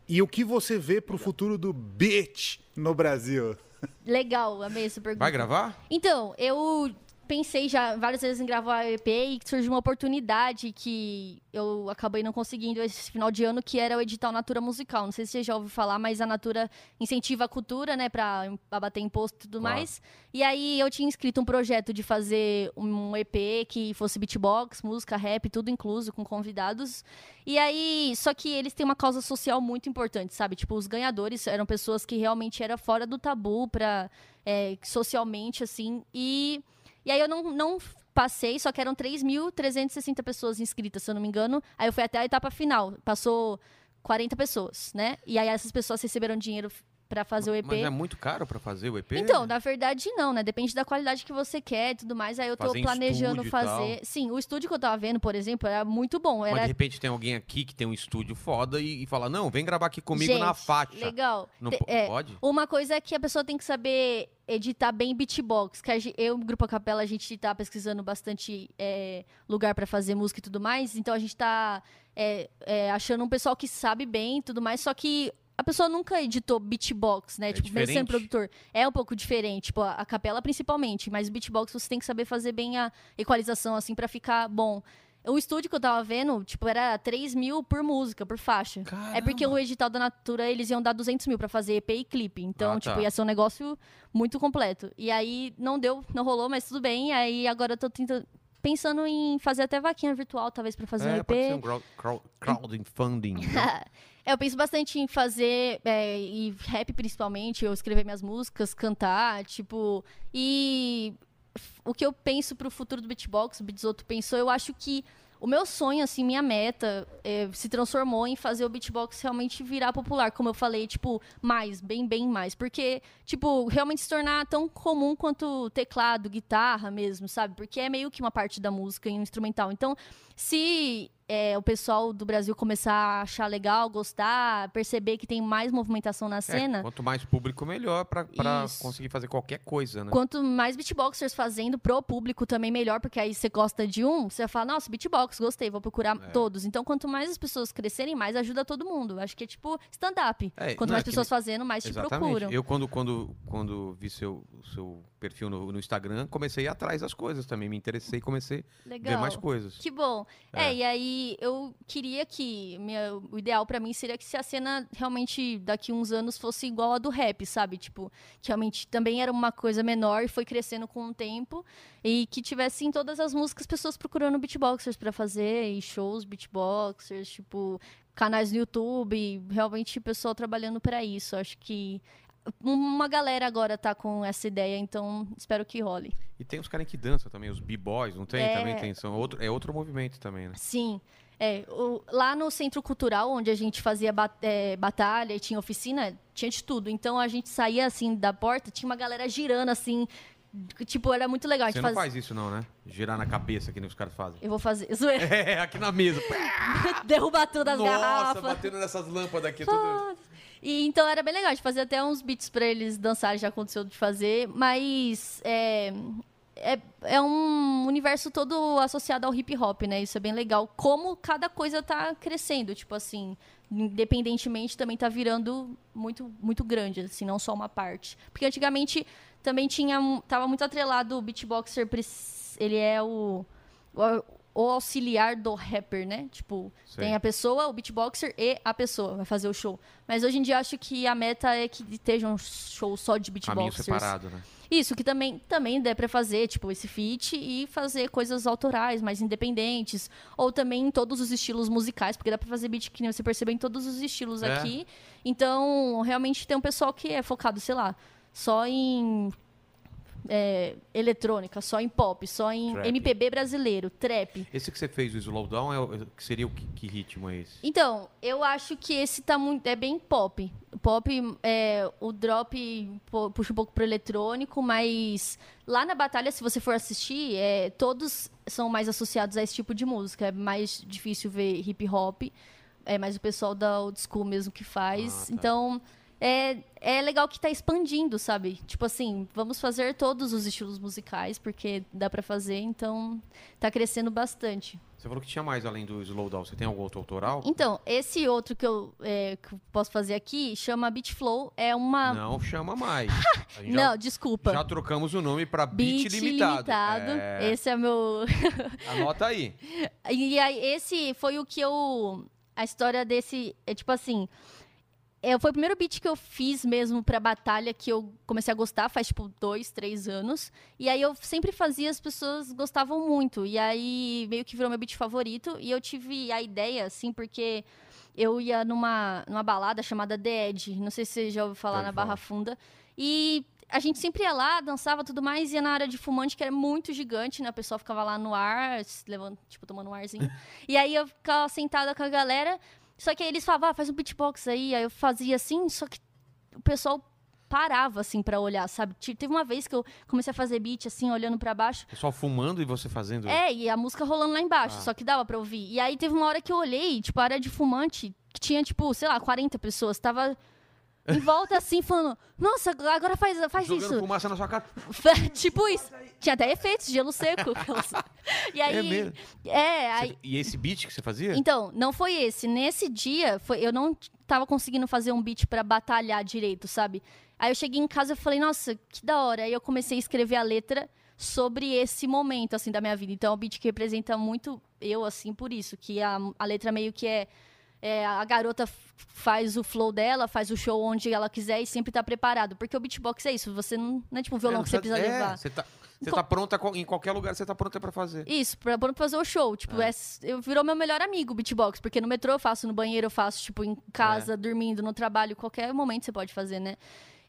E o que você vê pro futuro do beat no Brasil?
Legal, amei essa pergunta.
Vai gravar?
Então, eu pensei já várias vezes em gravar EP e surgiu uma oportunidade que eu acabei não conseguindo esse final de ano, que era o edital Natura Musical. Não sei se você já ouviu falar, mas a Natura incentiva a cultura, né, pra abater imposto e tudo mais. E aí eu tinha inscrito um projeto de fazer um EP que fosse beatbox, música, rap, tudo incluso, com convidados. E aí, só que eles têm uma causa social muito importante, sabe? Tipo, os ganhadores eram pessoas que realmente era fora do tabu pra, é, socialmente, assim. E, e aí eu não, não passei, só que eram 3.360 pessoas inscritas, se eu não me engano. Aí eu fui até a etapa final. Passou 40 pessoas, né? E aí essas pessoas receberam dinheiro pra fazer o EP.
Mas é muito caro pra fazer o EP?
Então, na verdade, não, né? Depende da qualidade que você quer e tudo mais. Aí eu
em
planejando fazer. Sim, o estúdio que eu tava vendo, por exemplo, era muito bom.
Mas
Era
de repente tem alguém aqui que tem um estúdio foda e, e fala: Não, vem gravar aqui comigo
Gente,
na faixa.
Legal.
Não
é,
pode?
Uma coisa é que a pessoa tem que saber editar bem beatbox. Que a gen- eu, Grupo A Capela, a gente tá pesquisando bastante é, lugar pra fazer música e tudo mais. Então a gente tá é, é, achando um pessoal que sabe bem e tudo mais. Só que a pessoa nunca editou beatbox, né?
É
tipo, mesmo sendo
diferente?
produtor. É um pouco diferente. Tipo, a, a capela principalmente. Mas o beatbox você tem que saber fazer bem a equalização, assim, pra ficar bom. O estúdio que eu tava vendo, tipo, era 3 mil por música, por faixa. É porque o edital da Natura, eles iam dar 200 mil pra fazer EP e clipe. Então,
Ah, tá.
tipo, ia ser um negócio muito completo. E aí, não deu, não rolou, mas tudo bem. Aí, agora eu tô tentando... Pensando em fazer até vaquinha virtual, talvez, pra fazer um
é,
EP.
pode ser um crowd, crowd, crowdfunding.
É, eu penso bastante em fazer, é, e rap principalmente, eu escrever minhas músicas, cantar, tipo. E o que eu penso pro futuro do beatbox, o Beatsoto pensou, eu acho que o meu sonho, assim, minha meta é, se transformou em fazer o beatbox realmente virar popular, como eu falei, tipo, mais, bem, bem mais. Porque, tipo, realmente se tornar tão comum quanto teclado, guitarra mesmo, sabe? Porque é meio que uma parte da música e um instrumental. Então, se é, o pessoal do Brasil começar a achar legal, gostar, perceber que tem mais movimentação na
É,
cena,
quanto mais público, melhor
Isso.
conseguir fazer qualquer coisa, né?
Quanto mais beatboxers fazendo pro público também melhor, porque aí você gosta de um, você vai falar, nossa, beatbox, gostei, vou procurar
É.
todos. Então, quanto mais as pessoas crescerem, mais ajuda todo mundo. Acho que é tipo stand-up.
É,
quanto
não,
mais
é que
pessoas fazendo, mais te
Exatamente.
procuram.
Eu, quando, quando, quando vi seu, seu perfil no, no Instagram, comecei a ir atrás das coisas também. Me interessei e comecei a ver mais coisas.
Que bom.
É.
É, e aí eu queria que. minha- o ideal pra mim seria que se a cena realmente daqui uns anos fosse igual a do rap, sabe? Tipo, que realmente também era uma coisa menor e foi crescendo com o tempo. E que tivesse em todas as músicas pessoas procurando beatboxers pra fazer, e shows beatboxers, tipo, canais no YouTube, realmente pessoal trabalhando pra isso. Acho que. Uma galera agora tá com essa ideia, então espero que role.
E tem os caras que dançam também, os b-boys, não tem?
É.
Também tem. São outro, é outro movimento também, né?
Sim. É, o- lá no Centro Cultural, onde a gente fazia ba- é, batalha e tinha oficina, tinha de tudo. Então a gente saía assim da porta, tinha uma galera girando assim. Tipo, era muito legal.
Você não
faz-
faz isso não, né? Girar na cabeça que nem os caras fazem.
Eu vou fazer.
É, aqui na mesa.
Derrubar todas as
Nossa,
garrafas.
batendo nessas lâmpadas aqui. Tudo...
E então era bem legal, gente fazia até uns beats pra eles dançarem, já aconteceu de fazer, mas é, é, é um universo todo associado ao hip hop, né? Isso é bem legal. Como cada coisa tá crescendo, tipo assim, independentemente também tá virando muito, muito grande, assim, não só uma parte. Porque antigamente também tinha, tava muito atrelado o beatboxer, ele é o, o, auxiliar do rapper, né? Tipo,
Sei.
tem a pessoa, o beatboxer e a pessoa vai fazer o show. Mas hoje em dia acho que a meta é que esteja um show só de
Caminho
beatboxers.
separado, né?
Isso, que também, também dá pra fazer, tipo, esse feat e fazer coisas autorais, mais independentes. Ou também em todos os estilos musicais, porque dá pra fazer beat que nem você percebeu em todos os estilos
É.
aqui. Então, realmente tem um pessoal que é focado, sei lá, só em é, eletrônica, só em pop, só em
Trap.
MPB brasileiro, trap.
Esse que você fez, o Slowdown, é, o- seria o que, que ritmo é esse?
Então, eu acho que esse tá muito. É bem pop. Pop, é, o drop pu- puxa um pouco pro eletrônico, mas lá na batalha, se você for assistir, é, todos são mais associados a esse tipo de música. É mais difícil ver hip hop. É mais o pessoal da old school mesmo que faz.
Ah, tá.
Então, é, é legal que tá expandindo, sabe? Tipo assim, vamos fazer todos os estilos musicais, porque dá pra fazer, então tá crescendo bastante.
Você falou que tinha mais além do Slowdown. Você tem algum outro autoral?
Então, esse outro que eu, é, que eu posso fazer aqui chama Beat Flow. É uma.
Não chama mais.
Não,
já,
desculpa.
já trocamos o nome pra Beat,
Beat
Limitado.
Limitado.
É,
Esse é meu.
Anota aí.
E aí, esse foi o que eu. A história desse. É tipo assim. É, foi o primeiro beat que eu fiz mesmo pra batalha que eu comecei a gostar, faz tipo dois, três anos. E aí eu sempre fazia, as pessoas gostavam muito. E aí meio que virou meu beat favorito. E eu tive a ideia, assim, porque eu ia numa, numa balada chamada The Edge. Não sei se você já ouviu falar na Barra. Funda. E a gente sempre ia lá, dançava tudo mais, ia na área de fumante, que era muito gigante, né? O pessoal ficava lá no ar, levando, tipo, tomando um arzinho. e aí eu ficava sentada com a galera. Só que aí eles falavam, ah, faz um beatbox aí. Aí eu fazia assim, só que o pessoal parava, assim, pra olhar, sabe? Te- Teve uma vez que eu comecei a fazer beat, assim, olhando pra baixo.
Pessoal fumando e você fazendo.
É, e a música rolando lá embaixo,
Ah.
só que dava pra ouvir. E aí teve uma hora que eu olhei, tipo, a área de fumante, que tinha, tipo, sei lá, 40 pessoas. Tava em volta assim, falando, nossa, agora faz, faz
Jogando
isso.
fumaça na sua cara.
tipo isso. Tinha até efeitos, gelo seco. e aí.
É mesmo?
É, aí.
Você- E esse beat que você fazia?
Então, não foi esse. Nesse dia, foi, eu não tava conseguindo fazer um beat pra batalhar direito, sabe? Aí eu cheguei em casa e falei, nossa, que da hora. Aí eu comecei a escrever a letra sobre esse momento, assim, da minha vida. Então, é um beat que representa muito eu, assim, por isso. Que a, a letra meio que é, é, A garota faz o flow dela, faz o show onde ela quiser e sempre tá preparado. Porque o beatbox é isso. Você não, não é tipo um violão
É,
que você precisa
é,
levar.
Você tá, Você tá pronta em qualquer lugar, você tá pronta pra fazer.
Isso, pra, pra fazer o show. Tipo, é. eu virou meu melhor amigo o beatbox, porque no metrô eu faço, no banheiro eu faço, tipo, em casa, dormindo, no trabalho, qualquer momento você pode fazer, né?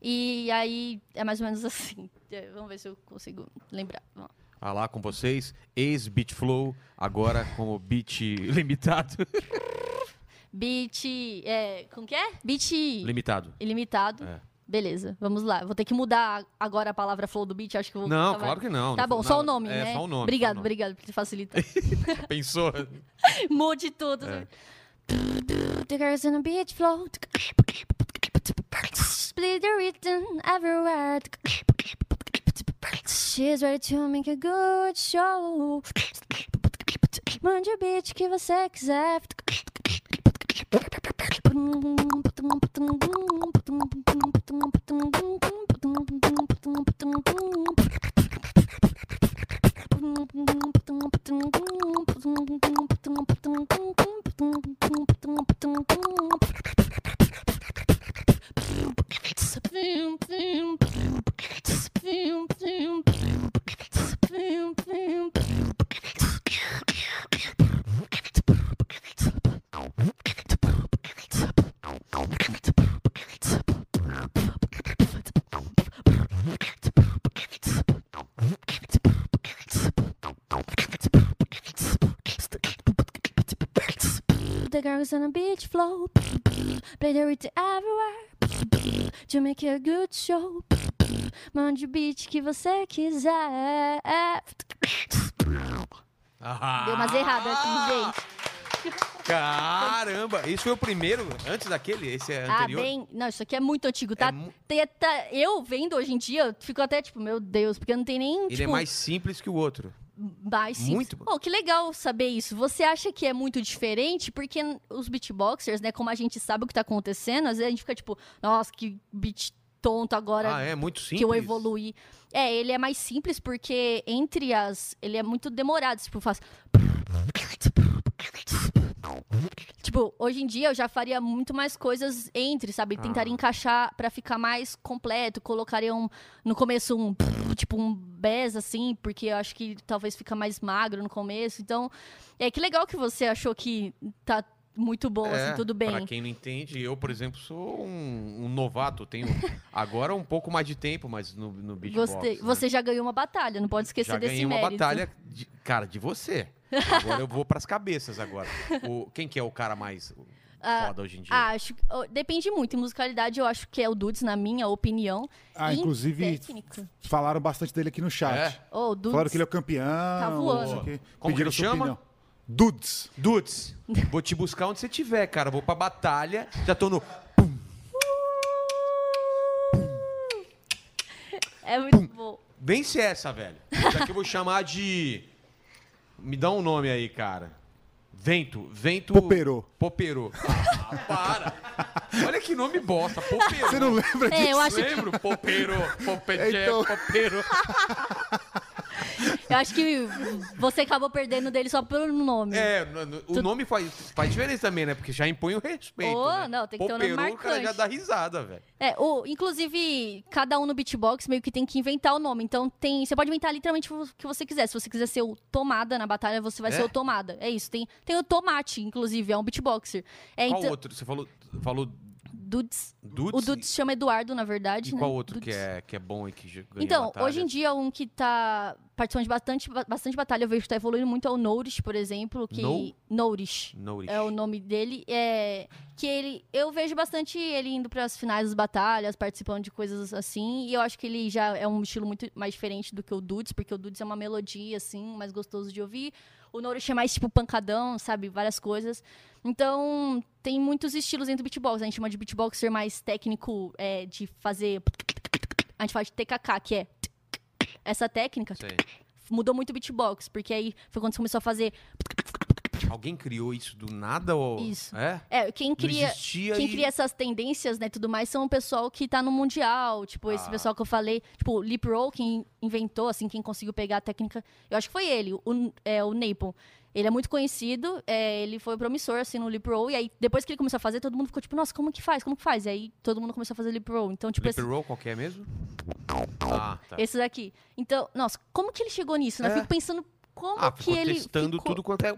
E aí é mais ou menos assim. É, Vamos ver se eu consigo lembrar. Vamos.
Ah lá com vocês, ex-Beat Flow, agora como Beat Limitado.
Beat. É, como que é? Beat
Limitado.
ilimitado.
É.
Beleza, vamos lá. Vou ter que mudar agora a palavra flow do beat, acho que vou.
Não, claro que não.
Tá
não
bom,
foi
só o nome,
é,
né?
só o nome.
Obrigado,
o nome.
obrigado por facilitar.
Pensou?
Mude tudo.
É.
The girls in the beach flow. Split the rhythm everywhere. She's ready to make a good show. Mande o beat que você quiser. Okay. The girls on the beach flow. Play the rhythm everywhere. To make a good show. Mande o beat que você quiser.
Ah,
Deu umas erradas aqui, gente.
Caramba, isso foi o primeiro, antes daquele, esse é
Ah,
anterior.
bem. Não, isso aqui é muito antigo, tá?
É mu-
eu vendo hoje em dia, eu fico até tipo, meu Deus, porque não tem nem.
Ele
tipo,
é mais simples que o outro.
mais simples.
muito bom.
Oh, que legal saber isso. Você acha que é muito diferente? Porque os beatboxers, né, como a gente sabe o que tá acontecendo, às vezes a gente fica tipo, nossa, que beat tonto agora.
Ah, é muito simples.
que eu evoluí. É, ele é mais simples porque entre as. Ele é muito demorado. Tipo, faz. Tipo, hoje em dia eu já faria muito mais coisas entre, sabe? Tentaria
Ah.
encaixar pra ficar mais completo. Colocaria um, no começo um. Tipo, um bez, assim, porque eu acho que talvez fica mais magro no começo. Então, é que legal que você achou que tá muito bom,
É,
assim, tudo bem.
Pra quem não entende, eu, por exemplo, sou um, um novato. Tenho agora um pouco mais de tempo, mas no, no beatbox.
Você,
né?
você já ganhou uma batalha, não pode esquecer
Já
desse
ganhei uma
mérito.
batalha, de- cara, de você. Agora eu vou pras cabeças agora. O, quem que é o cara mais
Ah,
foda hoje em dia?
Acho, depende muito. Em musicalidade, eu acho que é o Dudes, na minha opinião.
Ah, inclusive,
técnica.
falaram bastante dele aqui no chat.
É?
Oh, Dudes.
Falaram que ele é o campeão.
Tá voando.
Como que ele
sua
chama?
opinião. Dudes.
Dudes, vou te buscar onde você estiver, cara. Vou pra batalha. Já tô no.
É muito bom.
Vence essa, velho. Isso aqui eu vou chamar de. Me dá um nome aí, cara. Vento. Vento.
Popero.
Popero. Ah, para. Olha que nome bosta. Popero.
Você não lembra
É,
disso?
eu acho,
Lembro? Popero. Popetché,
Então-
Popero.
Eu acho que você acabou perdendo dele só pelo nome.
É, o nome faz, faz diferença também, né? Porque já impõe o respeito.
Oh,
né?
não, tem que ter um nome
Popero, o cara já
marcante.
dá risada, velho.
É, o, inclusive, cada um no beatbox meio que tem que inventar o nome. Então, tem, você pode inventar literalmente o que você quiser. Se você quiser ser o Tomada na batalha, você vai
É?
ser o Tomada. É isso. Tem, tem o Tomate, inclusive, é um beatboxer. É,
Qual
então,
outro? Você falou, falou
Dudes.
Dudes?
O Dudes chama Eduardo, na verdade.
E
né?
qual outro
Dudes.
que é, que é bom e que já ganhou
Então,
batalhas?
hoje em dia, um que tá participando de bastante, ba- bastante batalha, eu vejo que tá evoluindo muito, é o Nourish, por exemplo. Que...
No-
Nourish.
Nourish.
É o nome dele. É... Que ele. Eu vejo bastante ele indo pras finais das batalhas, participando de coisas assim. E eu acho que ele já é um estilo muito mais diferente do que o Dudes, porque o Dudes é uma melodia, assim, mais gostoso de ouvir. O Nourish é mais tipo pancadão, sabe? Várias coisas. Então, tem muitos estilos dentro do beatbox. A gente chama de beatboxer mais técnico, é, de fazer. A gente fala de TKK, que é. Essa técnica
Sei.
mudou muito o beatbox, porque aí foi quando você começou a fazer.
Alguém criou isso do nada ou...
Isso.
É?
É, quem cria. Quem
e-
cria essas tendências, né, tudo mais, são o pessoal que tá no mundial, tipo, esse
Ah.
pessoal que eu falei, tipo, o Lip Roll, quem inventou, assim, quem conseguiu pegar a técnica, eu acho que foi ele, o, é, o Napon. Ele é muito conhecido, é, ele foi promissor, assim, no Lip Roll, e aí, depois que ele começou a fazer, todo mundo ficou tipo, nossa, como que faz, como que faz? E aí, todo mundo começou a fazer Lip Roll, então, tipo,
Lip
esse-
roll, qual que é mesmo? Ah, tá.
Esse daqui. Então, nossa, como que ele chegou nisso? né? Eu
É.
fico pensando como
Ah,
que ele
testando
ficou...
tudo quanto é.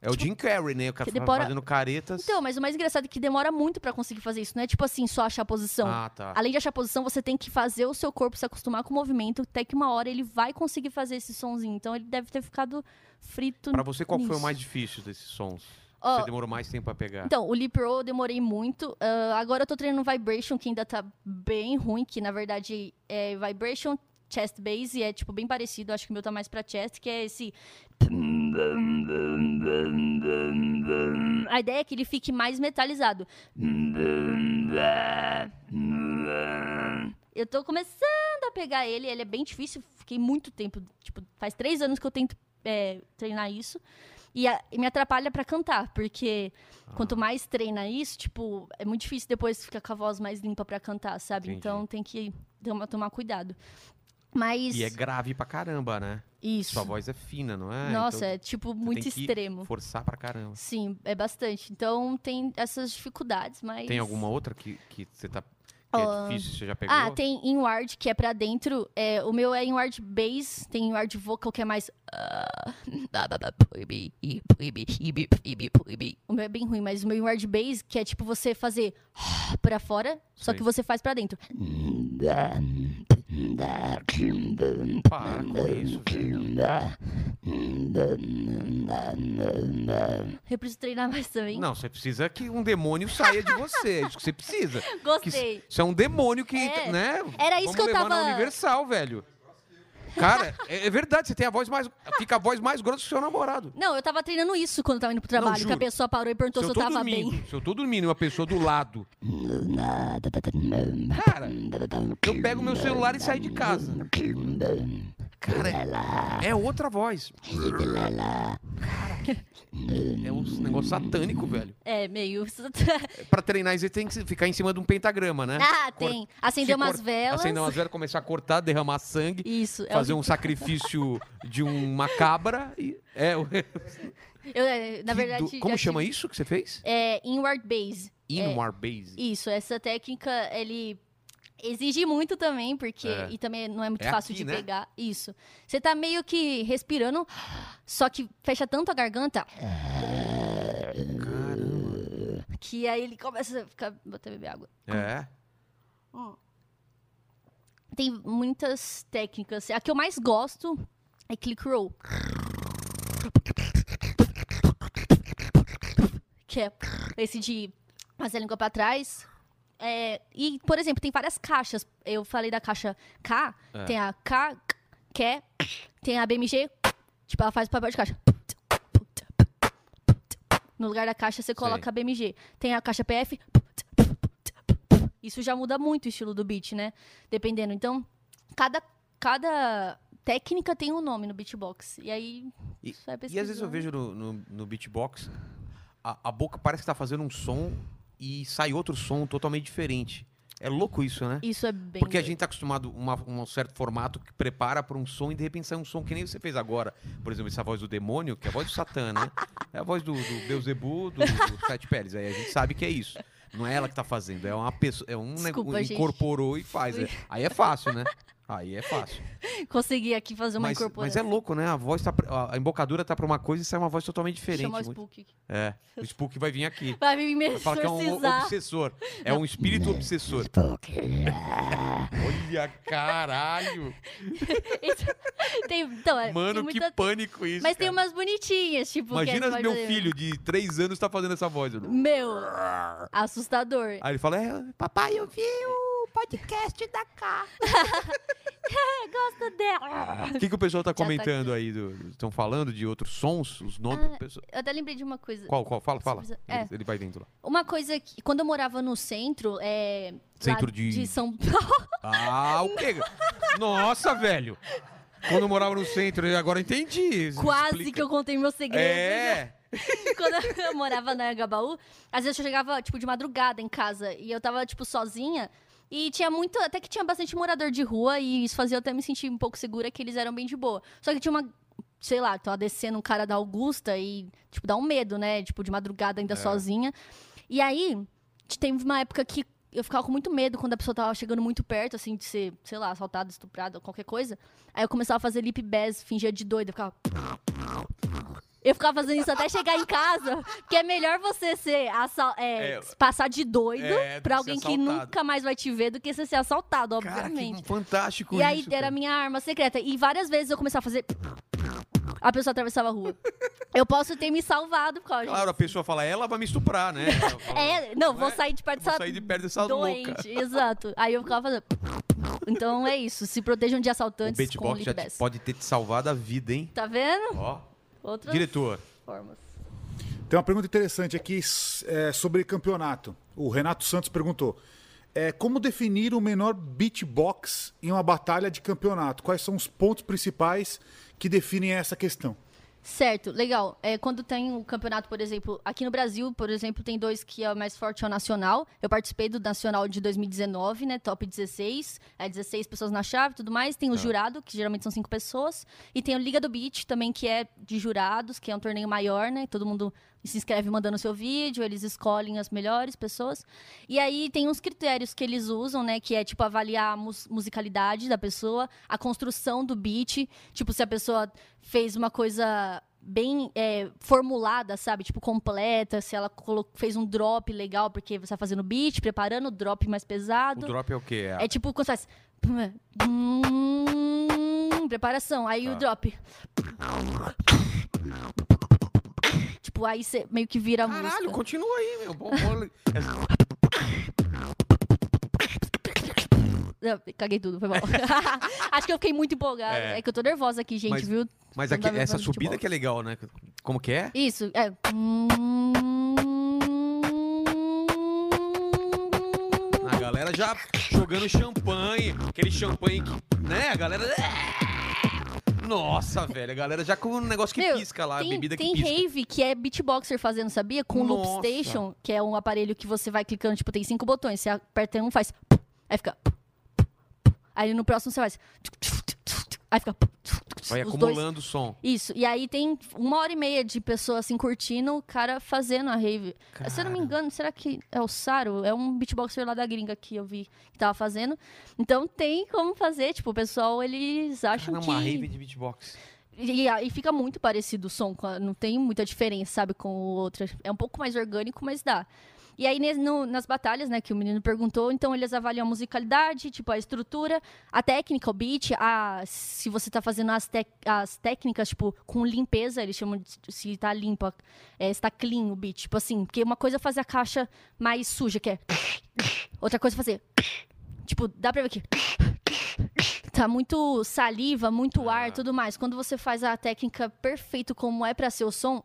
É o Jim Carrey, né? O cara
demora-
fazendo caretas.
Então, mas o mais engraçado é que demora muito pra conseguir fazer isso. Não é tipo assim, só achar a posição.
Ah, tá.
Além de achar a posição, você tem que fazer o seu corpo se acostumar com o movimento, até que uma hora ele vai conseguir fazer esse sonzinho. Então ele deve ter ficado frito.
Pra você, qual foi o
nisso.
mais difícil desses sons? Você demorou mais tempo pra pegar?
Então, o Lip Roll eu demorei muito. Ah, agora eu tô treinando Vibration, que ainda tá bem ruim, que na verdade é Vibration, Chest Bass, e é tipo bem parecido, acho que o meu tá mais pra chest, que é esse. A ideia é que ele fique mais metalizado. Eu tô começando a pegar ele, ele é bem difícil, fiquei muito tempo, tipo, faz três anos que eu tento é, treinar isso. E, a- e me atrapalha pra cantar, porque quanto mais treina isso, tipo, é muito difícil depois ficar com a voz mais limpa pra cantar, sabe?
Entendi.
Então tem que tomar, tomar cuidado. Mas.
E é grave pra caramba, né?
Isso.
Sua voz é fina, não é?
Nossa,
Então,
é tipo muito extremo.
Forçar pra caramba.
Sim, é bastante. Então tem essas dificuldades, mas.
Tem alguma outra que, que você tá.
Ah.
é difícil, você já pegou?
Ah, tem inward, que é pra dentro. É, o meu é inward bass, tem inward vocal, que é mais. ah, O meu é bem ruim, mas o meu inward bass, que é tipo você fazer pra fora, só
Sei.
que você faz pra dentro.
Para com isso, velho.
Eu preciso treinar mais também.
Não, você precisa que um demônio saia de você. É isso que você precisa. Que
Gostei.
isso- isso é um demônio que,
É.
né?
Era isso
vamos
que eu
levar na
tava-
Universal, velho. Cara, é, é verdade, você tem a voz mais. Fica a voz mais grossa que o seu namorado.
Não, eu tava treinando isso quando eu tava indo pro trabalho, que
juro.
a pessoa parou e perguntou
se eu tô
tava
dormindo,
bem.
se eu tô dormindo e uma pessoa do lado. Cara, eu pego meu celular e saio de casa. Cara, é, é outra voz. Cara, é um negócio satânico, velho.
É, meio.
Pra treinar, você tem que ficar em cima de um pentagrama, né?
ah,
Cor-
tem. Acender umas
cor-
velas.
Acender umas velas, começar a cortar, derramar sangue,
Isso. é
fazer
o
um sacrifício de uma cabra. E, é, o-
Eu, é, na
que
verdade.
do- como chama
tive-
isso que você fez?
É inward base.
Inward base.
Isso, essa técnica, ele exige muito também, porque.
É.
E também não é muito
É
fácil
aqui,
de
né?
pegar. Isso. Você tá meio que respirando, só que fecha tanto a garganta. Que aí ele começa a ficar. Vou até beber água.
É.
Tem muitas técnicas. A que eu mais gosto é click roll. Que é esse de fazer a língua pra trás. É, e, por exemplo, tem várias caixas. Eu falei da caixa K,
É.
tem a K, Q, tem a BMG, tipo, ela faz papel de caixa. No lugar da caixa, você coloca a BMG. Tem a caixa PF. Isso já muda muito o estilo do beat, né? Dependendo. Então, cada, cada técnica tem um nome no beatbox. E aí,
E,
você vai
e às vezes eu vejo no, no, no beatbox, a, a boca parece que tá fazendo um som e sai outro som totalmente diferente. É louco isso, né?
Isso é bem.
Porque a
doido.
gente tá acostumado a um certo formato que prepara para um som e de repente sai um som que nem você fez agora. Por exemplo, essa voz do demônio, que é a voz do Satã, né? É a voz do, do Beuzebu, do, do Sete Pérez. Aí a gente sabe que é isso. Não é ela que tá fazendo, é uma pessoa, é um
Desculpa,
negócio
gente.
incorporou e faz. É- Aí é fácil, né? Aí é fácil.
Consegui aqui fazer uma
Mas, mas é
incorporação.
louco, né? A voz tá, a- embocadura tá pra uma coisa e sai uma voz totalmente diferente.
Chama o
Muito-
Spook.
É, o Spook vai vir aqui.
Vai me
Vai falar que é um obsessor. É um espírito obsessor. Olha, caralho!
Tem, então, é,
Mano,
tem
que
muita-
pânico isso.
Mas tem
cara.
umas bonitinhas, tipo. que
Imagina meu
fazer.
filho de 3 anos tá fazendo essa voz.
Meu, assustador.
Aí ele fala: é, Papai, eu vi o podcast da K.
Gosta dela.
O que, que o pessoal tá
tá
comentando aí? Estão falando de outros sons? Os nomes?
Ah,
pessoal-
Eu até lembrei de uma coisa.
Qual, qual? Fala, fala.
precisa-
Ele,
é.
ele vai dentro lá.
Uma coisa que. Quando eu morava no centro, é.
Centro de-
de São
Ah, o quê? Nossa, velho! Quando eu morava no centro, agora eu entendi.
Quase
Explica.
que eu contei meu segredo.
É!
Quando eu morava na Gabaú, às vezes eu chegava, tipo, de madrugada em casa e eu tava, tipo, sozinha. E tinha muito, até que tinha bastante morador de rua e isso fazia eu até me sentir um pouco segura que eles eram bem de boa. Só que tinha uma, sei lá, tava descendo um cara da Augusta e, tipo, dá um medo, né? Tipo, de madrugada ainda sozinha. E aí, teve uma época que eu ficava com muito medo quando a pessoa tava chegando muito perto, assim, de ser, sei lá, assaltada, estuprada, qualquer coisa. Aí eu começava a fazer lip bass, fingia de doida, ficava. Eu ficava fazendo isso até chegar em casa, porque é melhor você ser assal- é,
É.
passar de doido
É,
pra
que
alguém que nunca mais vai te ver do que você ser assaltado,
Cara,
obviamente.
que fantástico
E aí
isso,
era
cara.
a minha arma secreta. E várias vezes eu começava a fazer. A pessoa atravessava a rua. Eu posso ter me salvado por causa
Claro, a pessoa fala, ela vai me estuprar, né? Fala,
É, não, vou
é?
sair de perto
Vou
dessa
sair de perto dessa
doente.
louca.
Exato. Aí eu ficava fazendo. Então é isso. Se protejam de
O
assaltantes com
beatbox já pode ter te salvado a vida, hein?
Tá vendo?
Ó,
Outras
diretor.
formas.
Tem uma pergunta interessante aqui é, sobre campeonato. O Renato Santos perguntou: é, como definir o menor beatbox em uma batalha de campeonato? Quais são os pontos principais que definem essa questão?
Certo, legal. É, quando tem o campeonato, por exemplo, aqui no Brasil, por exemplo, tem dois que é o mais forte é o Nacional. Eu participei do Nacional de 2019, né? Top 16. É 16 pessoas na chave e tudo mais. Tem o jurado, que geralmente são cinco pessoas. E tem o Liga do Beat também, que é de jurados, que é um torneio maior, né? Todo mundo se inscreve mandando seu vídeo, eles escolhem as melhores pessoas. E aí tem uns critérios que eles usam, né? Que é tipo avaliar a mus- musicalidade da pessoa, a construção do beat. Tipo, se a pessoa fez uma coisa bem é, formulada, sabe? Tipo, completa, se ela fez um drop legal, porque você tá fazendo beat, preparando o drop mais
O
pesado.
drop é o quê?
É tipo quando faz. Hum, Preparação, aí o drop. Tipo, aí você meio que vira
Caralho,
música.
continua aí, meu. Bom.
Não, Caguei tudo, foi mal. Acho que eu fiquei muito empolgada.
É.
É, que eu tô nervosa aqui, gente,
Mas-
viu?
Mas aqui, essa subida
futebol.
que é legal, né? Como que é?
Isso, é.
A galera já jogando champanhe, aquele champanhe que, né? A galera. Nossa, velho, a galera já com um negócio que
Meu,
pisca lá,
tem,
bebida
tem
que pisca.
rave que é beatboxer fazendo, sabia? Com
Nossa.
Loop Station, que é um aparelho que você vai clicando, tipo, tem cinco botões. Você aperta um, faz. Aí fica. Aí no próximo você faz. Aí fica.
Vai acumulando o som.
Isso. E aí tem uma hora e meia de pessoa assim curtindo, o cara fazendo a rave. Se eu não me
Cara.
engano, será que é o Saro? É um beatboxer lá da gringa que eu vi que tava fazendo. Então tem como fazer, tipo, o pessoal, eles acham
Cara,
que.
uma rave de beatbox.
E aí fica muito parecido o som, não tem muita diferença, sabe, com o outro. É um pouco mais orgânico, mas dá. E aí, no- nas batalhas, né, que o menino perguntou, então eles avaliam a musicalidade, tipo, a estrutura, a técnica, o beat, a, se você tá fazendo as, tec- as técnicas, tipo, com limpeza, eles chamam de se tá limpa, é, se tá clean o beat, tipo assim, porque uma coisa é fazer a caixa mais suja, que é... Outra coisa é fazer... Tipo, dá pra ver aqui tá muito saliva, muito ar, tudo mais. Quando você faz a técnica perfeito como é pra ser o som,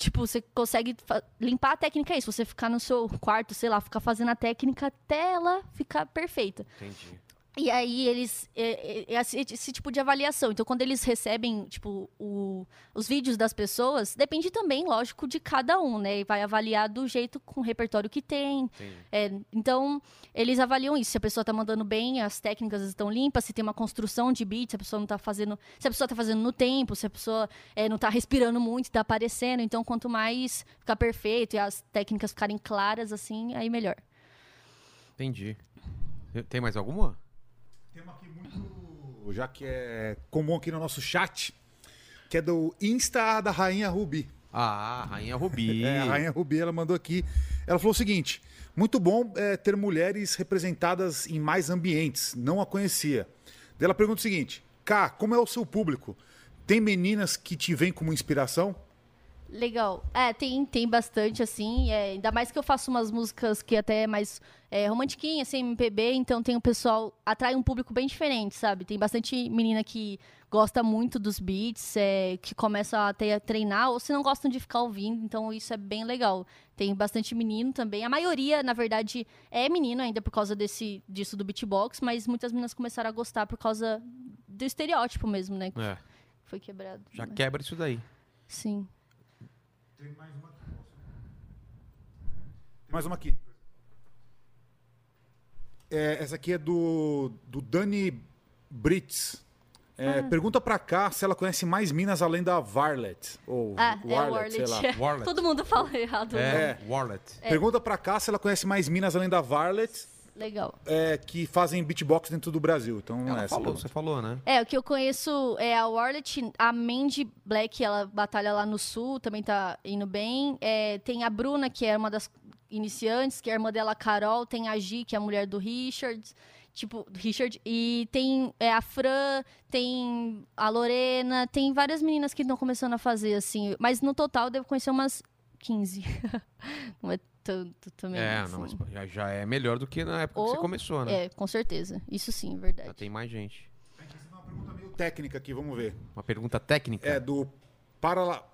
tipo, você consegue limpar a técnica aí. Se você ficar no seu quarto, sei lá, ficar fazendo a técnica até ela ficar perfeita.
Entendi.
E aí eles. É, é- é esse, tipo de avaliação. Então, quando eles recebem, tipo, o- os vídeos das pessoas, depende também, lógico, de cada um, né? E vai avaliar do jeito com o repertório que tem. É, então, eles avaliam isso. Se a pessoa tá mandando bem, as técnicas estão limpas, se tem uma construção de beat, se a pessoa não tá fazendo. Se a pessoa tá fazendo no tempo, se a pessoa é, não tá respirando muito, tá aparecendo. Então, quanto mais ficar perfeito e as técnicas ficarem claras, assim, aí melhor.
Entendi. Tem mais alguma?
Tem uma aqui muito. Já que é comum aqui no nosso chat, que é do Insta da Rainha Rubi.
Ah, Rainha Rubi.
É, a Rainha Rubi, ela mandou aqui. Ela falou o seguinte: muito bom é, ter mulheres representadas em mais ambientes. Não a conhecia. Daí Ela pergunta o seguinte: Cá, como é o seu público? Tem meninas que te veem como inspiração?
Legal. É, tem, tem bastante, assim. é, ainda mais que eu faço umas músicas que até é mais é, romantiquinha, assim, MPB. Então tem o pessoal... Atrai um público bem diferente, sabe? Tem bastante menina que gosta muito dos beats, é, que começa até a treinar. Ou se não gostam de ficar ouvindo. Então isso é bem legal. Tem bastante menino também. A maioria, na verdade, é menino ainda por causa desse, disso do beatbox. Mas muitas meninas começaram a gostar por causa do estereótipo mesmo, né? Que
É,
foi quebrado.
já
Mas-
quebra isso daí.
Sim.
Mais uma aqui. É, essa aqui é do, do Dani Brits. É, Pergunta pra cá se ela conhece mais minas além da Varlet. Ou
Ah, é
Warlet, lá.
Warlet.
Warlet.
Todo mundo fala errado. né?
É, Warlet.
Pergunta pra cá se ela conhece mais minas além da Varlet
Legal.
é, que fazem beatbox dentro do Brasil. Então,
Ela
essa
falou, você falou, né?
É, o que eu conheço é a Warlet, a Mandy Black, ela batalha lá no sul, também tá indo bem. É, tem a Bruna, que é uma das iniciantes, que é a irmã dela, Carol. Tem a Gi, que é a mulher do Richard. Tipo, do Richard. E tem é, a Fran, tem a Lorena, tem várias meninas que estão começando a fazer, assim. Mas no total eu devo conhecer umas 15. não é tanto também.
É,
assim.
não, mas já, já é melhor do que na época que
Ou-
você começou, né?
É, com certeza. Isso sim,
Já
verdade.
tem mais gente.
Uma pergunta meio técnica aqui, vamos ver.
Uma pergunta técnica.
É do Parla...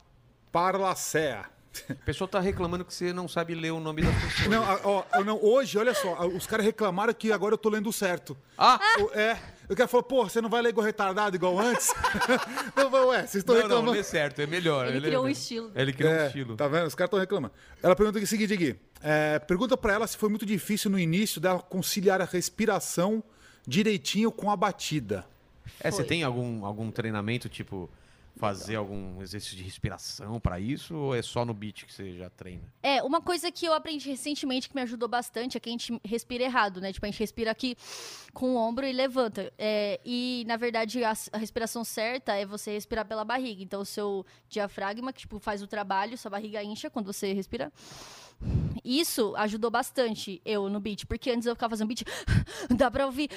Parlacea.
O pessoal tá reclamando que você não sabe ler o nome das pessoas.
Não, ó, não, hoje, olha só, os caras reclamaram que agora eu tô lendo certo.
Ah!
O- É, o cara falou, pô, você não vai ler igual retardado igual antes? eu falei, ué, vocês estão
Não, não,
reclamando.
lê certo, é melhor.
Ele
é
criou um estilo.
Ele criou um
É,
estilo.
Tá vendo? Os caras estão reclamando. Ela pergunta aqui o seguinte, Gui. É, pergunta pra ela se foi muito difícil no início dela conciliar a respiração direitinho com a batida.
É, você
Foi.
tem algum, algum treinamento, tipo, fazer algum exercício de respiração pra isso? Ou é só no beat que você já treina?
É, uma coisa que eu aprendi recentemente que me ajudou bastante é que a gente respira errado, né? Tipo, a gente respira aqui com o ombro e levanta. É, e, na verdade, a, a respiração certa é você respirar pela barriga. Então, o seu diafragma, que, tipo, faz o trabalho, sua barriga incha quando você respira. Isso ajudou bastante eu no beat, porque antes eu ficava fazendo beat, dá pra ouvir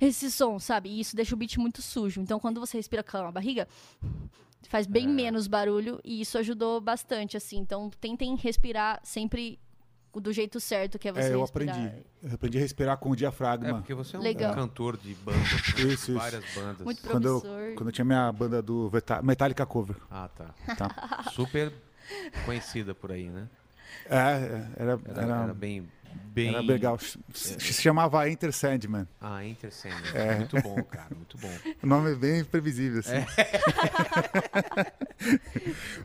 esse som, sabe? E isso deixa o beat muito sujo. Então, quando você respira com a barriga, faz
É.
bem menos barulho e isso ajudou bastante, assim. Então, tentem respirar sempre do jeito certo, que é você
É, eu
respirar.
aprendi. Eu aprendi a respirar com o
É,
diafragma.
porque você é um
Legal.
cantor de bandas, né?
Isso, isso.
várias bandas.
Muito
quando, eu,
professor.
quando eu tinha minha banda do Metallica Cover.
Ah, tá.
Tá?
Super conhecida por aí, né?
É, era,
Era,
era,
era bem... bem...
era legal. Se se chamava Enter Sandman.
Ah, Enter Sandman.
É.
Muito bom, cara, muito bom.
O nome é bem previsível, assim.
É.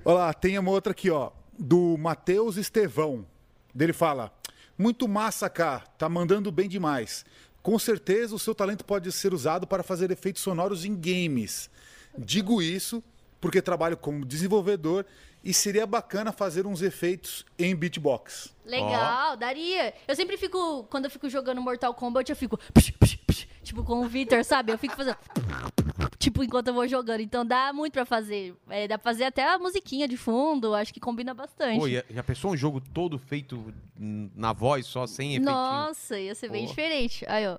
Olha lá, tem uma outra aqui, ó. Do Matheus Estevão. Dele fala: Muito massa, cá. Tá mandando bem demais. Com certeza o seu talento pode ser usado para fazer efeitos sonoros em games. Digo isso porque trabalho como desenvolvedor e seria bacana fazer uns efeitos em beatbox.
Legal, daria. Eu sempre fico, quando eu fico jogando Mortal Kombat, eu fico. psh, psh, psh, tipo, com o Victor, sabe? Eu fico fazendo. Tipo, enquanto eu vou jogando. Então dá muito pra fazer. É, dá pra fazer até a musiquinha de fundo, acho que combina bastante.
Pô, já, pensou um jogo todo feito na voz, só sem efeitinho?
Nossa, ia ser bem
Pô.
diferente. Aí, ó.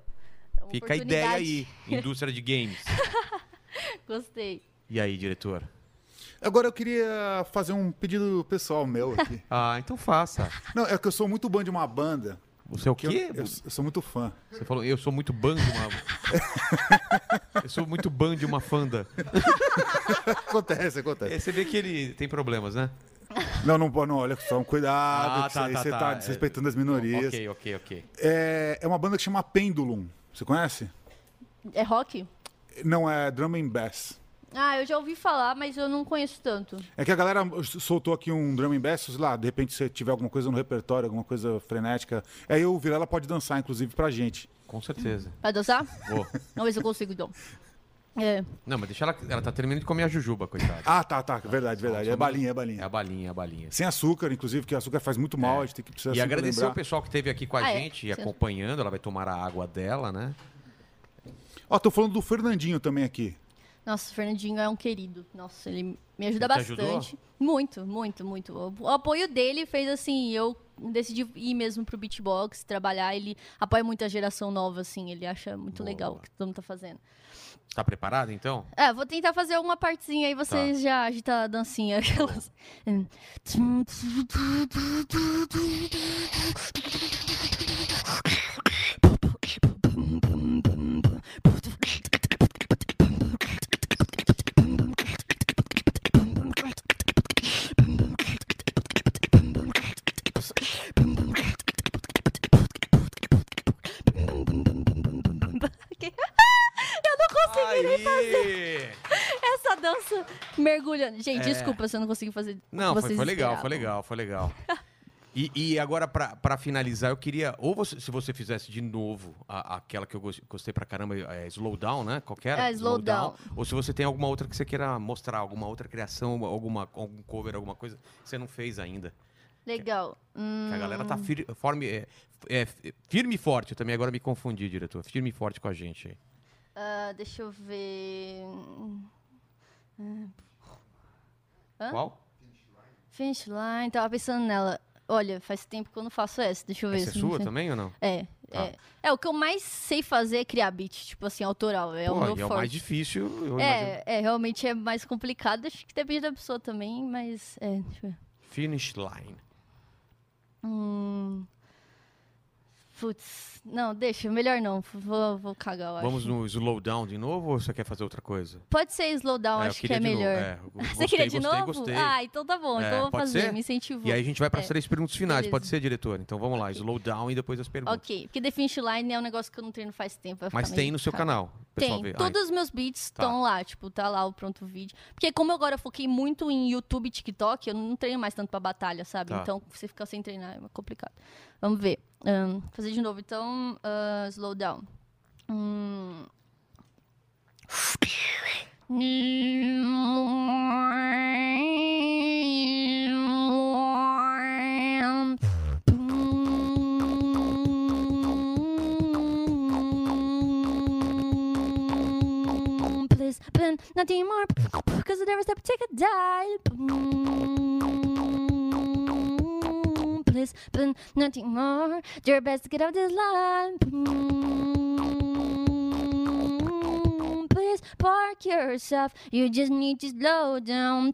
é uma
Fica a ideia aí, indústria de games.
Gostei.
E aí, diretor?
Agora eu queria fazer um pedido pessoal meu aqui.
Ah, então faça.
Não, é que eu sou muito bom de uma banda.
Você é o
Que eu,
quê?
eu- eu sou muito fã.
Você falou, eu sou muito ban de uma... eu sou muito ban de uma fanda.
Acontece, acontece.
É, você vê que ele tem problemas, né?
Não, não, pode- não, olha só, um cuidado,
Ah, tá, tá,
você
tá.
tá
É.
desrespeitando as minorias.
Ok, ok, ok.
É, é uma banda que chama Pendulum. Você conhece?
É rock?
Não, é Drum and Bass.
Ah, eu já ouvi falar, mas eu não conheço tanto.
É que a galera soltou aqui um Drum and Bass, sei lá, de repente se tiver alguma coisa no repertório, alguma coisa frenética. Aí o Vilela pode dançar, inclusive, pra gente.
Com certeza.
Vai dançar?
Vou.
Vamos ver se eu consigo, então. É.
Não, mas deixa ela. Ela tá terminando de comer a jujuba, coitada.
Ah, tá, tá, verdade, verdade. É balinha, é
É
balinha.
a balinha, é a balinha.
Sem açúcar, inclusive, que açúcar faz muito mal, a gente tem que precisar
E agradecer
lembrar.
o pessoal que esteve aqui com a
Ah, é.
gente e
Sim.
acompanhando. Ela vai tomar a água dela, né?
Ó, tô falando do Fernandinho também aqui.
Nossa, o Fernandinho é um querido. Nossa, ele me ajuda
Ele
bastante. Muito, muito, muito. O, o apoio dele fez assim, eu decidi ir mesmo pro beatbox, trabalhar. Ele apoia muito a geração nova, assim. Ele acha muito
Boa.
legal o que todo mundo tá fazendo.
Tá preparado então?
É, vou tentar fazer alguma partezinha aí, vocês
Tá.
já agitam a dancinha. Aquelas... mergulhando. Gente,
É.
desculpa se eu não consegui fazer.
Não,
que
foi,
vocês
foi legal, foi legal, foi legal. E, e agora, pra, pra finalizar, eu queria. Ou você- se você fizesse de novo a- aquela que eu gos- gostei pra caramba, é Slow Down, né? Qualquer.
É, Slow Down.
Ou se você tem alguma outra que você queira mostrar, alguma outra criação, alguma, algum cover, alguma coisa que você não fez ainda.
Legal. Hum,
Que a galera tá fir- forme- é, é, firme e forte. Eu também agora me confundi, diretor. Firme e forte com a gente aí.
ah, deixa eu ver. Hã?
Qual?
Finish line, tava pensando nela. Olha, faz tempo que eu não faço essa. Deixa eu ver
Essa é sua também ou não?
É,
Tá.
é. É, o que eu mais sei fazer é criar beat, tipo assim, autoral. É
Pô,
o meu
e é o
forte.
mais difícil, eu imagino.
É, é, realmente é mais complicado. Acho que depende da pessoa também, mas. É, deixa eu ver.
Finish line.
Hum. Putz, não, deixa, melhor não. Vou, vou cagar, eu acho.
Vamos no slow down de novo ou você quer fazer outra coisa?
Pode ser slowdown,
É, eu
acho que é melhor.
é, eu
Você
gostei,
queria de
gostei,
novo?
gostei.
Ah, então tá bom,
É,
então eu vou fazer,
ser?
me incentivou.
E aí a gente vai para as
É.
três perguntas finais,
Beleza.
pode ser, diretor? Então vamos lá, slow down e depois as perguntas.
Ok, porque The Finish Line é um negócio que eu não treino faz tempo.
Mas tem no seu canal,
Tem,
vê.
todos os meus beats
Tá.
estão lá, tipo, tá lá o pronto vídeo. Porque como eu agora foquei muito em YouTube e TikTok, eu não treino mais tanto pra batalha, sabe?
Tá.
Então, você ficar sem treinar é complicado. Vamos ver. Ahn, fazer de novo, então, ah, slow down. Hum. Please, nothing more. Cause I never step take a dive. Please, but nothing more. Do your best to get out of this line. Mm-hmm. Please park yourself. You just need to slow down.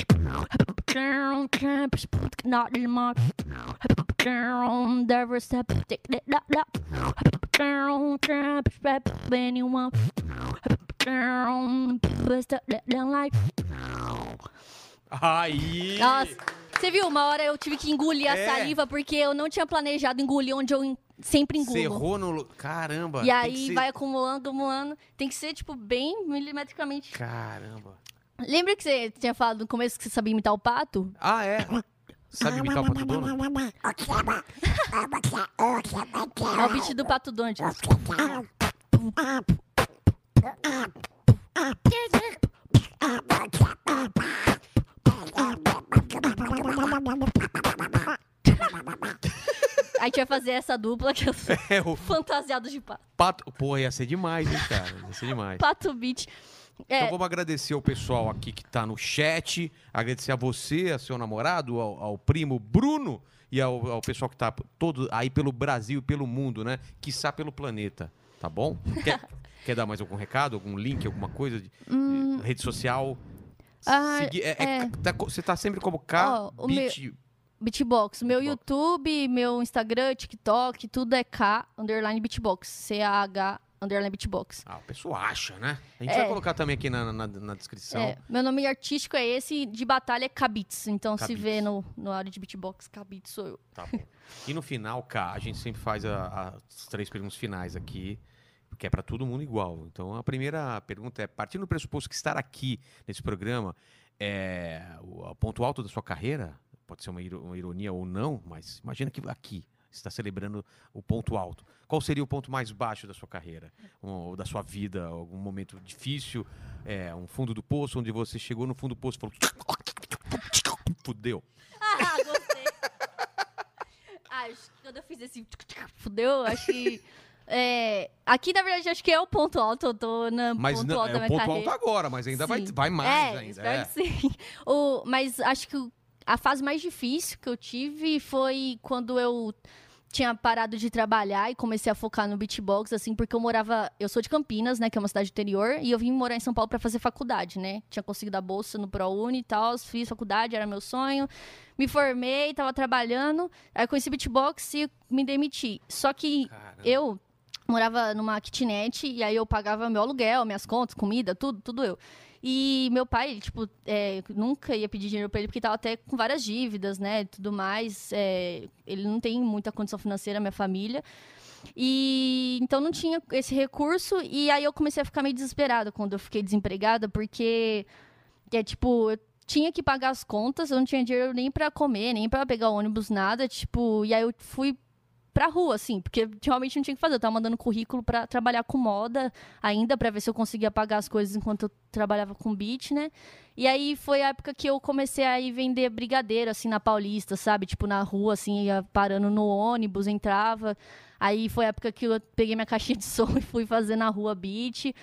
Aí!
Nossa, você viu? Uma hora eu tive que engolir a
É.
saliva porque eu não tinha planejado engolir onde eu en- sempre engulo.
Você errou no... lu- Caramba!
E
tem
aí
ser-
vai acumulando, acumulando. Tem que ser, tipo, bem milimetricamente.
Caramba!
Lembra que você tinha falado no começo que você sabia imitar o pato?
Ah, é? Sabe imitar o Pato Dono?
É o beat do pato Donald. Aí a gente vai fazer essa dupla que eu sou
É, o
fantasiado de pato.
Pato... Pô, ia ser demais, hein, cara? Ia ser demais.
Pato beat. É,
Então vamos agradecer ao pessoal aqui que tá no chat, agradecer a você, a seu namorado, ao, ao primo Bruno e ao, ao pessoal que tá todo aí pelo Brasil e pelo mundo, né? Quiçá pelo planeta, tá bom? Quer, quer dar mais algum recado, algum link, alguma coisa de, de rede social?
Hum. Ah,
Segui- é- é-
é.
tá você tá sempre como K,
Ó, o
Beat,
Beatbox. Meu
Beatbox.
YouTube, meu Instagram, TikTok, tudo é K, underline Beatbox. C-A-H, underline Beatbox.
Ah, o pessoal acha, né? A gente
É.
vai colocar também aqui na, na, na descrição.
É, meu nome artístico é esse, de batalha é Kabits. Então, se vê no, no área de beatbox, Kabits sou eu.
Tá bom. E no final, K, a gente sempre faz a- as três perguntas finais aqui, que é para todo mundo igual. Então, a primeira pergunta é: partindo do pressuposto que estar aqui nesse programa é o ponto alto da sua carreira, pode ser uma uma ironia ou não, mas imagina que aqui está celebrando o ponto alto. Qual seria o ponto mais baixo da sua carreira? Ou da sua vida? Algum momento difícil? É, um fundo do poço, onde você chegou no fundo do poço e falou. Fudeu.
Ah, gostei. acho que quando eu fiz esse fudeu, acho que... é, aqui, na verdade, acho que é o ponto alto. Eu tô no
Mas
ponto
não,
alto
é
da
o
minha
ponto
carreira.
alto agora, mas ainda vai, vai mais
é,
ainda.
espero
é.
que sim. O, mas acho que o- a fase mais difícil que eu tive foi quando eu tinha parado de trabalhar e comecei a focar no beatbox, assim, porque eu morava. Eu sou de Campinas, né, que é uma cidade interior, e eu vim morar em São Paulo pra fazer faculdade, né? Tinha conseguido a bolsa no ProUni e tal, fiz faculdade, era meu sonho. Me formei, tava trabalhando, aí conheci beatbox e me demiti. Só que
Caramba.
eu morava numa kitnet e aí eu pagava meu aluguel, minhas contas, comida, tudo, tudo eu. E meu pai, tipo, é, nunca ia pedir dinheiro pra ele porque tava até com várias dívidas, né, tudo mais. É, ele não tem muita condição financeira, minha família. E então não tinha esse recurso e aí eu comecei a ficar meio desesperada quando eu fiquei desempregada, porque é tipo, eu tinha que pagar as contas, eu não tinha dinheiro nem pra comer, nem pra pegar ônibus, nada, tipo, e aí eu fui pra rua, assim, porque realmente não tinha o que fazer. Eu tava mandando currículo pra trabalhar com moda ainda, pra ver se eu conseguia pagar as coisas enquanto eu trabalhava com beat, né? E aí foi a época que eu comecei a ir vender brigadeiro, assim, na Paulista, sabe? Tipo, na rua, assim, ia parando no ônibus, entrava. Aí foi a época que eu peguei minha caixinha de som e fui fazer na rua beat.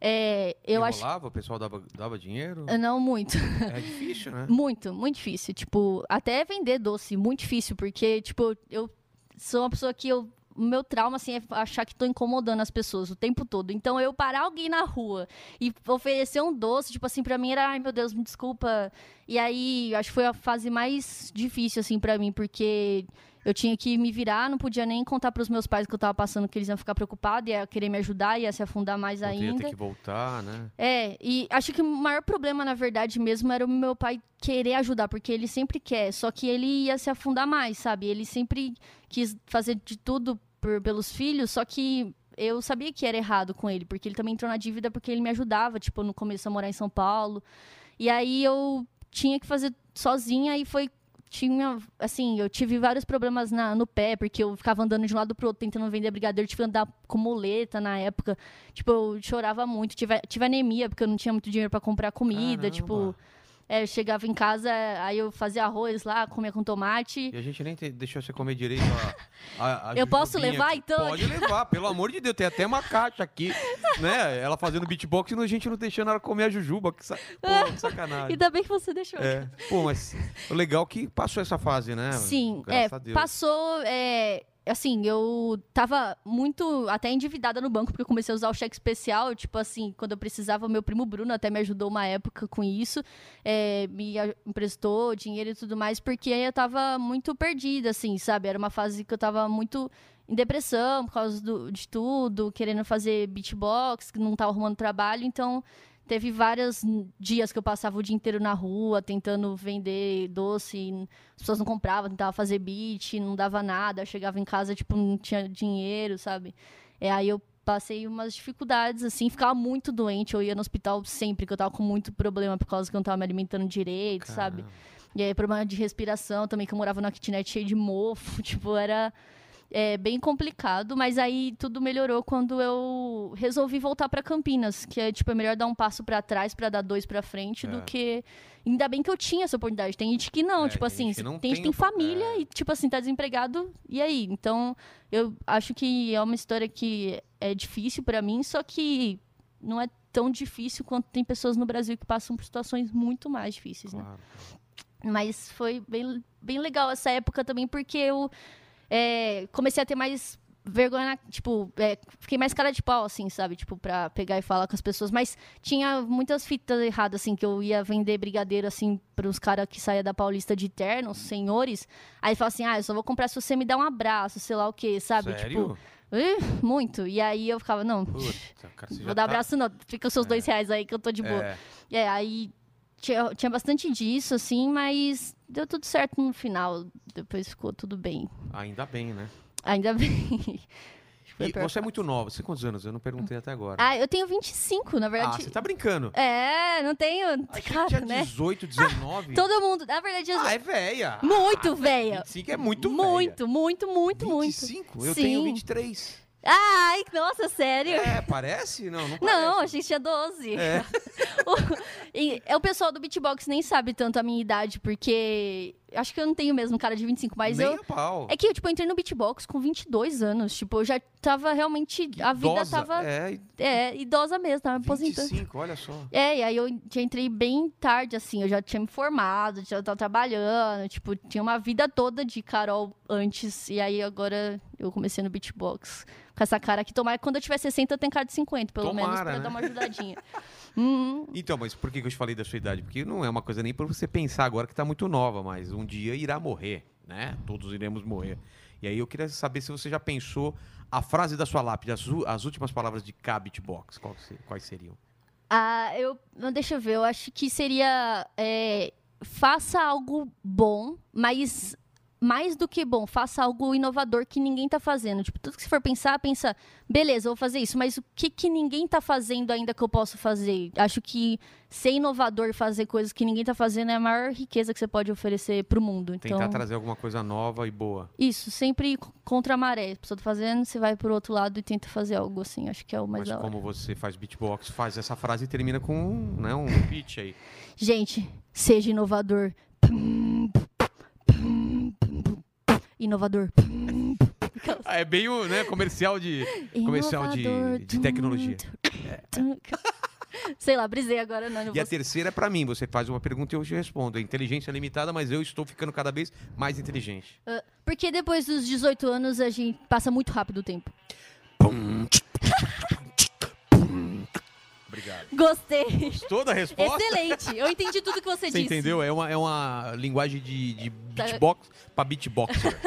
É, eu acho.
O pessoal dava, dava dinheiro?
Não muito.
É difícil, né?
Muito, muito difícil. Tipo, até vender doce, muito difícil, porque, tipo, eu sou uma pessoa que eu. O meu trauma, assim, é achar que tô incomodando as pessoas o tempo todo. Então, eu parar alguém na rua e oferecer um doce, tipo assim, pra mim era, ai meu Deus, me desculpa. E aí, acho que foi a fase mais difícil, assim, pra mim, porque eu tinha que me virar, não podia nem contar pros meus pais que eu tava passando, que eles iam ficar preocupados, ia querer me ajudar, ia se afundar mais
Eu ia
ainda.
ter que voltar, né?
É, e acho que o maior problema, na verdade, mesmo, era o meu pai querer ajudar, porque ele sempre quer, só que ele ia se afundar mais, sabe? Ele sempre quis fazer de tudo por- pelos filhos, só que eu sabia que era errado com ele, porque ele também entrou na dívida porque ele me ajudava, tipo, no começo a morar em São Paulo. E aí eu tinha que fazer sozinha e foi tinha, assim, eu tive vários problemas na- no pé, porque eu ficava andando de um lado pro outro tentando vender brigadeiro, tive que andar com muleta na época. Tipo, eu chorava muito, tive, tive anemia, porque eu não tinha muito dinheiro pra comprar comida,
Caramba.
tipo, é, eu chegava em casa, aí eu fazia arroz lá, comia com tomate.
E a gente nem te- deixou você comer direito a, a- a
Eu posso levar,
aqui.
então?
Pode levar, pelo amor de Deus. Tem até uma caixa aqui, né? Ela fazendo beatbox e a gente não deixando ela comer a jujuba. Que, sa... Pô, que sacanagem.
Ainda bem que você deixou.
É. Pô, mas o legal é que passou essa fase, né?
Sim,
Graças
é, passou, é, assim, eu tava muito até endividada no banco, porque eu comecei a usar o cheque especial, tipo assim, quando eu precisava, meu primo Bruno até me ajudou uma época com isso, é, me emprestou dinheiro e tudo mais, porque eu tava muito perdida, assim, sabe? Era uma fase que eu tava muito em depressão por causa do- de tudo, querendo fazer beatbox, que não tava arrumando trabalho, então teve vários dias que eu passava o dia inteiro na rua tentando vender doce, as pessoas não compravam, tentava fazer beat, não dava nada, eu chegava em casa, tipo, não tinha dinheiro, sabe? É, aí eu passei umas dificuldades, assim, ficava muito doente, eu ia no hospital sempre, que eu tava com muito problema por causa que eu não tava me alimentando direito, sabe?
Caramba.
E aí, problema de respiração também, que eu morava numa kitnet cheia de mofo, tipo, era é, bem complicado, mas aí tudo melhorou quando eu resolvi voltar pra Campinas, que é, tipo, é melhor dar um passo pra trás pra dar dois pra frente
É.
do que... Ainda bem que eu tinha essa oportunidade, tem gente que não,
É,
tipo
tem
assim,
não
tem
tem
tem família e, tipo assim, tá desempregado, e aí? Então, eu acho que é uma história que é difícil pra mim, só que não é tão difícil quanto tem pessoas no Brasil que passam por situações muito mais difíceis, né?
Claro.
Mas foi bem, bem legal essa época também, porque eu é, comecei a ter mais vergonha, tipo, é, fiquei mais cara de pau, assim, sabe? Tipo, pra pegar e falar com as pessoas. Mas tinha muitas fitas erradas, assim, que eu ia vender brigadeiro, assim, pros caras que saía da Paulista de terno, os senhores. Aí fala assim, ah, eu só vou comprar se você me der um abraço, sei lá o quê, sabe?
Sério?
Tipo, "Ih, muito. E aí eu ficava, não,
Puta, cara,
vou dar
tá-
abraço não, fica os seus dois reais aí que eu tô de boa.
É.
É, aí tinha, tinha bastante disso, assim, mas deu tudo certo no final. Depois ficou tudo bem.
Ainda bem, né?
Ainda bem.
E você é muito nova. Você tem quantos anos? Eu não perguntei até agora.
Ah, eu tenho 25, na
Ah,
verdade.
você tá brincando.
É, não tenho.
Que
Cara,
tinha
né?
18, 19.
Todo mundo, na verdade, eu-
Ah, é velha.
muito
Ah,
velha.
25 é muito
Muito, muito, muito, muito.
25? Eu
Sim.
tenho 23.
Ai, nossa, sério?
É, parece? Não, não parece.
Não, a gente tinha 12.
É.
O- e, é o pessoal do beatbox nem sabe tanto a minha idade, porque Acho que eu não tenho mesmo cara de 25, mas
Nem
eu.
pau.
É que eu, tipo, eu entrei no beatbox com 22 anos. Tipo, eu já tava realmente. A vida
Idosa,
tava.
É,
É, idosa mesmo, tava me aposentando.
25, olha só.
É, e aí eu já entrei bem tarde, assim, eu já tinha me formado, já tava trabalhando, tipo, tinha uma vida toda de Carol antes, e aí agora eu comecei no beatbox. Com essa cara aqui, tomara que quando eu tiver 60 eu tenho cara de 50, pelo menos,
Tomara,
pra
né?
dar uma ajudadinha. Uhum.
Então, mas por que eu te falei da sua idade? Porque não é uma coisa nem pra você pensar agora que tá muito nova, mas um dia irá morrer, né? Todos iremos morrer. E aí eu queria saber se você já pensou a frase da sua lápide, as, as últimas palavras de K Beatbox, quais seriam?
Ah, eu. não, Deixa eu ver, eu acho que seria. é, faça algo bom, mas mais do que bom, faça algo inovador que ninguém tá fazendo. Tipo, tudo que você for pensar, pensa, beleza, vou fazer isso, mas o que, que ninguém tá fazendo ainda que eu posso fazer? Acho que ser inovador e fazer coisas que ninguém tá fazendo é a maior riqueza que você pode oferecer pro mundo. Então,
Tentar trazer alguma coisa nova e boa.
isso, sempre contra a maré. A pessoa tá fazendo, você vai pro outro lado e tenta fazer algo assim. Acho que é o mais
Mas como você faz beatbox, faz essa frase e termina com um, né, um beat aí.
Gente, seja inovador. Inovador.
Ah, é bem o né, comercial de comercial de, de tecnologia.
Sei lá, brisei agora, não. não
E a terceira é pra mim, você faz uma pergunta e eu te respondo. É inteligência limitada, mas eu estou ficando cada vez mais inteligente.
Ah, Porque depois dos 18 anos a gente passa muito rápido o tempo.
Obrigado.
Gostei.
Toda a resposta?
Excelente. Eu entendi tudo que você,
Você
disse.
entendeu? É uma, é uma linguagem de, de beatbox pra beatboxer.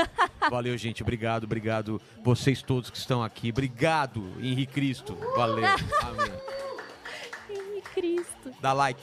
Valeu, gente. Obrigado, obrigado. Vocês todos que estão aqui. Obrigado, Henrique Cristo. Valeu. Amém.
Ih, Cristo.
Dá like.